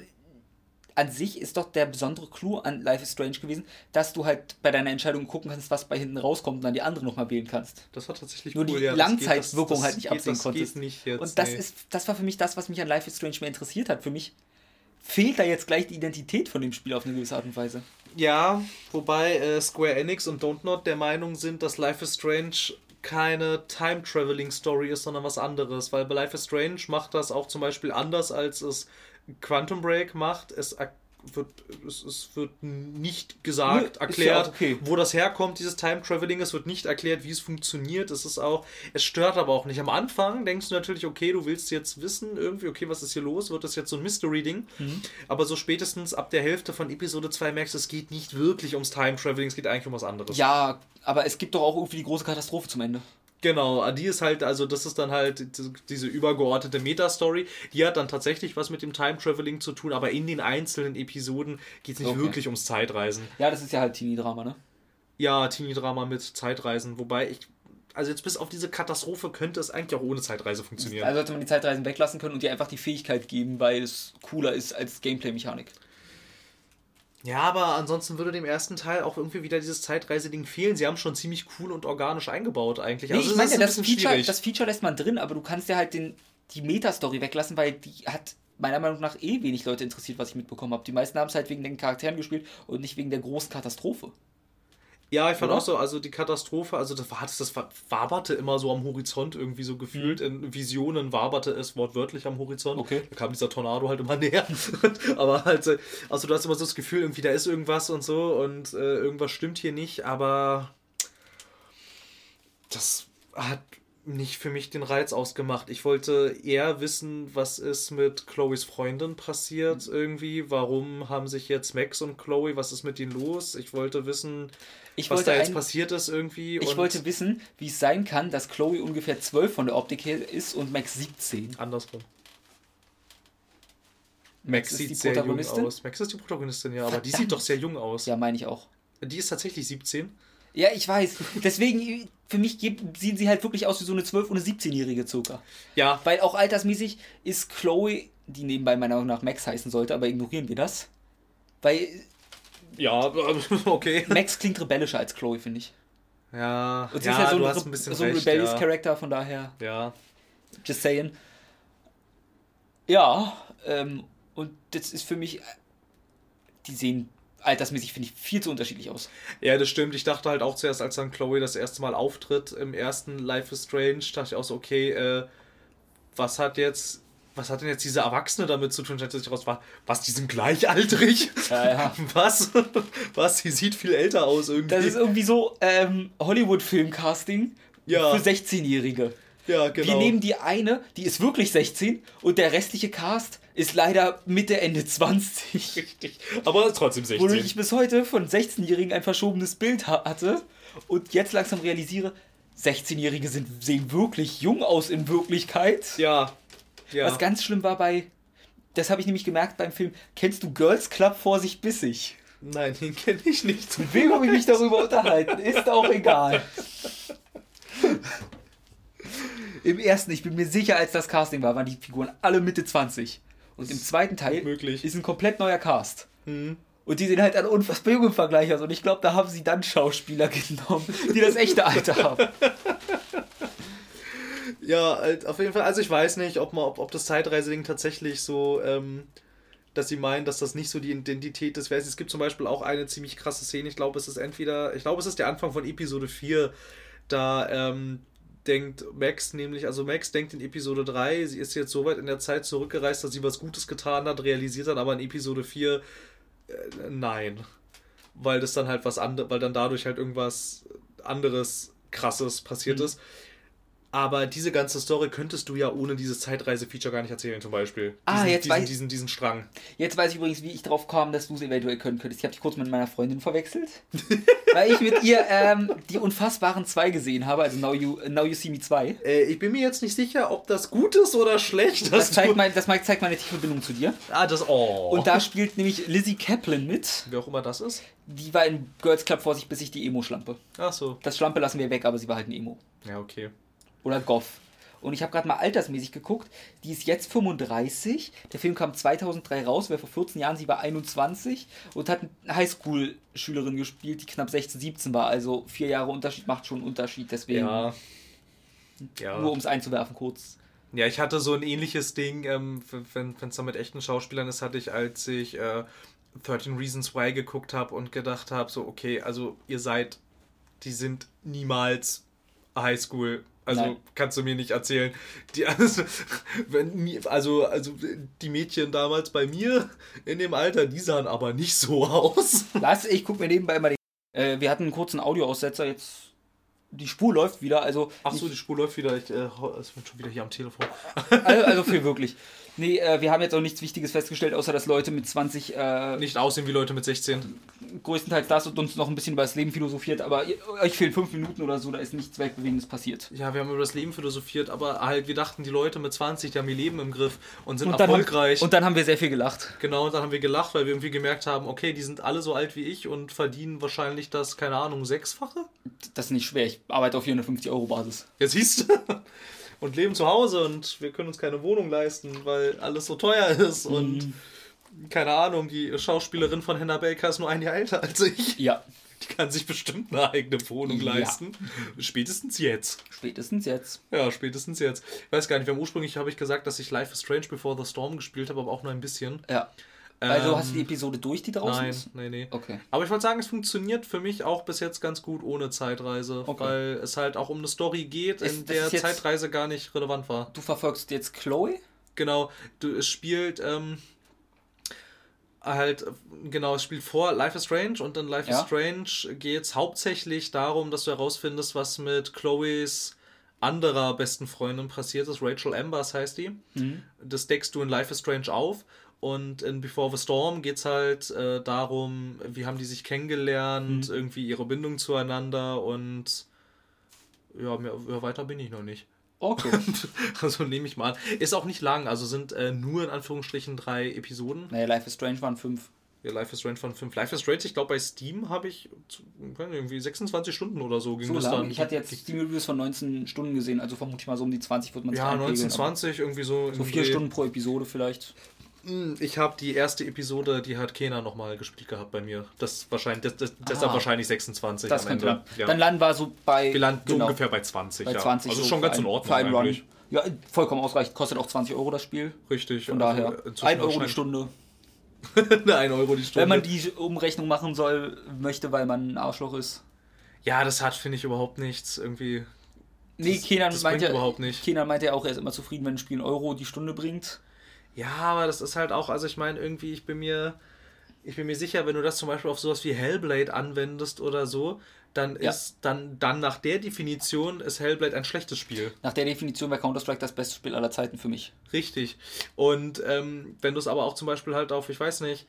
an sich ist doch der besondere Clou an Life is Strange gewesen, dass du halt bei deiner Entscheidung gucken kannst, was bei hinten rauskommt und dann die andere nochmal wählen kannst. Das war tatsächlich Nur cool. die ja, Langzeitwirkung halt nicht absehen geht, das konntest. Nicht jetzt, und das nee. ist, das war für mich das, was mich an Life is Strange mehr interessiert hat. Für mich fehlt da jetzt gleich die Identität von dem Spiel auf eine gewisse Art und Weise. Ja, wobei äh, Square Enix und Don't Not der Meinung sind, dass Life is Strange keine Time-Traveling-Story ist, sondern was anderes. Weil bei Life is Strange macht das auch zum Beispiel anders, als es Quantum Break macht. Es wird, es, es wird nicht gesagt, ja erklärt, auch okay. wo das herkommt, dieses Time-Traveling. Es wird nicht erklärt, wie es funktioniert. Es ist auch, es stört aber auch nicht. Am Anfang denkst du natürlich, okay, du willst jetzt wissen, irgendwie, okay, was ist hier los? Wird das jetzt so ein Mystery-Ding? Mhm. Aber so spätestens ab der Hälfte von Episode 2 merkst du, es geht nicht wirklich ums Time-Traveling, es geht eigentlich um was anderes. Ja, aber es gibt doch auch irgendwie die große Katastrophe zum Ende. Genau, die ist halt, also das ist dann halt diese übergeordnete Meta-Story. Die hat dann tatsächlich was mit dem Time-Traveling zu tun, aber in den einzelnen Episoden geht es nicht Okay. wirklich ums Zeitreisen. Ja, das ist ja halt Teenie-Drama, ne? Ja, Teenie-Drama mit Zeitreisen, wobei ich, also jetzt bis auf diese Katastrophe könnte es eigentlich auch ohne Zeitreise funktionieren. Also sollte man die Zeitreisen weglassen können und dir einfach die Fähigkeit geben, weil es cooler ist als Gameplay-Mechanik. Ja, aber ansonsten würde dem ersten Teil auch irgendwie wieder dieses Zeitreise-Ding fehlen. Sie haben schon ziemlich cool und organisch eingebaut eigentlich. Nee, Also ich meine, ein das Feature, schwierig. das Feature lässt man drin, aber du kannst ja halt den, die Meta-Story weglassen, weil die hat meiner Meinung nach eh wenig Leute interessiert, was ich mitbekommen habe. Die meisten haben es halt wegen den Charakteren gespielt und nicht wegen der großen Katastrophe. Ja, ich fand Oder? auch so, also die Katastrophe, also das, war, das war- waberte immer so am Horizont irgendwie so gefühlt. In Visionen waberte es wortwörtlich am Horizont. Mhm. Okay. Da kam dieser Tornado halt immer [LAUGHS] näher. aber halt, also du hast immer so das Gefühl, irgendwie da ist irgendwas und so und äh, irgendwas stimmt hier nicht, aber das hat nicht für mich den Reiz ausgemacht. Ich wollte eher wissen, was ist mit Chloes Freundin passiert irgendwie. Warum haben sich jetzt Max und Chloe, was ist mit ihnen los? Ich wollte wissen, Ich was wollte, da jetzt ein, passiert ist irgendwie. ich wollte wissen, wie es sein kann, dass Chloe ungefähr 12 von der Optik her ist und Max 17. andersrum. Max Max ist sieht die sehr jung Protagonistin? aus. Max ist die Protagonistin, ja, aber die Verdammt. sieht doch sehr jung aus. Ja, meine ich auch. Die ist tatsächlich 17. Ja, ich weiß. Deswegen, für mich sehen sie halt wirklich aus wie so eine 12- oder 17-Jährige Zucker. Ja, Weil auch altersmäßig ist Chloe, die nebenbei meiner Meinung nach Max heißen sollte, aber ignorieren wir das. Weil ja, [LAUGHS] okay. Max klingt rebellischer als Chloe, finde ich. Ja, Und sie ja ist ja so du ein, hast ein bisschen so ein recht. rebellious ja. Charakter, von daher, ja. just saying. Ja, ähm, und das ist für mich, die sehen altersmäßig, finde ich, viel zu unterschiedlich aus. ja, das stimmt. Ich dachte halt auch zuerst, als dann Chloe das erste Mal auftritt im ersten Life is Strange, dachte ich auch so, okay, äh, was hat jetzt. Was hat denn jetzt diese Erwachsene damit zu tun? Stellte sich raus, war, was, die sind gleichaltrig? Ja, ja. [LAUGHS] Was? Was? Sie sieht viel älter aus irgendwie. Das ist irgendwie so ähm, Hollywood-Film-Casting Ja. für 16-Jährige. ja, genau. Wir nehmen die eine, die ist wirklich 16 und der restliche Cast ist leider Mitte, Ende 20. Richtig. Aber trotzdem 16. Wodurch ich bis heute von 16-Jährigen ein verschobenes Bild ha hatte. und jetzt langsam realisiere, 16-Jährige sind, sehen wirklich jung aus in Wirklichkeit. Ja. ja. Was ganz schlimm war bei, das habe ich nämlich gemerkt beim Film, kennst du Girls Club Vorsicht bissig? Nein, den kenne ich nicht. Mit wem habe ich mich darüber unterhalten? Ist auch egal. [LAUGHS] Im ersten, ich bin mir sicher, als das Casting war, waren die Figuren alle Mitte 20. Und im zweiten Teil ist ein komplett neuer Cast. Mhm. Und die sehen halt alle unfassbar jung im Vergleich aus. Und ich glaube, da haben sie dann Schauspieler [LAUGHS] genommen, die das echte Alter haben. [LAUGHS] Ja, halt, auf jeden Fall. Also ich weiß nicht, ob, man, ob, ob das Zeitreiseding tatsächlich so, ähm, dass sie meinen, dass das nicht so die Identität des Wesens. Es gibt zum Beispiel auch eine ziemlich krasse Szene. Ich glaube, es ist entweder, ich glaube, es ist der Anfang von Episode 4. Da ähm, denkt Max nämlich, also Max denkt in Episode 3, sie ist jetzt so weit in der Zeit zurückgereist, dass sie was Gutes getan hat, realisiert dann aber in Episode 4, äh, nein. Weil das dann halt was anderes, weil dann dadurch halt irgendwas anderes krasses passiert Mhm. ist. Aber diese ganze Story könntest du ja ohne dieses Zeitreise-Feature gar nicht erzählen, zum Beispiel. Ah, diesen, jetzt diesen, weiß- diesen, diesen Strang. Jetzt weiß ich übrigens, wie ich drauf kam, dass du es eventuell können könntest. Ich habe dich kurz mit meiner Freundin verwechselt. [LAUGHS] weil ich mit ihr ähm, die unfassbaren zwei gesehen habe, also Now You, Now you See Me 2. Äh, ich bin mir jetzt nicht sicher, ob das gut ist oder schlecht. Das zeigt, mein, das zeigt meine tiefe Bindung zu dir. Ah, das. Oh. Und da spielt nämlich Lizzie Kaplan mit. Wer auch immer das ist. Die war in Girls Club Vorsicht bis ich die Emo-Schlampe. Ach so. Das Schlampe lassen wir weg, aber sie war halt ein Emo. Ja, okay. Oder Goth. Und ich habe gerade mal altersmäßig geguckt. Die ist jetzt 35. Der Film kam 2003 raus, wäre vor 14 Jahren. Sie war 21 und hat eine Highschool-Schülerin gespielt, die knapp 16, 17 war. Also vier Jahre Unterschied macht schon einen Unterschied. Deswegen, Ja. Ja. nur um es einzuwerfen kurz. Ja, ich hatte so ein ähnliches Ding, ähm, wenn es da mit echten Schauspielern ist, hatte ich, als ich äh, 13 Reasons Why geguckt habe und gedacht habe, so, okay, also ihr seid, die sind niemals Highschool. Also Nein. kannst du mir nicht erzählen. Die, [LAUGHS] also, wenn, also, also die Mädchen damals bei mir in dem Alter, die sahen aber nicht so [LAUGHS] aus. Lass, ich gucke mir nebenbei mal den. Äh, wir hatten einen kurzen Audioaussetzer, jetzt. Die Spur läuft wieder, also. Ach so, die Spur läuft wieder. Ich äh, es bin schon wieder hier am Telefon. Also, also für wirklich. Nee, äh, wir haben jetzt auch nichts Wichtiges festgestellt, außer dass Leute mit 20 äh, Nicht aussehen wie Leute mit 16. größtenteils das und uns noch ein bisschen über das Leben philosophiert, aber euch fehlen fünf Minuten oder so, da ist nichts Weltbewegendes passiert. Ja, wir haben über das Leben philosophiert, aber halt, wir dachten, die Leute mit 20, die haben ihr Leben im Griff und sind Und erfolgreich. haben, und dann haben wir sehr viel gelacht. genau, und dann haben wir gelacht, weil wir irgendwie gemerkt haben, okay, die sind alle so alt wie ich und verdienen wahrscheinlich das, keine Ahnung, sechsfache? Das ist nicht schwer, ich arbeite auf 450 Euro Basis. Ja, siehst du? Und leben zu Hause und wir können uns keine Wohnung leisten, weil alles so teuer ist und keine Ahnung, die Schauspielerin von Hannah Baker ist nur ein Jahr älter als ich. Ja, Die kann sich bestimmt eine eigene Wohnung Ja. leisten. Spätestens jetzt. spätestens jetzt. Ja, spätestens jetzt. Ich weiß gar nicht, wir haben ursprünglich habe ich gesagt, dass ich Life is Strange Before the Storm gespielt habe, aber auch nur ein bisschen. Ja. Also hast du die Episode durch, die draußen Nein, ist? nee, nee. Okay. Aber ich wollte sagen, es funktioniert für mich auch bis jetzt ganz gut ohne Zeitreise, Okay. weil es halt auch um eine Story geht, in der ist jetzt- Zeitreise gar nicht relevant war. Du verfolgst jetzt Chloe? Genau, du, es spielt ähm, halt, genau, es spielt vor Life is Strange und in Life Ja. is Strange geht es hauptsächlich darum, dass du herausfindest, was mit Chloes anderer besten Freundin passiert ist. Rachel Ambers heißt die. Das deckst du in Life is Strange auf. Und in Before the Storm geht es halt äh, darum, wie haben die sich kennengelernt, irgendwie ihre Bindung zueinander und ja, mehr, weiter bin ich noch nicht. Okay. [LAUGHS] Also nehme ich mal an. Ist auch nicht lang, also sind äh, nur in Anführungsstrichen drei Episoden. naja, Life is Strange waren fünf. Ja, Life is Strange von fünf. Life is Strange, ich glaube bei Steam habe ich irgendwie 26 Stunden oder so ging So das lang. dann. Ich hatte jetzt Steam Reviews von 19 Stunden gesehen, also vermute ich mal so um die 20 wird man ja, 19, 20, irgendwie so. So vier. Stunden pro Episode vielleicht. Hm, Ich habe die erste Episode, die hat Kena nochmal gespielt gehabt bei mir. Das wahrscheinlich, das, das, deshalb Ah. wahrscheinlich 26 Das am kann Ende. Ja. Dann landen wir so bei. wir landen so genau, ungefähr bei 20. bei ja. 20. Also so schon ganz in Ordnung eigentlich. Run. Ja, vollkommen ausreichend. Kostet auch 20 Euro das Spiel. Richtig. Von also daher. inzwischen 1 Euro die Stunde. [LAUGHS] 1 Euro die Stunde. Wenn man die Umrechnung machen soll, möchte, weil man ein Arschloch ist. ja, das hat, finde ich, überhaupt nichts irgendwie. Nee, Das- Kenan das überhaupt nicht. Kenan meinte ja auch, er ist immer zufrieden, wenn ein Spiel einen Euro die Stunde bringt. Ja, aber das ist halt auch, also ich meine, irgendwie, ich bin mir, ich bin mir sicher, wenn du das zum Beispiel auf sowas wie Hellblade anwendest oder so, dann Ja. ist dann, dann nach der Definition ist Hellblade ein schlechtes Spiel. Nach der Definition wäre Counter-Strike das beste Spiel aller Zeiten für mich. Richtig. Und ähm, wenn du es aber auch zum Beispiel halt auf, ich weiß nicht,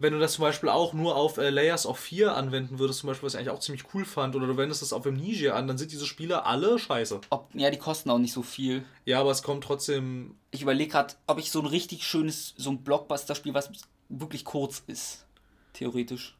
wenn du das zum Beispiel auch nur auf äh, Layers of 4 anwenden würdest, zum Beispiel, was ich eigentlich auch ziemlich cool fand, oder du wendest das auf Amnesia an, dann sind diese Spiele alle scheiße. Ob, ja, die kosten auch nicht so viel. Ja, aber es kommt trotzdem. Ich überlege gerade, ob ich so ein richtig schönes, so ein Blockbuster-Spiel, was wirklich kurz ist. Theoretisch.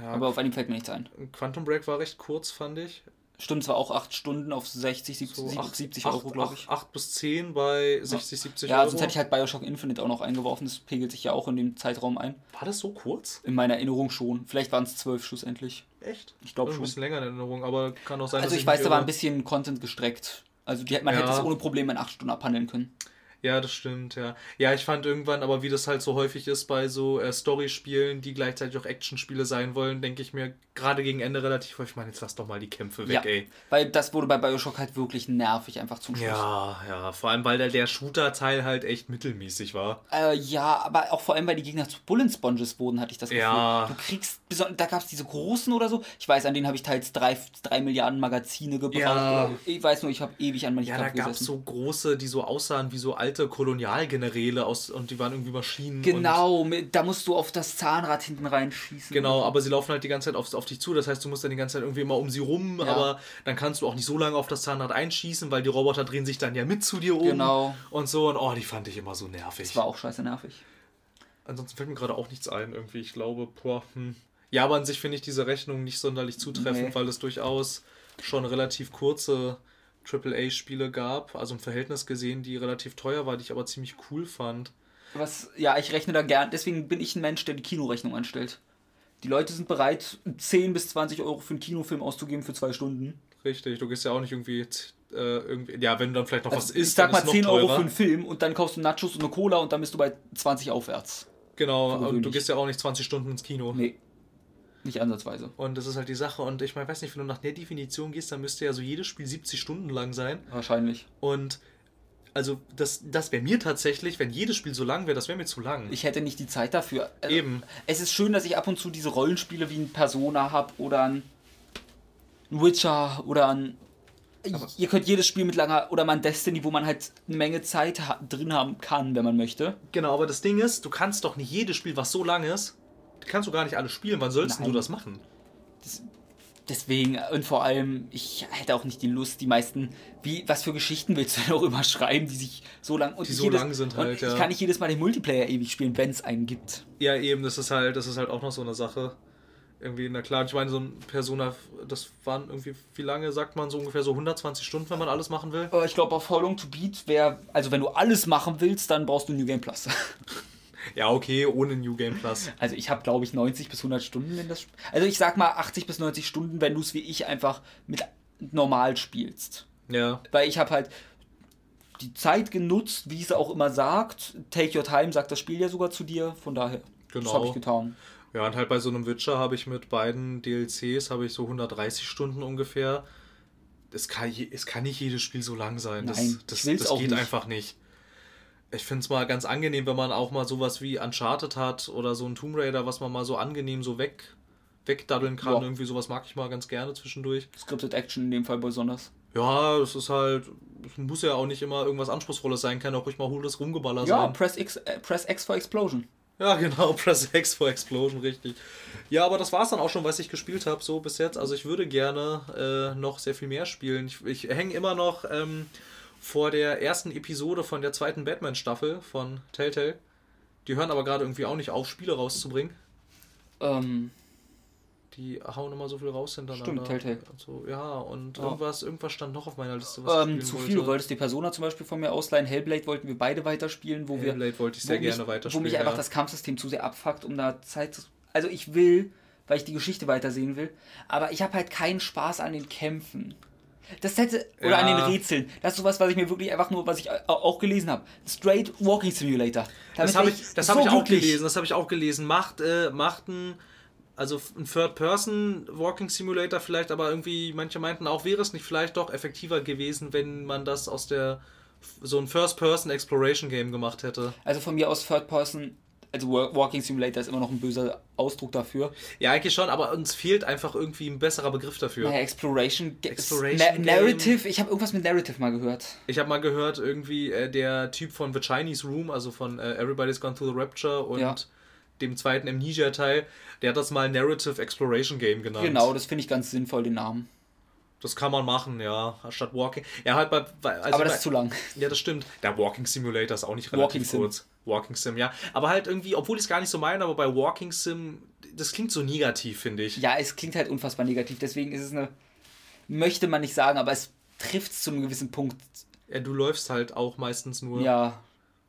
Ja, Aber auf einem fällt mir nichts ein. Quantum Break war recht kurz, fand ich. Stimmt zwar auch 8 Stunden auf 60, 70, So 70 acht- Euro, glaube ich. 8, bis 10 bei 60, 70 Ja, Euro. sonst hätte ich halt Bioshock Infinite auch noch eingeworfen. Das pegelt sich ja auch in dem Zeitraum ein. War das so kurz? In meiner Erinnerung schon. Vielleicht waren es 12 schlussendlich. Echt? Ich glaub Ein schon. bisschen länger in Erinnerung, aber kann auch sein, Also dass ich weiß, da war ein bisschen Content gestreckt. Also die, man Ja. hätte es ohne Probleme in 8 Stunden abhandeln können. Ja, das stimmt, ja. Ja, ich fand irgendwann, aber wie das halt so häufig ist bei so äh, Story-Spielen, die gleichzeitig auch Action-Spiele sein wollen, denke ich mir gerade gegen Ende relativ häufig, man, jetzt lass doch mal die Kämpfe weg, Ja, ey. weil das wurde bei Bioshock halt wirklich nervig einfach zum Schluss. Ja, ja, vor allem, weil der, der Shooter-Teil halt echt mittelmäßig war. Äh, ja, aber auch vor allem, weil die Gegner zu Bullen Sponges wurden, hatte ich das Gefühl. Ja. Du kriegst, da gab es diese großen oder so. Ich weiß, an denen habe ich teils drei, drei Milliarden Magazine gebraucht. Ja. Ich weiß nur, ich habe ewig an manchen Ja, da gab es so große, die so aussahen wie so alte Kolonialgeneräle aus und die waren irgendwie Maschinen. Genau, da musst du auf das Zahnrad hinten reinschießen. Genau, aber sie laufen halt die ganze Zeit auf, auf dich zu. Das heißt, du musst dann die ganze Zeit irgendwie immer um sie rum, Ja. aber dann kannst du auch nicht so lange auf das Zahnrad einschießen, weil die Roboter drehen sich dann ja mit zu dir um. Genau. Und so. Und oh, die fand ich immer so nervig. Das war auch scheiße nervig. Ansonsten fällt mir gerade auch nichts ein, irgendwie. Ich glaube, boah, hm. Ja, aber an sich finde ich diese Rechnung nicht sonderlich zutreffend, Nee. weil es durchaus schon relativ kurze AAA-Spiele gab, also im Verhältnis gesehen, die relativ teuer war, die ich aber ziemlich cool fand. Was, ja, ich rechne da gern, deswegen bin ich ein Mensch, der die Kinorechnung anstellt. Die Leute sind bereit, 10 bis 20 Euro für einen Kinofilm auszugeben für zwei Stunden. Richtig, du gehst ja auch nicht irgendwie, äh, irgendwie ja, wenn du dann vielleicht noch was Also, isst, ich sag mal ist noch 10 Euro für einen Film und dann kaufst du Nachos und eine Cola und dann bist du bei 20 aufwärts. Genau, und du gehst ja auch nicht 20 Stunden ins Kino. Nee. Nicht ansatzweise. Und das ist halt die Sache. Und ich meine, weiß nicht, wenn du nach der Definition gehst, dann müsste ja so jedes Spiel 70 Stunden lang sein. Wahrscheinlich. Und also das, das wäre mir tatsächlich, wenn jedes Spiel so lang wäre, das wäre mir zu lang. Ich hätte nicht die Zeit dafür. Also, Eben. Es ist schön, dass ich ab und zu diese Rollenspiele wie ein Persona habe oder ein Witcher oder ein. ihr könnt jedes Spiel mit langer oder mal ein Destiny, wo man halt eine Menge Zeit ha drin haben kann, wenn man möchte. Genau, aber das Ding ist, du kannst doch nicht jedes Spiel, was so lang ist, kannst du gar nicht alles spielen. Wann sollst du das machen? Deswegen und vor allem, ich hätte auch nicht die Lust, die meisten, wie, was für Geschichten willst du denn auch immer [LAUGHS] schreiben, die sich so lang und Die so lang sind halt, ja. Ich kann nicht jedes Mal den Multiplayer ewig spielen, wenn es einen gibt. Ja, eben, das ist halt, das ist halt auch noch so eine Sache. Irgendwie, na klar, ich meine, so ein Persona, das waren irgendwie, wie lange sagt man so ungefähr so 120 Stunden, wenn man alles machen will? Aber ich glaube, auf How Long to Beat wäre, also wenn du alles machen willst, dann brauchst du New Game Plus. [LAUGHS] Ja, okay, ohne New Game Plus. Also ich habe, glaube ich, 90 bis 100 Stunden in das Sp- Also ich sag mal 80 bis 90 Stunden, wenn du es wie ich einfach mit normal spielst. Ja, Weil ich habe halt die Zeit genutzt, wie es auch immer sagt. Take your time, sagt das Spiel ja sogar zu dir. Von daher, das Genau. habe ich getan. Ja, und halt bei so einem Witcher habe ich mit beiden DLCs habe ich so 130 Stunden ungefähr. Es kann, es kann nicht jedes Spiel so lang sein. Das, Nein, das, das auch geht nicht. einfach nicht. Ich finde es mal ganz angenehm, wenn man auch mal sowas wie Uncharted hat oder so ein Tomb Raider, was man mal so angenehm so weg, wegdaddeln kann. Ja. Irgendwie sowas mag ich mal ganz gerne zwischendurch. Scripted Action in dem Fall besonders. Ja, das ist halt, es muss ja auch nicht immer irgendwas Anspruchsvolles sein, kann auch ruhig mal hohles Rumgeballer Ja, sein. Press X, äh, Press X for Explosion. Ja, [LAUGHS] genau, Press X for Explosion, richtig. Ja, aber das war es dann auch schon, was ich gespielt habe, so bis jetzt. Also ich würde gerne äh, noch sehr viel mehr spielen. Ich, ich hänge immer noch ähm, vor der ersten Episode von der zweiten Batman-Staffel von Telltale. Die hören aber gerade irgendwie auch nicht auf, Spiele rauszubringen. Ähm, Die hauen immer so viel raus hintereinander. Stimmt, Telltale. Und So, ja, und Ja. irgendwas, irgendwas stand noch auf meiner Liste, was ähm, zu viel. Du wollte. wolltest die Persona zum Beispiel von mir ausleihen. Hellblade wollten wir beide weiterspielen, wo wir Hellblade wollte ich sehr wo gerne mich, weiterspielen. Wo mich einfach ja. das Kampfsystem zu sehr abfuckt, um da Zeit zu. Also ich will, weil ich die Geschichte weitersehen will, aber ich habe halt keinen Spaß an den Kämpfen. Das hätte. Oder an den Ja. Rätseln. Das ist sowas, was ich mir wirklich einfach nur, was ich au- auch gelesen habe. Straight Walking Simulator. Das Damit habe wär ich, das so hab ich auch glücklich. gelesen. Das habe ich auch gelesen. Macht, äh, macht ein, also ein Third-Person-Walking Simulator vielleicht, aber irgendwie, manche meinten auch, wäre es nicht vielleicht doch effektiver gewesen, wenn man das aus der so ein First-Person-Exploration-Game gemacht hätte. Also von mir aus Third Person. Also Wa- Walking Simulator ist immer noch ein böser Ausdruck dafür. Ja, eigentlich schon, aber uns fehlt einfach irgendwie ein besserer Begriff dafür. Naja, Exploration, Exploration Na Game. Narrative. Ich habe irgendwas mit Narrative mal gehört. Ich habe mal gehört, irgendwie äh, der Typ von The Chinese Room, also von äh, Everybody's Gone Through the Rapture und Ja. dem zweiten Amnesia-Teil, der hat das mal Narrative Exploration Game genannt. Genau, das finde ich ganz sinnvoll, den Namen. Das kann man machen, ja, statt Walking. Ja, halt bei, also Aber das bei, ist zu lang. Ja, das stimmt. Der Walking Simulator ist auch nicht Walking relativ Sim. Walking Sim, ja. Aber halt irgendwie, obwohl ich es gar nicht so meine, aber bei Walking Sim, das klingt so negativ, finde ich. Ja, es klingt halt unfassbar negativ, deswegen ist es eine. Möchte man nicht sagen, aber es trifft es zu einem gewissen Punkt. Ja, du läufst halt auch meistens nur. Ja.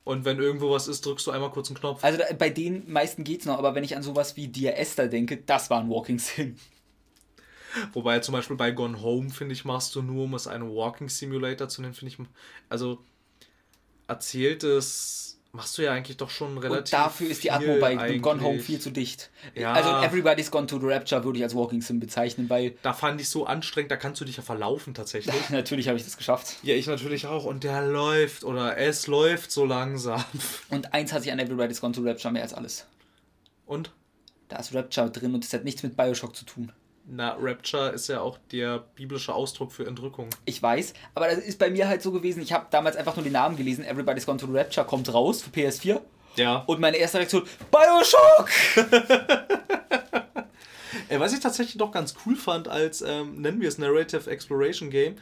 Und wenn irgendwo was ist, drückst du einmal kurz einen Knopf. Also da, bei den meisten geht's noch, aber wenn ich an sowas wie Dear Esther denke, das war ein Walking Sim. Wobei zum Beispiel bei Gone Home, finde ich, machst du nur, um es einen Walking Simulator zu nennen, finde ich. Also erzähltes machst du ja eigentlich doch schon relativ. Und dafür ist die Atmo bei eigentlich. Gone Home viel zu dicht. Ja. Also Everybody's Gone to the Rapture würde ich als Walking Sim bezeichnen, weil Da fand ich so anstrengend, da kannst du dich ja verlaufen tatsächlich. [LAUGHS] natürlich habe ich das geschafft. ja, ich natürlich auch. Und der läuft oder es läuft so langsam. Und eins hat sich an Everybody's Gone to the Rapture mehr als alles. Und? Da ist Rapture drin und das hat nichts mit Bioshock zu tun. Na, Rapture ist ja auch der biblische Ausdruck für Entrückung. Ich weiß, aber das ist bei mir halt so gewesen, ich habe damals einfach nur den Namen gelesen, Everybody's Gone to the Rapture kommt raus für PS4 Ja. und meine erste Reaktion, Bioshock! [LAUGHS] Äh, was ich tatsächlich doch ganz cool fand als, ähm, nennen wir es Narrative Exploration Game,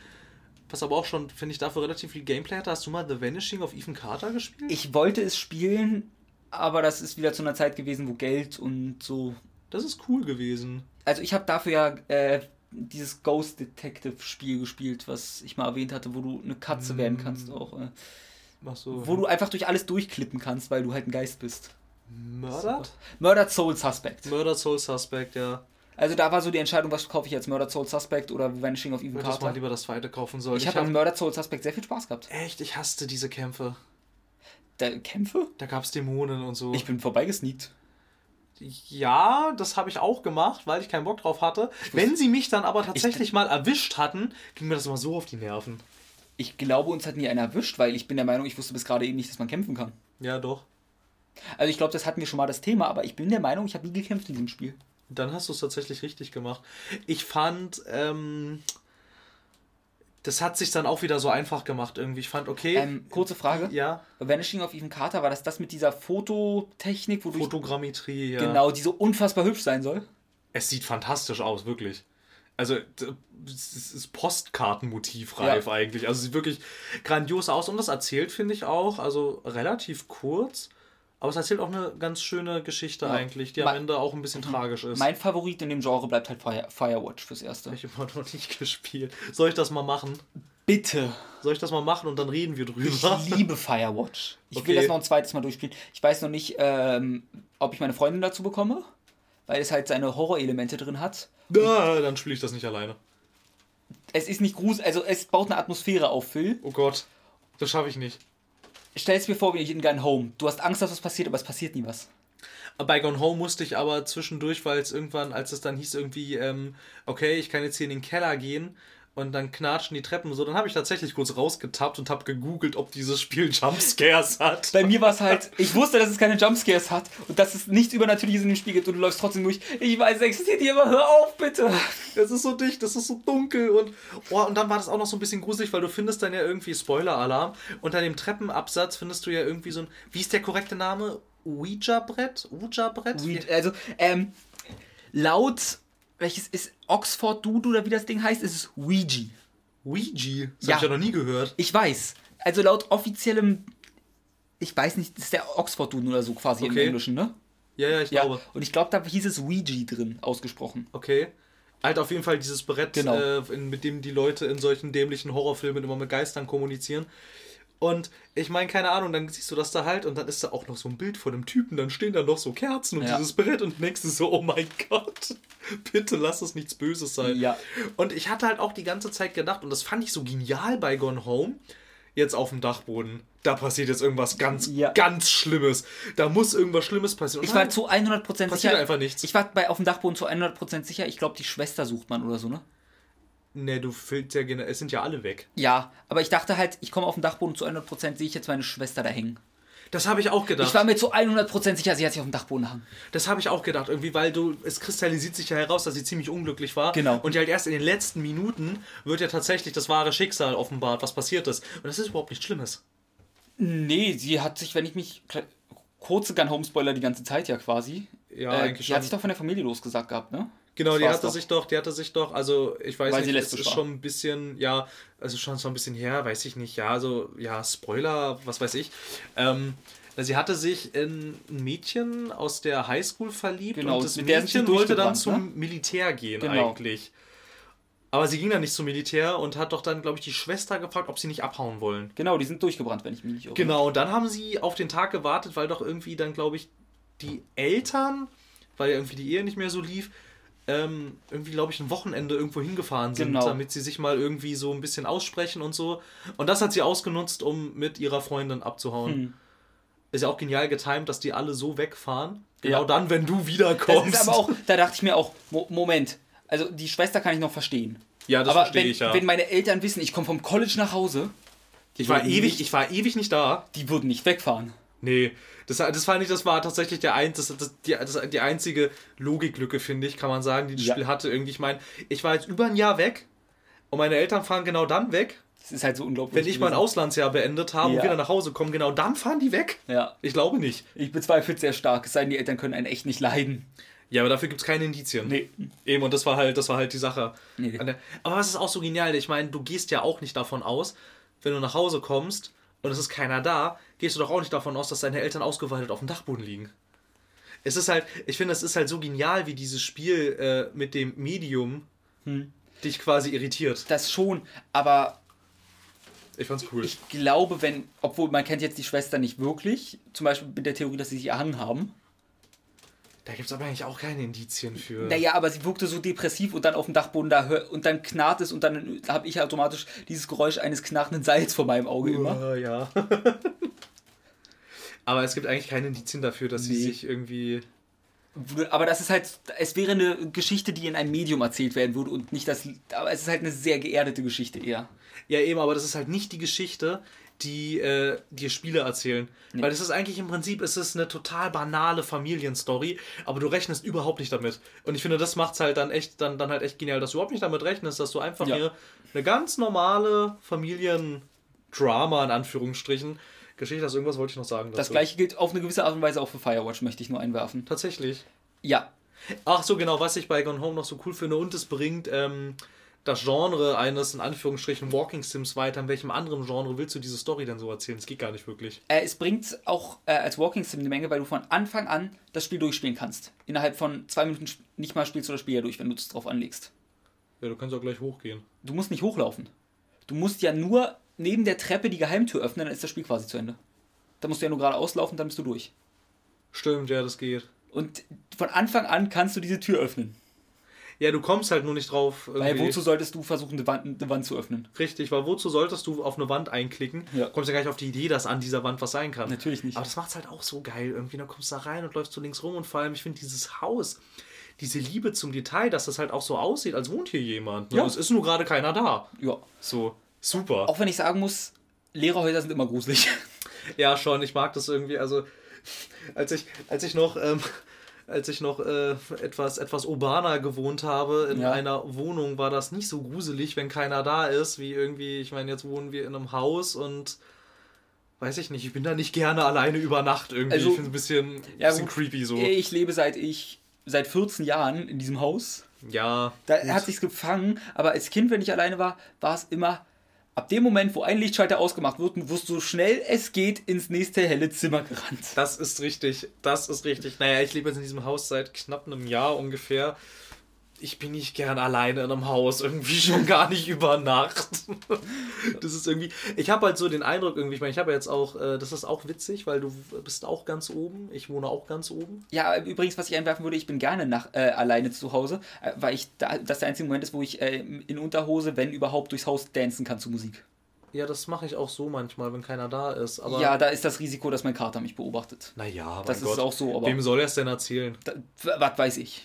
was aber auch schon, finde ich, dafür relativ viel Gameplay hatte. Hast du mal The Vanishing of Ethan Carter gespielt? Ich wollte es spielen, aber das ist wieder zu einer Zeit gewesen, wo Geld und so. Das ist cool gewesen. Also ich habe dafür ja äh, dieses Ghost Detective Spiel gespielt, was ich mal erwähnt hatte, wo du eine Katze werden kannst auch. Äh, so. wo du einfach durch alles durchklippen kannst, weil du halt ein Geist bist. Murdered? Murdered Soul Suspect. Murdered Soul Suspect, ja. Also da war so die Entscheidung, was kaufe ich jetzt, Murdered Soul Suspect oder Vanishing of Ich Even würde das mal Carter. lieber das zweite kaufen sollen. Ich habe an Murdered Soul Suspect sehr viel Spaß gehabt. Echt, ich hasste diese Kämpfe. Da, Kämpfe? Da gab es Dämonen und so. Ich bin vorbeigesneakt. Ja, das habe ich auch gemacht, weil ich keinen Bock drauf hatte. Wenn sie mich dann aber tatsächlich mal erwischt hatten, ging mir das immer so auf die Nerven. Ich glaube, uns hat nie einer erwischt, weil ich bin der Meinung, ich wusste bis gerade eben nicht, dass man kämpfen kann. Ja, doch. Also ich glaube, das hatten wir schon mal das Thema, aber ich bin der Meinung, ich habe nie gekämpft in diesem Spiel. Dann hast du es tatsächlich richtig gemacht. Ich fand, ähm, das hat sich dann auch wieder so einfach gemacht irgendwie. Ich fand, okay, Ähm, kurze Frage. ja, Vanishing of Even Carter, war das das mit dieser Fototechnik, wo du Fotogrammetrie, ja. genau, die so unfassbar hübsch sein soll? Es sieht fantastisch aus, wirklich. Also, es ist Postkartenmotivreif Ja. eigentlich. Also, es sieht wirklich grandios aus und das erzählt, finde ich auch, also relativ kurz. Aber es erzählt auch eine ganz schöne Geschichte Ja. eigentlich, die am Ende auch ein bisschen tragisch ist. Mein Favorit in dem Genre bleibt halt Fire, Firewatch fürs Erste. Ich immer noch nicht gespielt. Soll ich das mal machen? Bitte. Soll ich das mal machen und dann reden wir drüber? Ich liebe Firewatch. Ich will Okay. das noch ein zweites Mal durchspielen. Ich weiß noch nicht, ähm, ob ich meine Freundin dazu bekomme, weil es halt seine Horrorelemente drin hat. Ah, dann spiele ich das nicht alleine. Es ist nicht gruselig, also es baut eine Atmosphäre auf, Phil. Oh Gott, das schaffe ich nicht. Stell mir vor, wie in Gun Home. Du hast Angst, dass was passiert, aber es passiert nie was. Bei Gone Home musste ich aber zwischendurch, weil es irgendwann, als es dann hieß irgendwie, ähm, okay, ich kann jetzt hier in den Keller gehen und dann knatschen die Treppen so, dann habe ich tatsächlich kurz rausgetappt und habe gegoogelt, ob dieses Spiel Jumpscares hat. Bei mir war es halt, ich wusste, dass es keine Jumpscares hat und dass es nichts Übernatürliches in dem Spiel gibt und du läufst trotzdem durch. Ich weiß, es existiert hier, aber hör auf, bitte. Es ist so dicht, es ist so dunkel und oh, und dann war das auch noch so ein bisschen gruselig, weil du findest dann ja irgendwie Spoiler-Alarm. Unter dem Treppenabsatz findest du ja irgendwie so ein, wie ist der korrekte Name? Ouija-Brett? Ouija-Brett? Also, ähm, laut, welches ist Oxford Dude oder wie das Ding heißt, ist es Ouija. Ouija? Das Ja. habe ich ja noch nie gehört. Ich weiß. Also laut offiziellem, ich weiß nicht, das ist der Oxford Duden oder so quasi im Okay. Englischen, ne? Ja, ja, ich Ja. glaube. Und ich glaube, da hieß es Ouija drin, ausgesprochen. Okay. Halt auf jeden Fall dieses Brett, Genau. äh, in, mit dem die Leute in solchen dämlichen Horrorfilmen immer mit Geistern kommunizieren. Und ich meine, keine Ahnung, dann siehst du das da halt und dann ist da auch noch so ein Bild von einem Typen, dann stehen da noch so Kerzen und Ja. dieses Brett und denkst du so, oh mein Gott, [LAUGHS] bitte lass es nichts Böses sein. Ja. Und ich hatte halt auch die ganze Zeit gedacht, und das fand ich so genial bei Gone Home, jetzt auf dem Dachboden, da passiert jetzt irgendwas ganz, Ja. ganz Schlimmes. Da muss irgendwas Schlimmes passieren. Und Ich war zu 100% passiert sicher. einfach nichts. Ich war bei, auf dem Dachboden zu 100% sicher. Ich glaube, die Schwester sucht man oder so, ne? Ne, du füllst ja generell, es sind ja alle weg. Ja, aber ich dachte halt, ich komme auf den Dachboden zu 100% sehe ich jetzt meine Schwester da hängen. Das habe ich auch gedacht. Ich war mir zu 100% sicher, sie hat sich auf dem Dachboden hangen. Das habe ich auch gedacht, irgendwie, weil du, es kristallisiert sich ja heraus, dass sie ziemlich unglücklich war. Genau. Und halt erst in den letzten Minuten wird ja tatsächlich das wahre Schicksal offenbart, was passiert ist. Und das ist überhaupt nichts Schlimmes. Nee, sie hat sich, wenn ich mich. kurze Gun Home Spoiler die ganze Zeit ja quasi. Ja, äh, eigentlich die hat sich doch von der Familie losgesagt gehabt, ne? Genau, Das die hatte doch. sich doch, die hatte sich doch, also ich weiß Weil nicht, es ist war. schon ein bisschen, ja, also schon so ein bisschen her, weiß ich nicht, ja, also, ja, Spoiler, was weiß ich. Ähm, sie hatte sich in ein Mädchen aus der Highschool verliebt Genau, und das Mädchen wollte dann zum ne? Militär gehen Genau. eigentlich. Aber sie ging dann nicht zum Militär und hat doch dann, glaube ich, die Schwester gefragt, ob sie nicht abhauen wollen. Genau, die sind durchgebrannt, wenn ich mich nicht irre. Genau, und dann haben sie auf den Tag gewartet, weil doch irgendwie dann, glaube ich, die Eltern, weil irgendwie die Ehe nicht mehr so lief, ähm, irgendwie, glaube ich, ein Wochenende irgendwo hingefahren sind, Genau. damit sie sich mal irgendwie so ein bisschen aussprechen und so. Und das hat sie ausgenutzt, um mit ihrer Freundin abzuhauen. Hm. Ist ja auch genial getimt, dass die alle so wegfahren. Genau Ja. dann, wenn du Das wiederkommst. ist aber auch, da dachte ich mir auch, Mo Moment, also die Schwester kann ich noch verstehen. Ja, das aber verstehe wenn, ich ja. wenn meine Eltern wissen, ich komme vom College nach Hause, ich war ewig, nicht, ich war ewig nicht da. die würden nicht wegfahren. Nee, das, das fand ich, das war tatsächlich der ein, das, das, die, das, die einzige Logiklücke, finde ich, kann man sagen, die das Ja. Spiel hatte. Irgendwie, ich meine, ich war jetzt über ein Jahr weg und meine Eltern fahren genau dann weg, Das ist halt so unglaublich. wenn ich mein gewesen. Auslandsjahr beendet habe Ja. und wieder nach Hause komme. Genau dann fahren die weg? Ja, Ich glaube nicht. ich bezweifle es sehr stark. Es sei denn, die Eltern können einen echt nicht leiden. Ja, aber dafür gibt es keine Indizien. Nee. Eben, und das war halt, das war halt die Sache. Nee. Aber was ist auch so genial? Ich meine, du gehst ja auch nicht davon aus, wenn du nach Hause kommst und es ist keiner da, gehst du doch auch nicht davon aus, dass deine Eltern ausgeweitet auf dem Dachboden liegen. Es ist halt, ich finde, es ist halt so genial, wie dieses Spiel äh, mit dem Medium Hm. dich quasi irritiert. Das schon, aber Ich fand's cool. ich glaube, wenn, obwohl man kennt jetzt die Schwester nicht wirklich, zum Beispiel mit der Theorie, dass sie sich erhangen haben. Da gibt es aber eigentlich auch keine Indizien für. Naja, aber sie wirkte so depressiv und dann auf dem Dachboden da hör, und dann knarrt es und dann habe ich automatisch dieses Geräusch eines knarrenden Seils vor meinem Auge immer. Ja. [LAUGHS] aber es gibt eigentlich keine Indizien dafür, dass sie Nee. sich irgendwie. Aber das ist halt, es wäre eine Geschichte, die in einem Medium erzählt werden würde und nicht das, aber es ist halt eine sehr geerdete Geschichte eher. Ja, eben, aber das ist halt nicht die Geschichte, die äh, dir Spiele erzählen. Weil das ist eigentlich im Prinzip, es ist eine total banale Familienstory, aber du rechnest überhaupt nicht damit. Und ich finde, das macht's halt dann echt, dann, dann halt echt genial, dass du überhaupt nicht damit rechnest, dass du einfach Ja. hier eine ganz normale Familiendrama, in Anführungsstrichen, Geschichte hast. Irgendwas wollte ich noch sagen. Das dazu. gleiche gilt auf eine gewisse Art und Weise auch für Firewatch, möchte ich nur einwerfen. Tatsächlich. Ja, Ach so, genau, was ich bei Gone Home noch so cool finde und es bringt ähm, das Genre eines, in Anführungsstrichen, Walking Sims weiter. In welchem anderen Genre willst du diese Story denn so erzählen? Das geht gar nicht wirklich. äh, es bringt auch äh, als Walking Sim eine Menge, weil du von Anfang an das Spiel durchspielen kannst. Innerhalb von zwei Minuten nicht mal spielst du das Spiel ja durch, wenn du es drauf anlegst. Ja, du kannst auch gleich hochgehen. Du musst nicht hochlaufen. Du musst ja nur neben der Treppe die Geheimtür öffnen, dann ist das Spiel quasi zu Ende. Da musst du ja nur gerade auslaufen, dann bist du durch. Stimmt, ja, das geht. Und von Anfang an kannst du diese Tür öffnen. Ja, du kommst halt nur nicht drauf. Weil irgendwie. wozu solltest du versuchen, eine Wand, eine Wand zu öffnen? Richtig, weil wozu solltest du auf eine Wand einklicken? Ja. Kommst ja gar nicht auf die Idee, dass an dieser Wand was sein kann. Natürlich nicht. Aber das macht's halt auch so geil. Irgendwie, da kommst du da rein und läufst so links rum und vor allem, ich finde dieses Haus, diese Liebe zum Detail, dass das halt auch so aussieht, als wohnt hier jemand. Ne? Ja. Es ist nur gerade keiner da. Ja. So, super. Auch wenn ich sagen muss, Lehrerhäuser sind immer gruselig. Ja, schon, ich mag das irgendwie. Also, als ich, als ich noch, ähm, als ich noch äh, etwas, etwas urbaner gewohnt habe, in Ja. einer Wohnung, war das nicht so gruselig, wenn keiner da ist, wie irgendwie, ich meine, jetzt wohnen wir in einem Haus und weiß ich nicht, ich bin da nicht gerne alleine über Nacht irgendwie. Also- ich finde es ein bisschen, Ja, bisschen gut. creepy so. Ich lebe seit ich seit 14 Jahren in diesem Haus. Ja. Da gut. hat sich's gefangen, aber als Kind, wenn ich alleine war, war es immer ab dem Moment, wo ein Lichtschalter ausgemacht wird, wirst du so schnell es geht ins nächste helle Zimmer gerannt. Das ist richtig, das ist richtig. Naja, ich lebe jetzt in diesem Haus seit knapp einem Jahr ungefähr. Ich bin nicht gern alleine in einem Haus, irgendwie schon gar nicht über Nacht. Das ist irgendwie. Ich habe halt so den Eindruck irgendwie, ich meine, ich habe jetzt auch, äh, das ist auch witzig, weil du bist auch ganz oben, ich wohne auch ganz oben. Ja, übrigens, was ich einwerfen würde, ich bin gerne nach, äh, alleine zu Hause, äh, weil ich da, das der einzige Moment ist, wo ich äh, in Unterhose, wenn überhaupt, durchs Haus dancen kann zu Musik. Ja, das mache ich auch so manchmal, wenn keiner da ist. Aber ja, da ist das Risiko, dass mein Kater mich beobachtet. naja, mein Das Gott. ist auch so, aber Wem soll er es denn erzählen? da, was weiß ich.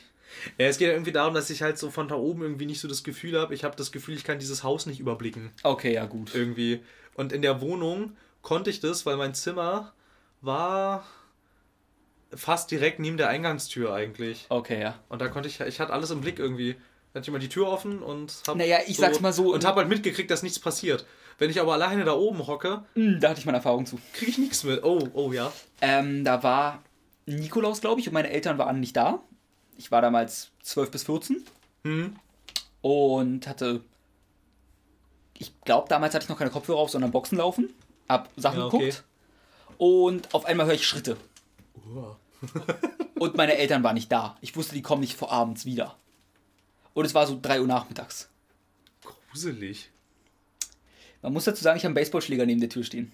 Ja, es geht ja irgendwie darum, dass ich halt so von da oben irgendwie nicht so das Gefühl habe. Ich habe das Gefühl, ich kann dieses Haus nicht überblicken. Okay, ja gut. irgendwie. Und in der Wohnung konnte ich das, weil mein Zimmer war fast direkt neben der Eingangstür eigentlich. Okay, ja. Und da konnte ich, ich hatte alles im Blick irgendwie. hatte ich immer die Tür offen und hab Naja, ich sag's mal so, Und hab halt mitgekriegt, dass nichts passiert. Wenn ich aber alleine da oben hocke, Hm, Da hatte ich meine Erfahrung zu. kriege ich nichts mit. Oh, oh ja. Ähm, da war Nikolaus, glaube ich, und meine Eltern waren nicht da. Ich war damals 12 bis 14 Hm. und hatte. Ich glaube, damals hatte ich noch keine Kopfhörer auf, sondern Boxen laufen. Hab Sachen Ja, okay. geguckt. Und auf einmal höre ich Schritte. Und meine Eltern waren nicht da. Ich wusste, die kommen nicht vor abends wieder. Und es war so 3 Uhr nachmittags. Gruselig. Man muss dazu sagen, ich habe einen Baseballschläger neben der Tür stehen.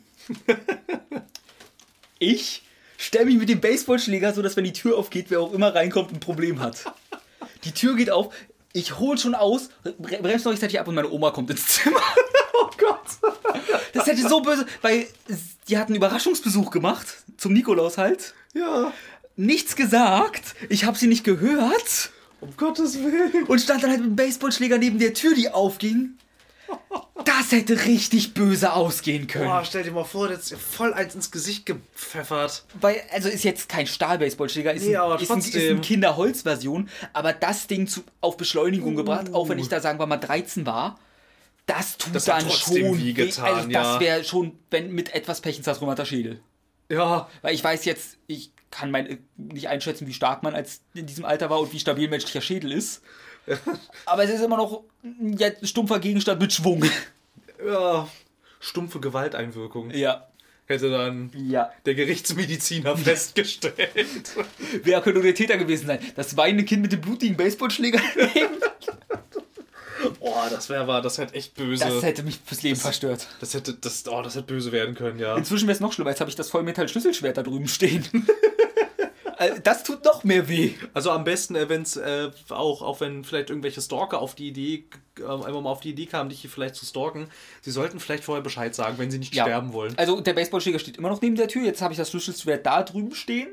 [LAUGHS] ich stelle mich mit dem Baseballschläger so, dass wenn die Tür aufgeht, wer auch immer reinkommt, ein Problem hat. Die Tür geht auf, ich hole schon aus, bre- bremse noch rechtzeitig ab und meine Oma kommt ins Zimmer. [LAUGHS] Oh Gott. Das hätte so böse, weil die hatten Überraschungsbesuch gemacht zum Nikolaus halt. Ja. Nichts gesagt, ich habe sie nicht gehört Um Gottes Willen. und stand dann halt mit dem Baseballschläger neben der Tür, die aufging. Das hätte richtig böse ausgehen können. Boah, stell dir mal vor, der ist voll eins ins Gesicht gepfeffert. Weil, also ist jetzt kein Stahl-Baseballschläger, ist, Nee, ein, ist, ein, ist eine Kinderholz-Version, aber das Ding zu, auf Beschleunigung gebracht, auch wenn ich da sagen wir mal 13 war, das tut Das dann schon weh weh. getan, also ja. das wäre schon, wenn mit etwas Pech ins das Schädel. Ja. Weil ich weiß jetzt, ich kann mein, nicht einschätzen, wie stark man als in diesem Alter war und wie stabil menschlicher Schädel ist. Aber es ist immer noch ein stumpfer Gegenstand mit Schwung. Ja. Stumpfe Gewalteinwirkung. Ja. Hätte dann Ja. der Gerichtsmediziner festgestellt. [LAUGHS] Wer könnte der Täter gewesen sein? Das weinende Kind mit dem blutigen Baseballschläger? [LAUGHS] Boah, das wäre war, das hätte echt böse. Das hätte mich fürs Leben verstört. das hätte, das, oh, das hätte böse werden können, ja. Inzwischen wäre es noch schlimmer. Jetzt habe ich das Vollmetall-Schlüsselschwert da drüben stehen. [LAUGHS] Also, das tut noch mehr weh. Also am besten, äh, wenn es äh, auch, auch wenn vielleicht irgendwelche Stalker auf die Idee, äh, einfach mal auf die Idee kamen, dich hier vielleicht zu stalken, sie sollten vielleicht vorher Bescheid sagen, wenn sie nicht sterben wollen. Also der Baseballschläger steht immer noch neben der Tür. Jetzt habe ich das Schlüsselschwert da drüben stehen.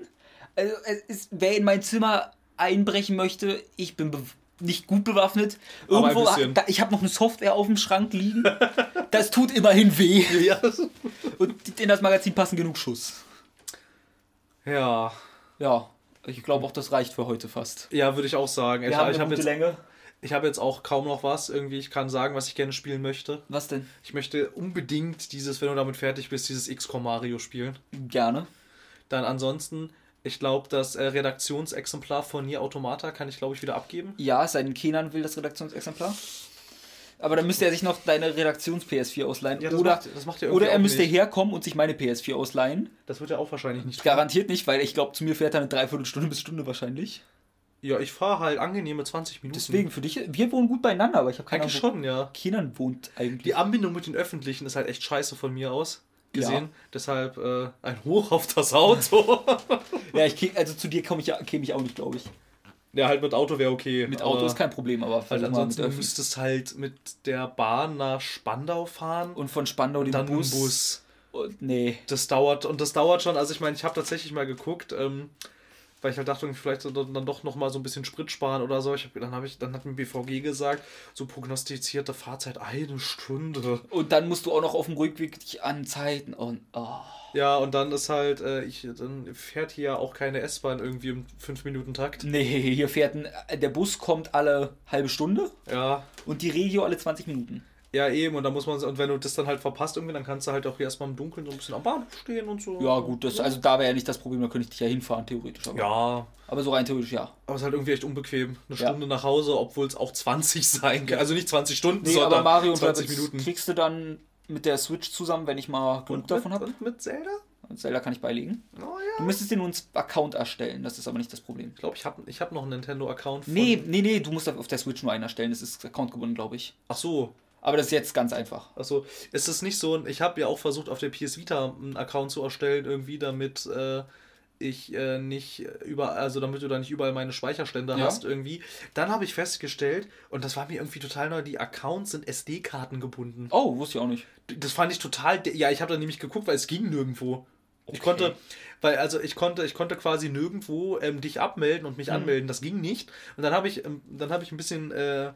Also es ist, wer in mein Zimmer einbrechen möchte, ich bin nicht gut bewaffnet. Irgendwo, da, ich habe noch eine Software auf dem Schrank liegen. [LAUGHS] Das tut immerhin weh. Ja. Und in das Magazin passen genug Schuss. Ja. Ja, ich glaube auch, das reicht für heute fast. Ja, würde ich auch sagen. Ich, Wir haben ich eine habe gute jetzt, Länge. ich hab jetzt auch kaum noch was. Irgendwie, ich kann sagen, was ich gerne spielen möchte. Was denn? Ich möchte unbedingt dieses, wenn du damit fertig bist, dieses XCOM Mario spielen. Gerne. Dann ansonsten, ich glaube, das äh, Redaktionsexemplar von Nier Automata kann ich, glaube ich, wieder abgeben. Ja, es sei denn, Kenan will das Redaktionsexemplar. Aber dann müsste er sich noch deine Redaktions-PS4 ausleihen. Ja, oder macht- macht er oder er müsste nicht. herkommen und sich meine PS4 ausleihen. Das wird er auch wahrscheinlich nicht tun. Garantiert nicht, weil ich glaube, zu mir fährt er eine Dreiviertelstunde bis Stunde wahrscheinlich. Ja, ich fahre halt angenehme 20 Minuten. Deswegen für dich, wir wohnen gut beieinander, aber ich habe keine Eigentlich Ahnung, schon, ja. Kenan wohnt eigentlich. Die Anbindung mit den Öffentlichen ist halt echt scheiße von mir aus gesehen. Ja. Deshalb äh, ein Hoch auf das Auto. [LAUGHS] ja, ich also zu dir komme ich, käme ich auch nicht, glaube ich. Ja, halt mit Auto wäre okay. Mit Auto ist kein Problem, aber mit ansonsten Öffis. müsstest du halt mit der Bahn nach Spandau fahren Und von Spandau den dann Bus. Bus. Und, nee. Das dauert und das dauert schon. Also ich meine, ich habe tatsächlich mal geguckt, ähm, weil ich halt dachte, vielleicht dann dann doch noch mal so ein bisschen Sprit sparen oder so. Ich hab, dann habe ich, dann hat mir BVG gesagt, so prognostizierte Fahrzeit eine Stunde. Und dann musst du auch noch auf dem Rückweg dich anzeiten und oh. Ja, und dann ist halt, äh, ich, dann fährt hier ja auch keine S-Bahn irgendwie im 5-Minuten-Takt. Nee, hier fährt ein, der Bus kommt alle halbe Stunde Ja. und die Regio alle 20 Minuten. Ja, eben, und da muss man, und wenn du das dann halt verpasst irgendwie, dann kannst du halt auch hier erstmal im Dunkeln so ein bisschen am Bahnhof stehen und so. Ja, gut, das, also da wäre ja nicht das Problem, da könnte ich dich ja hinfahren, theoretisch. Aber, Ja, aber so rein theoretisch ja. aber es ist halt irgendwie echt unbequem. Eine Ja. Stunde nach Hause, obwohl es auch 20 sein kann. Also nicht 20 Stunden, Nee, sondern aber Mario und 20 Rabbids Minuten. kriegst du dann mit der Switch zusammen, wenn ich mal genug Und davon habe. und mit Zelda? Und Zelda kann ich beilegen. Oh Du ja. müsstest dir nur einen Account erstellen, das ist aber nicht das Problem. Ich glaube, ich habe ich hab noch einen Nintendo-Account. Nee, nee, nee, du musst auf der Switch nur einen erstellen, das ist Account gebunden, glaube ich. Ach so. Aber das ist jetzt ganz einfach. Also, es ist nicht so, ich habe ja auch versucht, auf der PS Vita einen Account zu erstellen, irgendwie, damit äh, ich äh, nicht überall, also damit du da nicht überall meine Speicherstände Ja. hast, irgendwie. Dann habe ich festgestellt, und das war mir irgendwie total neu, die Accounts sind SD-Karten gebunden. Oh, wusste ich auch nicht. Das fand ich total, ja, ich habe da nämlich geguckt, weil es ging nirgendwo. Ich Okay. konnte, weil also ich konnte, ich konnte quasi nirgendwo ähm, dich abmelden und mich anmelden. Das ging nicht. Und dann habe ich, ähm, dann habe ich ein bisschen äh,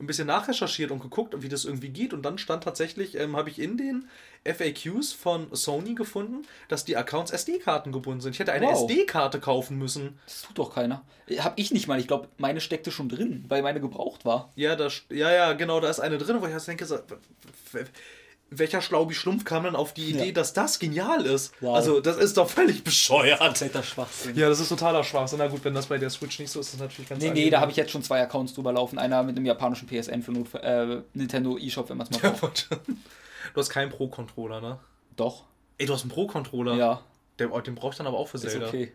ein bisschen nachrecherchiert und geguckt, wie das irgendwie geht. Und dann stand tatsächlich, ähm, habe ich in den FAQs von Sony gefunden, dass die Accounts SD-Karten gebunden sind. Ich hätte eine Wow. SD-Karte kaufen müssen. Das tut doch keiner. Hab ich nicht mal. Ich glaube, meine steckte schon drin, weil meine gebraucht war. Ja, da, ja, ja, genau, da ist eine drin, wo ich jetzt denke, so, welcher Schlaubi Schlumpf kam dann auf die Idee, Ja. dass das genial ist? Wow. Also, das ist doch völlig bescheuert. Kompletter Schwachsinn. Ja, das ist totaler Schwachsinn. Na gut, wenn das bei der Switch nicht so ist, ist das natürlich ganz Nee, nee, angenehm. da habe ich jetzt schon zwei Accounts drüber laufen. Einer mit einem japanischen PSN für Not äh, Nintendo eShop, wenn man es mal braucht. Du hast keinen Pro-Controller, ne? Doch, Ey, du hast einen Pro-Controller. ja, Den, den brauche ich dann aber auch für ist Zelda. okay.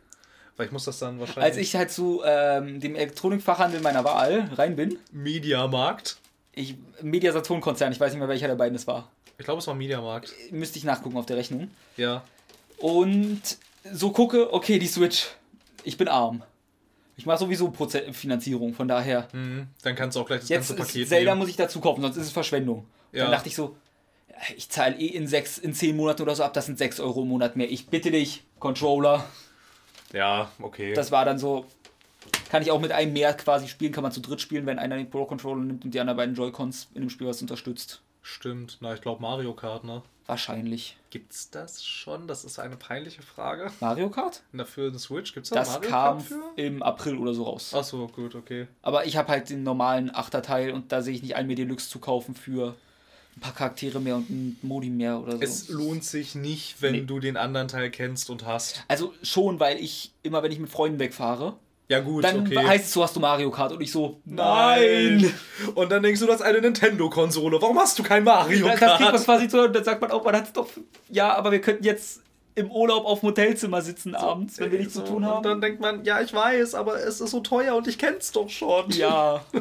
Weil ich muss das dann wahrscheinlich. Als ich halt zu ähm, dem Elektronikfachhandel meiner Wahl rein bin, Mediamarkt. Ich Media Saturn Konzern, ich weiß nicht mehr welcher der beiden es war, Ich glaube, es war Mediamarkt. müsste ich nachgucken auf der Rechnung. Ja. Und so gucke, okay, die Switch, ich bin arm. Ich mache sowieso Proze Finanzierung, von daher. Mhm. Dann kannst du auch gleich das Jetzt ganze Paket Zelda nehmen. muss ich dazu kaufen, sonst ist es Verschwendung. Ja. Dann dachte ich so, ich zahle eh in sechs, in zehn Monaten oder so ab, das sind 6 Euro im Monat mehr. Ich bitte dich, Controller. Ja, okay. Das war dann so, kann ich auch mit einem mehr quasi spielen, kann man zu dritt spielen, wenn einer den Pro-Controller nimmt und die anderen beiden Joy-Cons in dem Spiel was unterstützt. Stimmt. Na, ich glaube Mario Kart, ne? Wahrscheinlich. Gibt's das schon? Das ist eine peinliche Frage. Mario Kart? Dafür eine Switch? Gibt's da Das Mario kam Kart für? im April oder so raus. Ach so, gut, okay. Aber ich habe halt den normalen Achterteil und da sehe ich nicht ein, mir Deluxe zu kaufen für ein paar Charaktere mehr und ein Modi mehr oder so. Es lohnt sich nicht, wenn Nee. du den anderen Teil kennst und hast. also schon, weil ich immer, wenn ich mit Freunden wegfahre, Ja gut, dann okay. heißt es, so hast du Mario Kart und ich so, Nein! nein! Und dann denkst du, du hast eine Nintendo-Konsole. Warum hast du kein Mario Das, Kart? das kriegt man quasi zu und dann sagt man auch, man hat es doch, ja, aber wir könnten jetzt im Urlaub auf dem Hotelzimmer sitzen abends, wenn wir nichts zu tun Und haben. dann denkt man, ja, ich weiß, aber es ist so teuer und ich kenn's doch schon. Ja. [LAUGHS]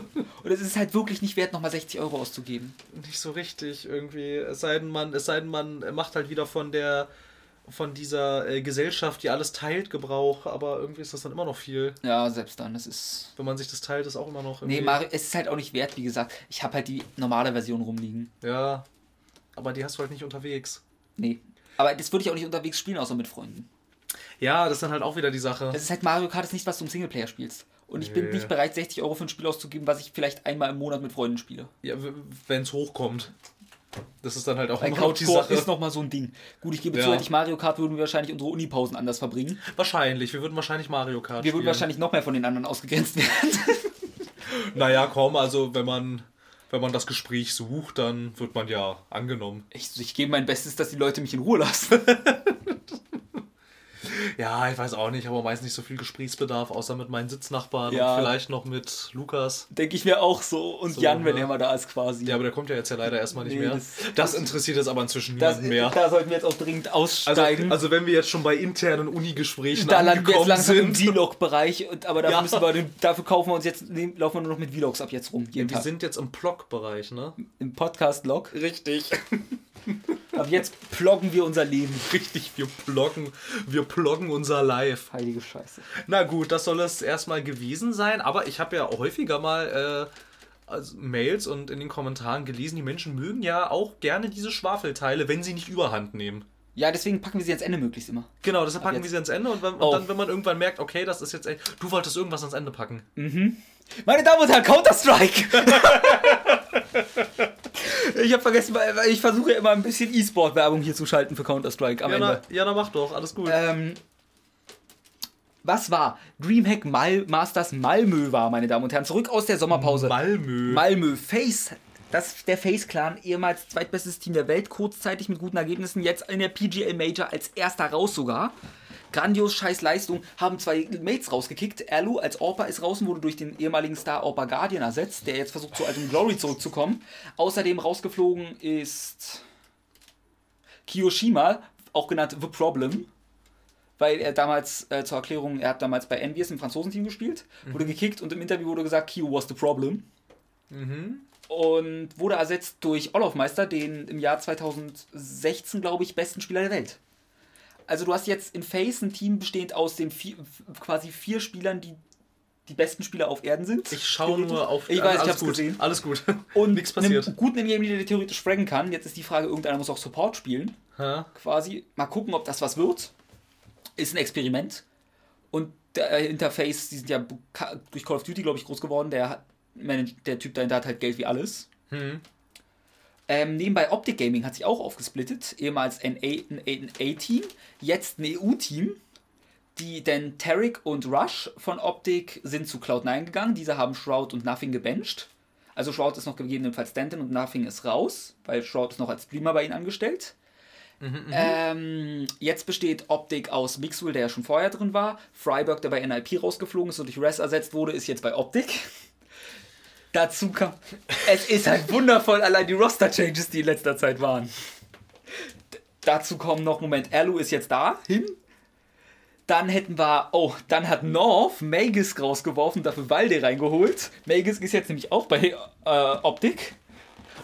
Und es ist halt wirklich nicht wert, nochmal 60 Euro auszugeben. Nicht so richtig irgendwie. Es sei denn, man, es sei denn, man macht halt wieder von der von dieser äh, Gesellschaft, die alles teilt, Gebrauch, aber irgendwie ist das dann immer noch viel. Ja, selbst dann, das ist... Wenn man sich das teilt, ist auch immer noch Nee, irgendwie. Mario, es ist halt auch nicht wert, wie gesagt. Ich habe halt die normale Version rumliegen. ja. Aber die hast du halt nicht unterwegs. Nee. Aber das würde ich auch nicht unterwegs spielen, außer mit Freunden. Ja, das ist dann halt auch wieder die Sache. Das ist halt Mario Kart ist nicht, was du im Singleplayer spielst. Und ich bin Nee. nicht bereit, 60 Euro für ein Spiel auszugeben, was ich vielleicht einmal im Monat mit Freunden spiele. Ja, wenn es hochkommt. Das ist dann halt auch Ein Sache. ist nochmal so ein Ding. Gut, ich gebe Ja. zu, hätte ich Mario Kart, würden wir wahrscheinlich unsere Unipausen anders verbringen. Wahrscheinlich. Wir würden wahrscheinlich Mario Kart Wir würden spielen. wahrscheinlich noch mehr von den anderen ausgegrenzt werden. [LAUGHS] Naja, komm, also wenn man, wenn man das Gespräch sucht, dann wird man ja angenommen. Ich, ich gebe mein Bestes, dass die Leute mich in Ruhe lassen. [LAUGHS] [LAUGHS] Ja, ich weiß auch nicht, aber meist nicht so viel Gesprächsbedarf, außer mit meinen Sitznachbarn Ja. und vielleicht noch mit Lukas. Denke ich mir auch so. Und So, Jan, wenn ne? er mal da ist, quasi. Ja, aber der kommt ja jetzt ja leider erstmal nicht Nee, mehr. das- Das, interessiert jetzt aber inzwischen niemanden mehr. Da sollten wir jetzt auch dringend Also, aussteigen. also wenn wir jetzt schon bei internen Uni-Gesprächen da landen wir jetzt angekommen langsam im sind. Vlog-Bereich, und- aber dafür, Ja. müssen wir, den- dafür kaufen wir uns jetzt, nehmen- laufen wir nur noch mit Vlogs ab jetzt rum. Jeden Wir Tag. sind jetzt im Blog-Bereich, ne? Im Podcast-Log. Richtig. [LAUGHS] Ab jetzt ploggen wir unser Leben. Richtig, wir bloggen, wir bloggen unser Live. Heilige Scheiße. Na gut, das soll es erstmal gewesen sein, aber ich habe ja häufiger mal äh, also Mails und in den Kommentaren gelesen, die Menschen mögen ja auch gerne diese Schwafelteile, wenn sie nicht überhand nehmen. Ja, deswegen packen wir sie ans Ende möglichst immer. Genau, deshalb packen jetzt. wir sie ans Ende und, wenn, und dann, wenn man irgendwann merkt, okay, das ist jetzt echt, du wolltest irgendwas ans Ende packen. Meine Damen und Herren, Counter-Strike! [LAUGHS] ich habe vergessen, ich versuche immer ein bisschen E-Sport-Werbung hier zu schalten für Counter-Strike am Ja Ende. na, ja, na mach doch, alles gut. Ähm, was war? Dreamhack Mal Masters Malmö war, meine Damen und Herren. Zurück aus der Sommerpause. Malmö. Malmö. Face. Das ist der Face-Clan, ehemals zweitbestes Team der Welt, kurzzeitig mit guten Ergebnissen, jetzt in der PGL Major als erster raus sogar. Grandios scheiß Leistung, haben zwei Mates rausgekickt. Erlu als Orpa ist raus und wurde durch den ehemaligen Star Orpa Guardian ersetzt, der jetzt versucht, zu altem Glory zurückzukommen. Außerdem rausgeflogen ist Kiyoshima, auch genannt The Problem, weil er damals, äh, zur Erklärung, er hat damals bei Envious im Franzosenteam gespielt, wurde gekickt und im Interview wurde gesagt, Kyo was the problem. Und wurde ersetzt durch Olofmeister, den im Jahr 2016, glaube ich, besten Spieler der Welt. Also du hast jetzt in Face ein Team bestehend aus den vier, quasi vier Spielern, die die besten Spieler auf Erden sind. Ich schaue nur auf. Ich weiß, ich alles hab's gut. gesehen. Alles gut. [LAUGHS] Und nichts passiert. Einem guten Game, der theoretisch fraggen kann. Jetzt ist die Frage, irgendeiner muss auch Support spielen. Hä? Quasi. Mal gucken, ob das was wird. Ist ein Experiment. Und der Interface, die sind ja durch Call of Duty, glaube ich, groß geworden. Der der Typ dahinter hat halt Geld wie alles. Ähm, nebenbei Optic Gaming hat sich auch aufgesplittet, ehemals ein A-Team, jetzt ein EU-Team. Die, denn Tarek und Rush von Optic sind zu Cloud9 gegangen. Diese haben Shroud und Nothing gebencht. Also Shroud ist noch gegebenenfalls Stanton und Nothing ist raus, weil Shroud ist noch als Streamer bei ihnen angestellt. Ähm, jetzt besteht Optic aus Mixwell, der ja schon vorher drin war. Freiburg, der bei NIP rausgeflogen ist und durch Res ersetzt wurde, ist jetzt bei Optic. Dazu kam. Es ist halt wundervoll, allein die Roster-Changes, die in letzter Zeit waren. D dazu kommen noch, Moment, Alu ist jetzt da, hin. Dann hätten wir, oh, dann hat North Magus rausgeworfen, dafür Walde reingeholt. Magus ist jetzt nämlich auch bei äh, Optic.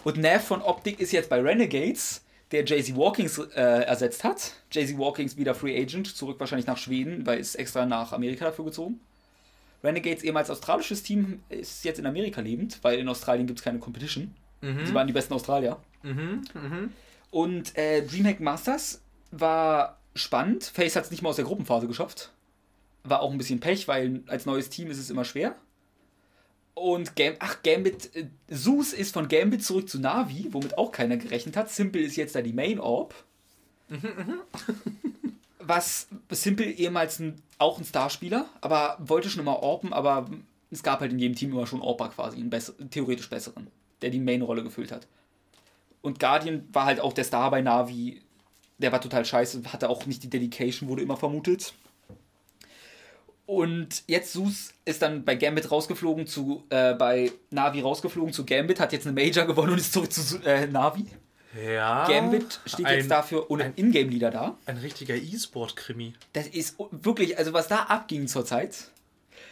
Und Nav von Optic ist jetzt bei Renegades, der Jay-Z Walkings äh, ersetzt hat. Jay-Z Walkings wieder Free Agent, zurück wahrscheinlich nach Schweden, weil ist extra nach Amerika dafür gezogen. Renegades, ehemals australisches Team, ist jetzt in Amerika lebend, weil in Australien gibt es keine Competition. Sie waren die besten Australier. Und äh, Dreamhack Masters war spannend. Face hat es nicht mal aus der Gruppenphase geschafft. War auch ein bisschen Pech, weil als neues Team ist es immer schwer. Und Gam ach, Gambit, äh, Zeus ist von Gambit zurück zu Navi, womit auch keiner gerechnet hat. Simple ist jetzt da die Main Orb. [LAUGHS] Was Simple ehemals ein, auch ein Starspieler, aber wollte schon immer Orben, aber es gab halt in jedem Team immer schon Orber quasi, einen besser, theoretisch besseren, der die Main-Rolle gefüllt hat. Und Guardian war halt auch der Star bei Navi. Der war total scheiße, hatte auch nicht die Dedication, wurde immer vermutet. Und jetzt Sus ist dann bei Gambit rausgeflogen zu, äh, bei Navi rausgeflogen zu Gambit, hat jetzt eine Major gewonnen und ist zurück zu äh, Navi. Ja. Gambit steht ein, jetzt dafür ohne Ingame-Leader da. Ein richtiger E-Sport-Krimi. Das ist wirklich, also was da abging zurzeit,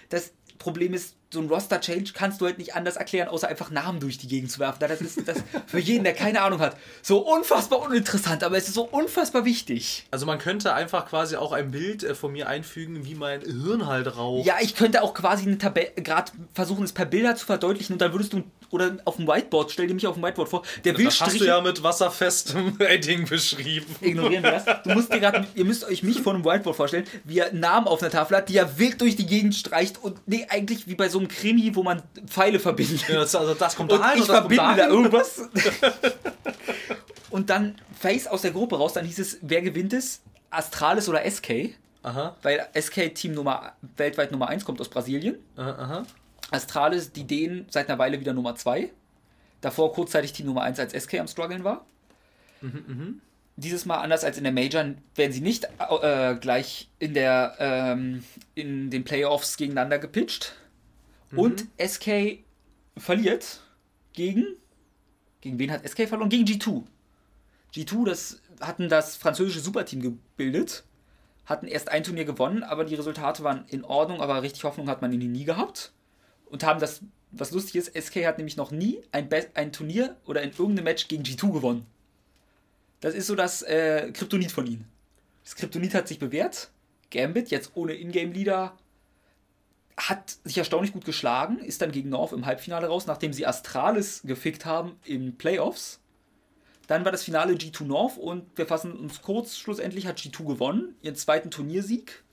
das Problem ist, so ein Roster-Change kannst du halt nicht anders erklären, außer einfach Namen durch die Gegend zu werfen. Das ist das für jeden, der keine Ahnung hat, so unfassbar uninteressant, aber es ist so unfassbar wichtig. Also man könnte einfach quasi auch ein Bild äh, von mir einfügen, wie mein Hirn halt raucht. Ja, ich könnte auch quasi eine Tabelle, gerade versuchen, es per Bilder zu verdeutlichen und dann würdest du, oder auf dem Whiteboard, stell dir mich auf dem Whiteboard vor, der will das hast du ja mit wasserfestem [LAUGHS] Edding beschrieben. Ignorieren wir das. Du musst dir gerade, ihr müsst euch mich vor einem Whiteboard vorstellen, wie er Namen auf einer Tafel hat, die er wild durch die Gegend streicht und nee, eigentlich wie bei so einem Krimi, wo man Pfeile verbindet. Ja, das, also das kommt und ich und das kommt verbinde da dahin. irgendwas. [LAUGHS] und dann Face aus der Gruppe raus, dann hieß es, wer gewinnt es? Astralis oder SK? Aha, Weil SK Team Nummer weltweit Nummer 1 kommt aus Brasilien. aha, aha. Astralis, die Dänen seit einer Weile wieder Nummer 2. Davor kurzzeitig Team Nummer 1 als SK am struggeln war. Dieses Mal anders als in der Major werden sie nicht äh, gleich in der ähm, in den Playoffs gegeneinander gepitcht. Und SK verliert gegen gegen wen hat SK verloren? Gegen G2. G2, das hatten das französische Superteam gebildet, hatten erst ein Turnier gewonnen, aber die Resultate waren in Ordnung, aber richtig Hoffnung hat man in die nie gehabt und haben das, was lustig ist, SK hat nämlich noch nie ein, Be ein Turnier oder in irgendeinem Match gegen G2 gewonnen. Das ist so das äh, Kryptonit von ihnen. Das Kryptonit hat sich bewährt. Gambit, jetzt ohne Ingame-Leader, hat sich erstaunlich gut geschlagen, ist dann gegen North im Halbfinale raus, nachdem sie Astralis gefickt haben in Playoffs. Dann war das Finale G2 North und wir fassen uns kurz, schlussendlich hat G2 gewonnen, ihren zweiten Turniersieg.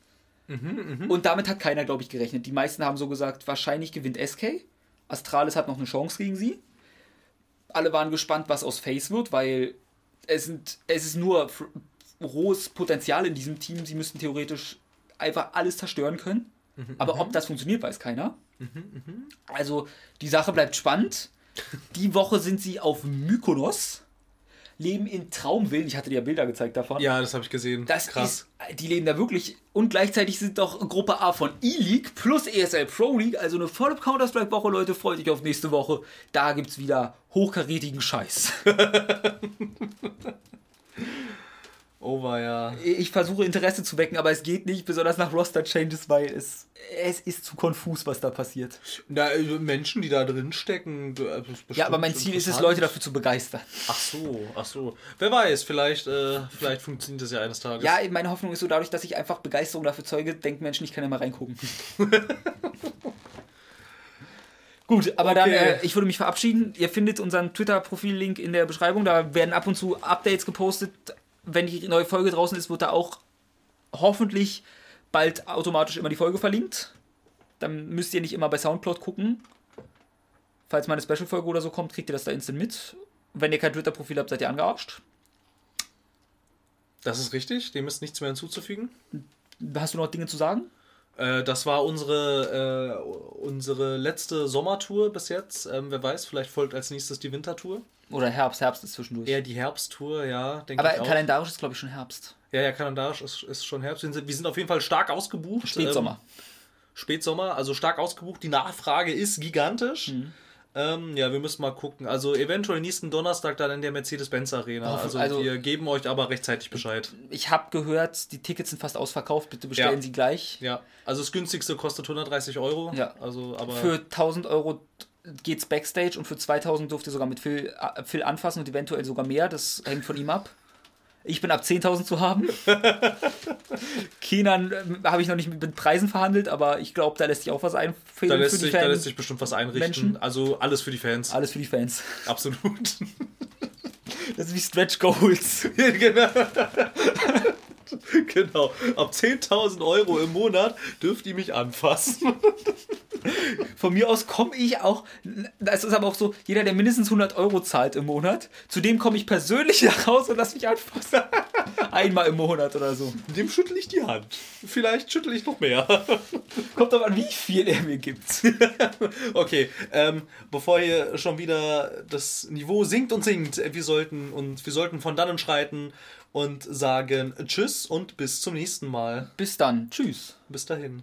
Und damit hat keiner, glaube ich, gerechnet. Die meisten haben so gesagt, wahrscheinlich gewinnt SK. Astralis hat noch eine Chance gegen sie. Alle waren gespannt, was aus Face wird, weil es, sind, es ist nur rohes Potenzial in diesem Team. Sie müssten theoretisch einfach alles zerstören können. Aber ob das funktioniert, weiß keiner. Also die Sache bleibt spannend. Die Woche sind sie auf Mykonos, leben in Traumwillen. Ich hatte dir ja Bilder gezeigt davon. Ja, das habe ich gesehen. Das Krass. ist, die leben da wirklich. Und gleichzeitig sind doch Gruppe A von E-League plus ESL Pro League, also eine volle Counter-Strike-Woche, Leute. Freut euch auf nächste Woche. Da gibt's wieder hochkarätigen Scheiß. [LAUGHS] Oh, ja. Ich versuche Interesse zu wecken, aber es geht nicht, besonders nach Roster-Changes, weil es, es ist zu konfus, was da passiert. Na, also Menschen, die da drin stecken. ist Ja, aber mein Ziel ist es. Leute dafür zu begeistern. Ach so, ach so. Wer weiß, vielleicht, äh, vielleicht funktioniert das ja eines Tages. Ja, meine Hoffnung ist so, dadurch, dass ich einfach Begeisterung dafür zeuge, denken Menschen, ich kann ja mal reingucken. [LAUGHS] Gut, aber dann, Okay. äh, ich würde mich verabschieden. Ihr findet unseren Twitter-Profil-Link in der Beschreibung. Da werden ab und zu Updates gepostet. Wenn die neue Folge draußen ist, wird da auch hoffentlich bald automatisch immer die Folge verlinkt. Dann müsst ihr nicht immer bei Soundcloud gucken. Falls mal eine Special-Folge oder so kommt, kriegt ihr das da instant mit. Wenn ihr kein Twitter-Profil habt, seid ihr angearscht. Das ist richtig, dem ist nichts mehr hinzuzufügen. Hast du noch Dinge zu sagen? Äh, das war unsere, äh, unsere letzte Sommertour bis jetzt. Ähm, wer weiß, vielleicht folgt als nächstes die Wintertour. Oder Herbst, Herbst ist zwischendurch. Eher die Herbsttour, ja, denke Aber ich auch. kalendarisch ist, glaube ich, schon Herbst. Ja, ja, kalendarisch ist, ist schon Herbst. Wir sind, wir sind auf jeden Fall stark ausgebucht. Spätsommer. Ähm, Spätsommer, also stark ausgebucht. Die Nachfrage ist gigantisch. Mhm. Ähm, ja, wir müssen mal gucken. Also eventuell nächsten Donnerstag dann in der Mercedes-Benz Arena. Also, also- wir geben euch aber rechtzeitig Bescheid. Ich habe gehört, die Tickets sind fast ausverkauft. Bitte bestellen Ja. sie gleich. Ja, also das günstigste kostet 130 Euro. Ja. Also, aber Für 1000 Euro geht's Backstage und für 2000 dürft ihr sogar mit Phil, äh, Phil anfassen und eventuell sogar mehr. Das hängt von ihm ab. Ich bin ab 10.000 zu haben. [LAUGHS] Kenan ähm, habe ich noch nicht mit Preisen verhandelt, aber ich glaube, da lässt sich auch was da einfädeln lässt, für die sich, da lässt sich bestimmt was einrichten. Menschen. Also alles für die Fans. Alles für die Fans. [LAUGHS] Absolut. Das ist wie Stretch Goals. [LAUGHS] genau. [LAUGHS] genau. Ab 10.000 Euro im Monat dürft ihr mich anfassen. [LAUGHS] Von mir aus komme ich auch, das ist aber auch so, jeder, der mindestens 100 Euro zahlt im Monat, zu dem komme ich persönlich [LAUGHS] nach Hause und lass mich anfassen. Einmal im Monat oder so. Dem schüttel ich die Hand. Vielleicht schüttel ich noch mehr. Kommt aber an, wie viel er mir gibt. Okay, ähm, bevor hier schon wieder das Niveau sinkt und sinkt, wir sollten und wir sollten von dannen schreiten und sagen Tschüss und bis zum nächsten Mal. Bis dann. Tschüss. Bis dahin.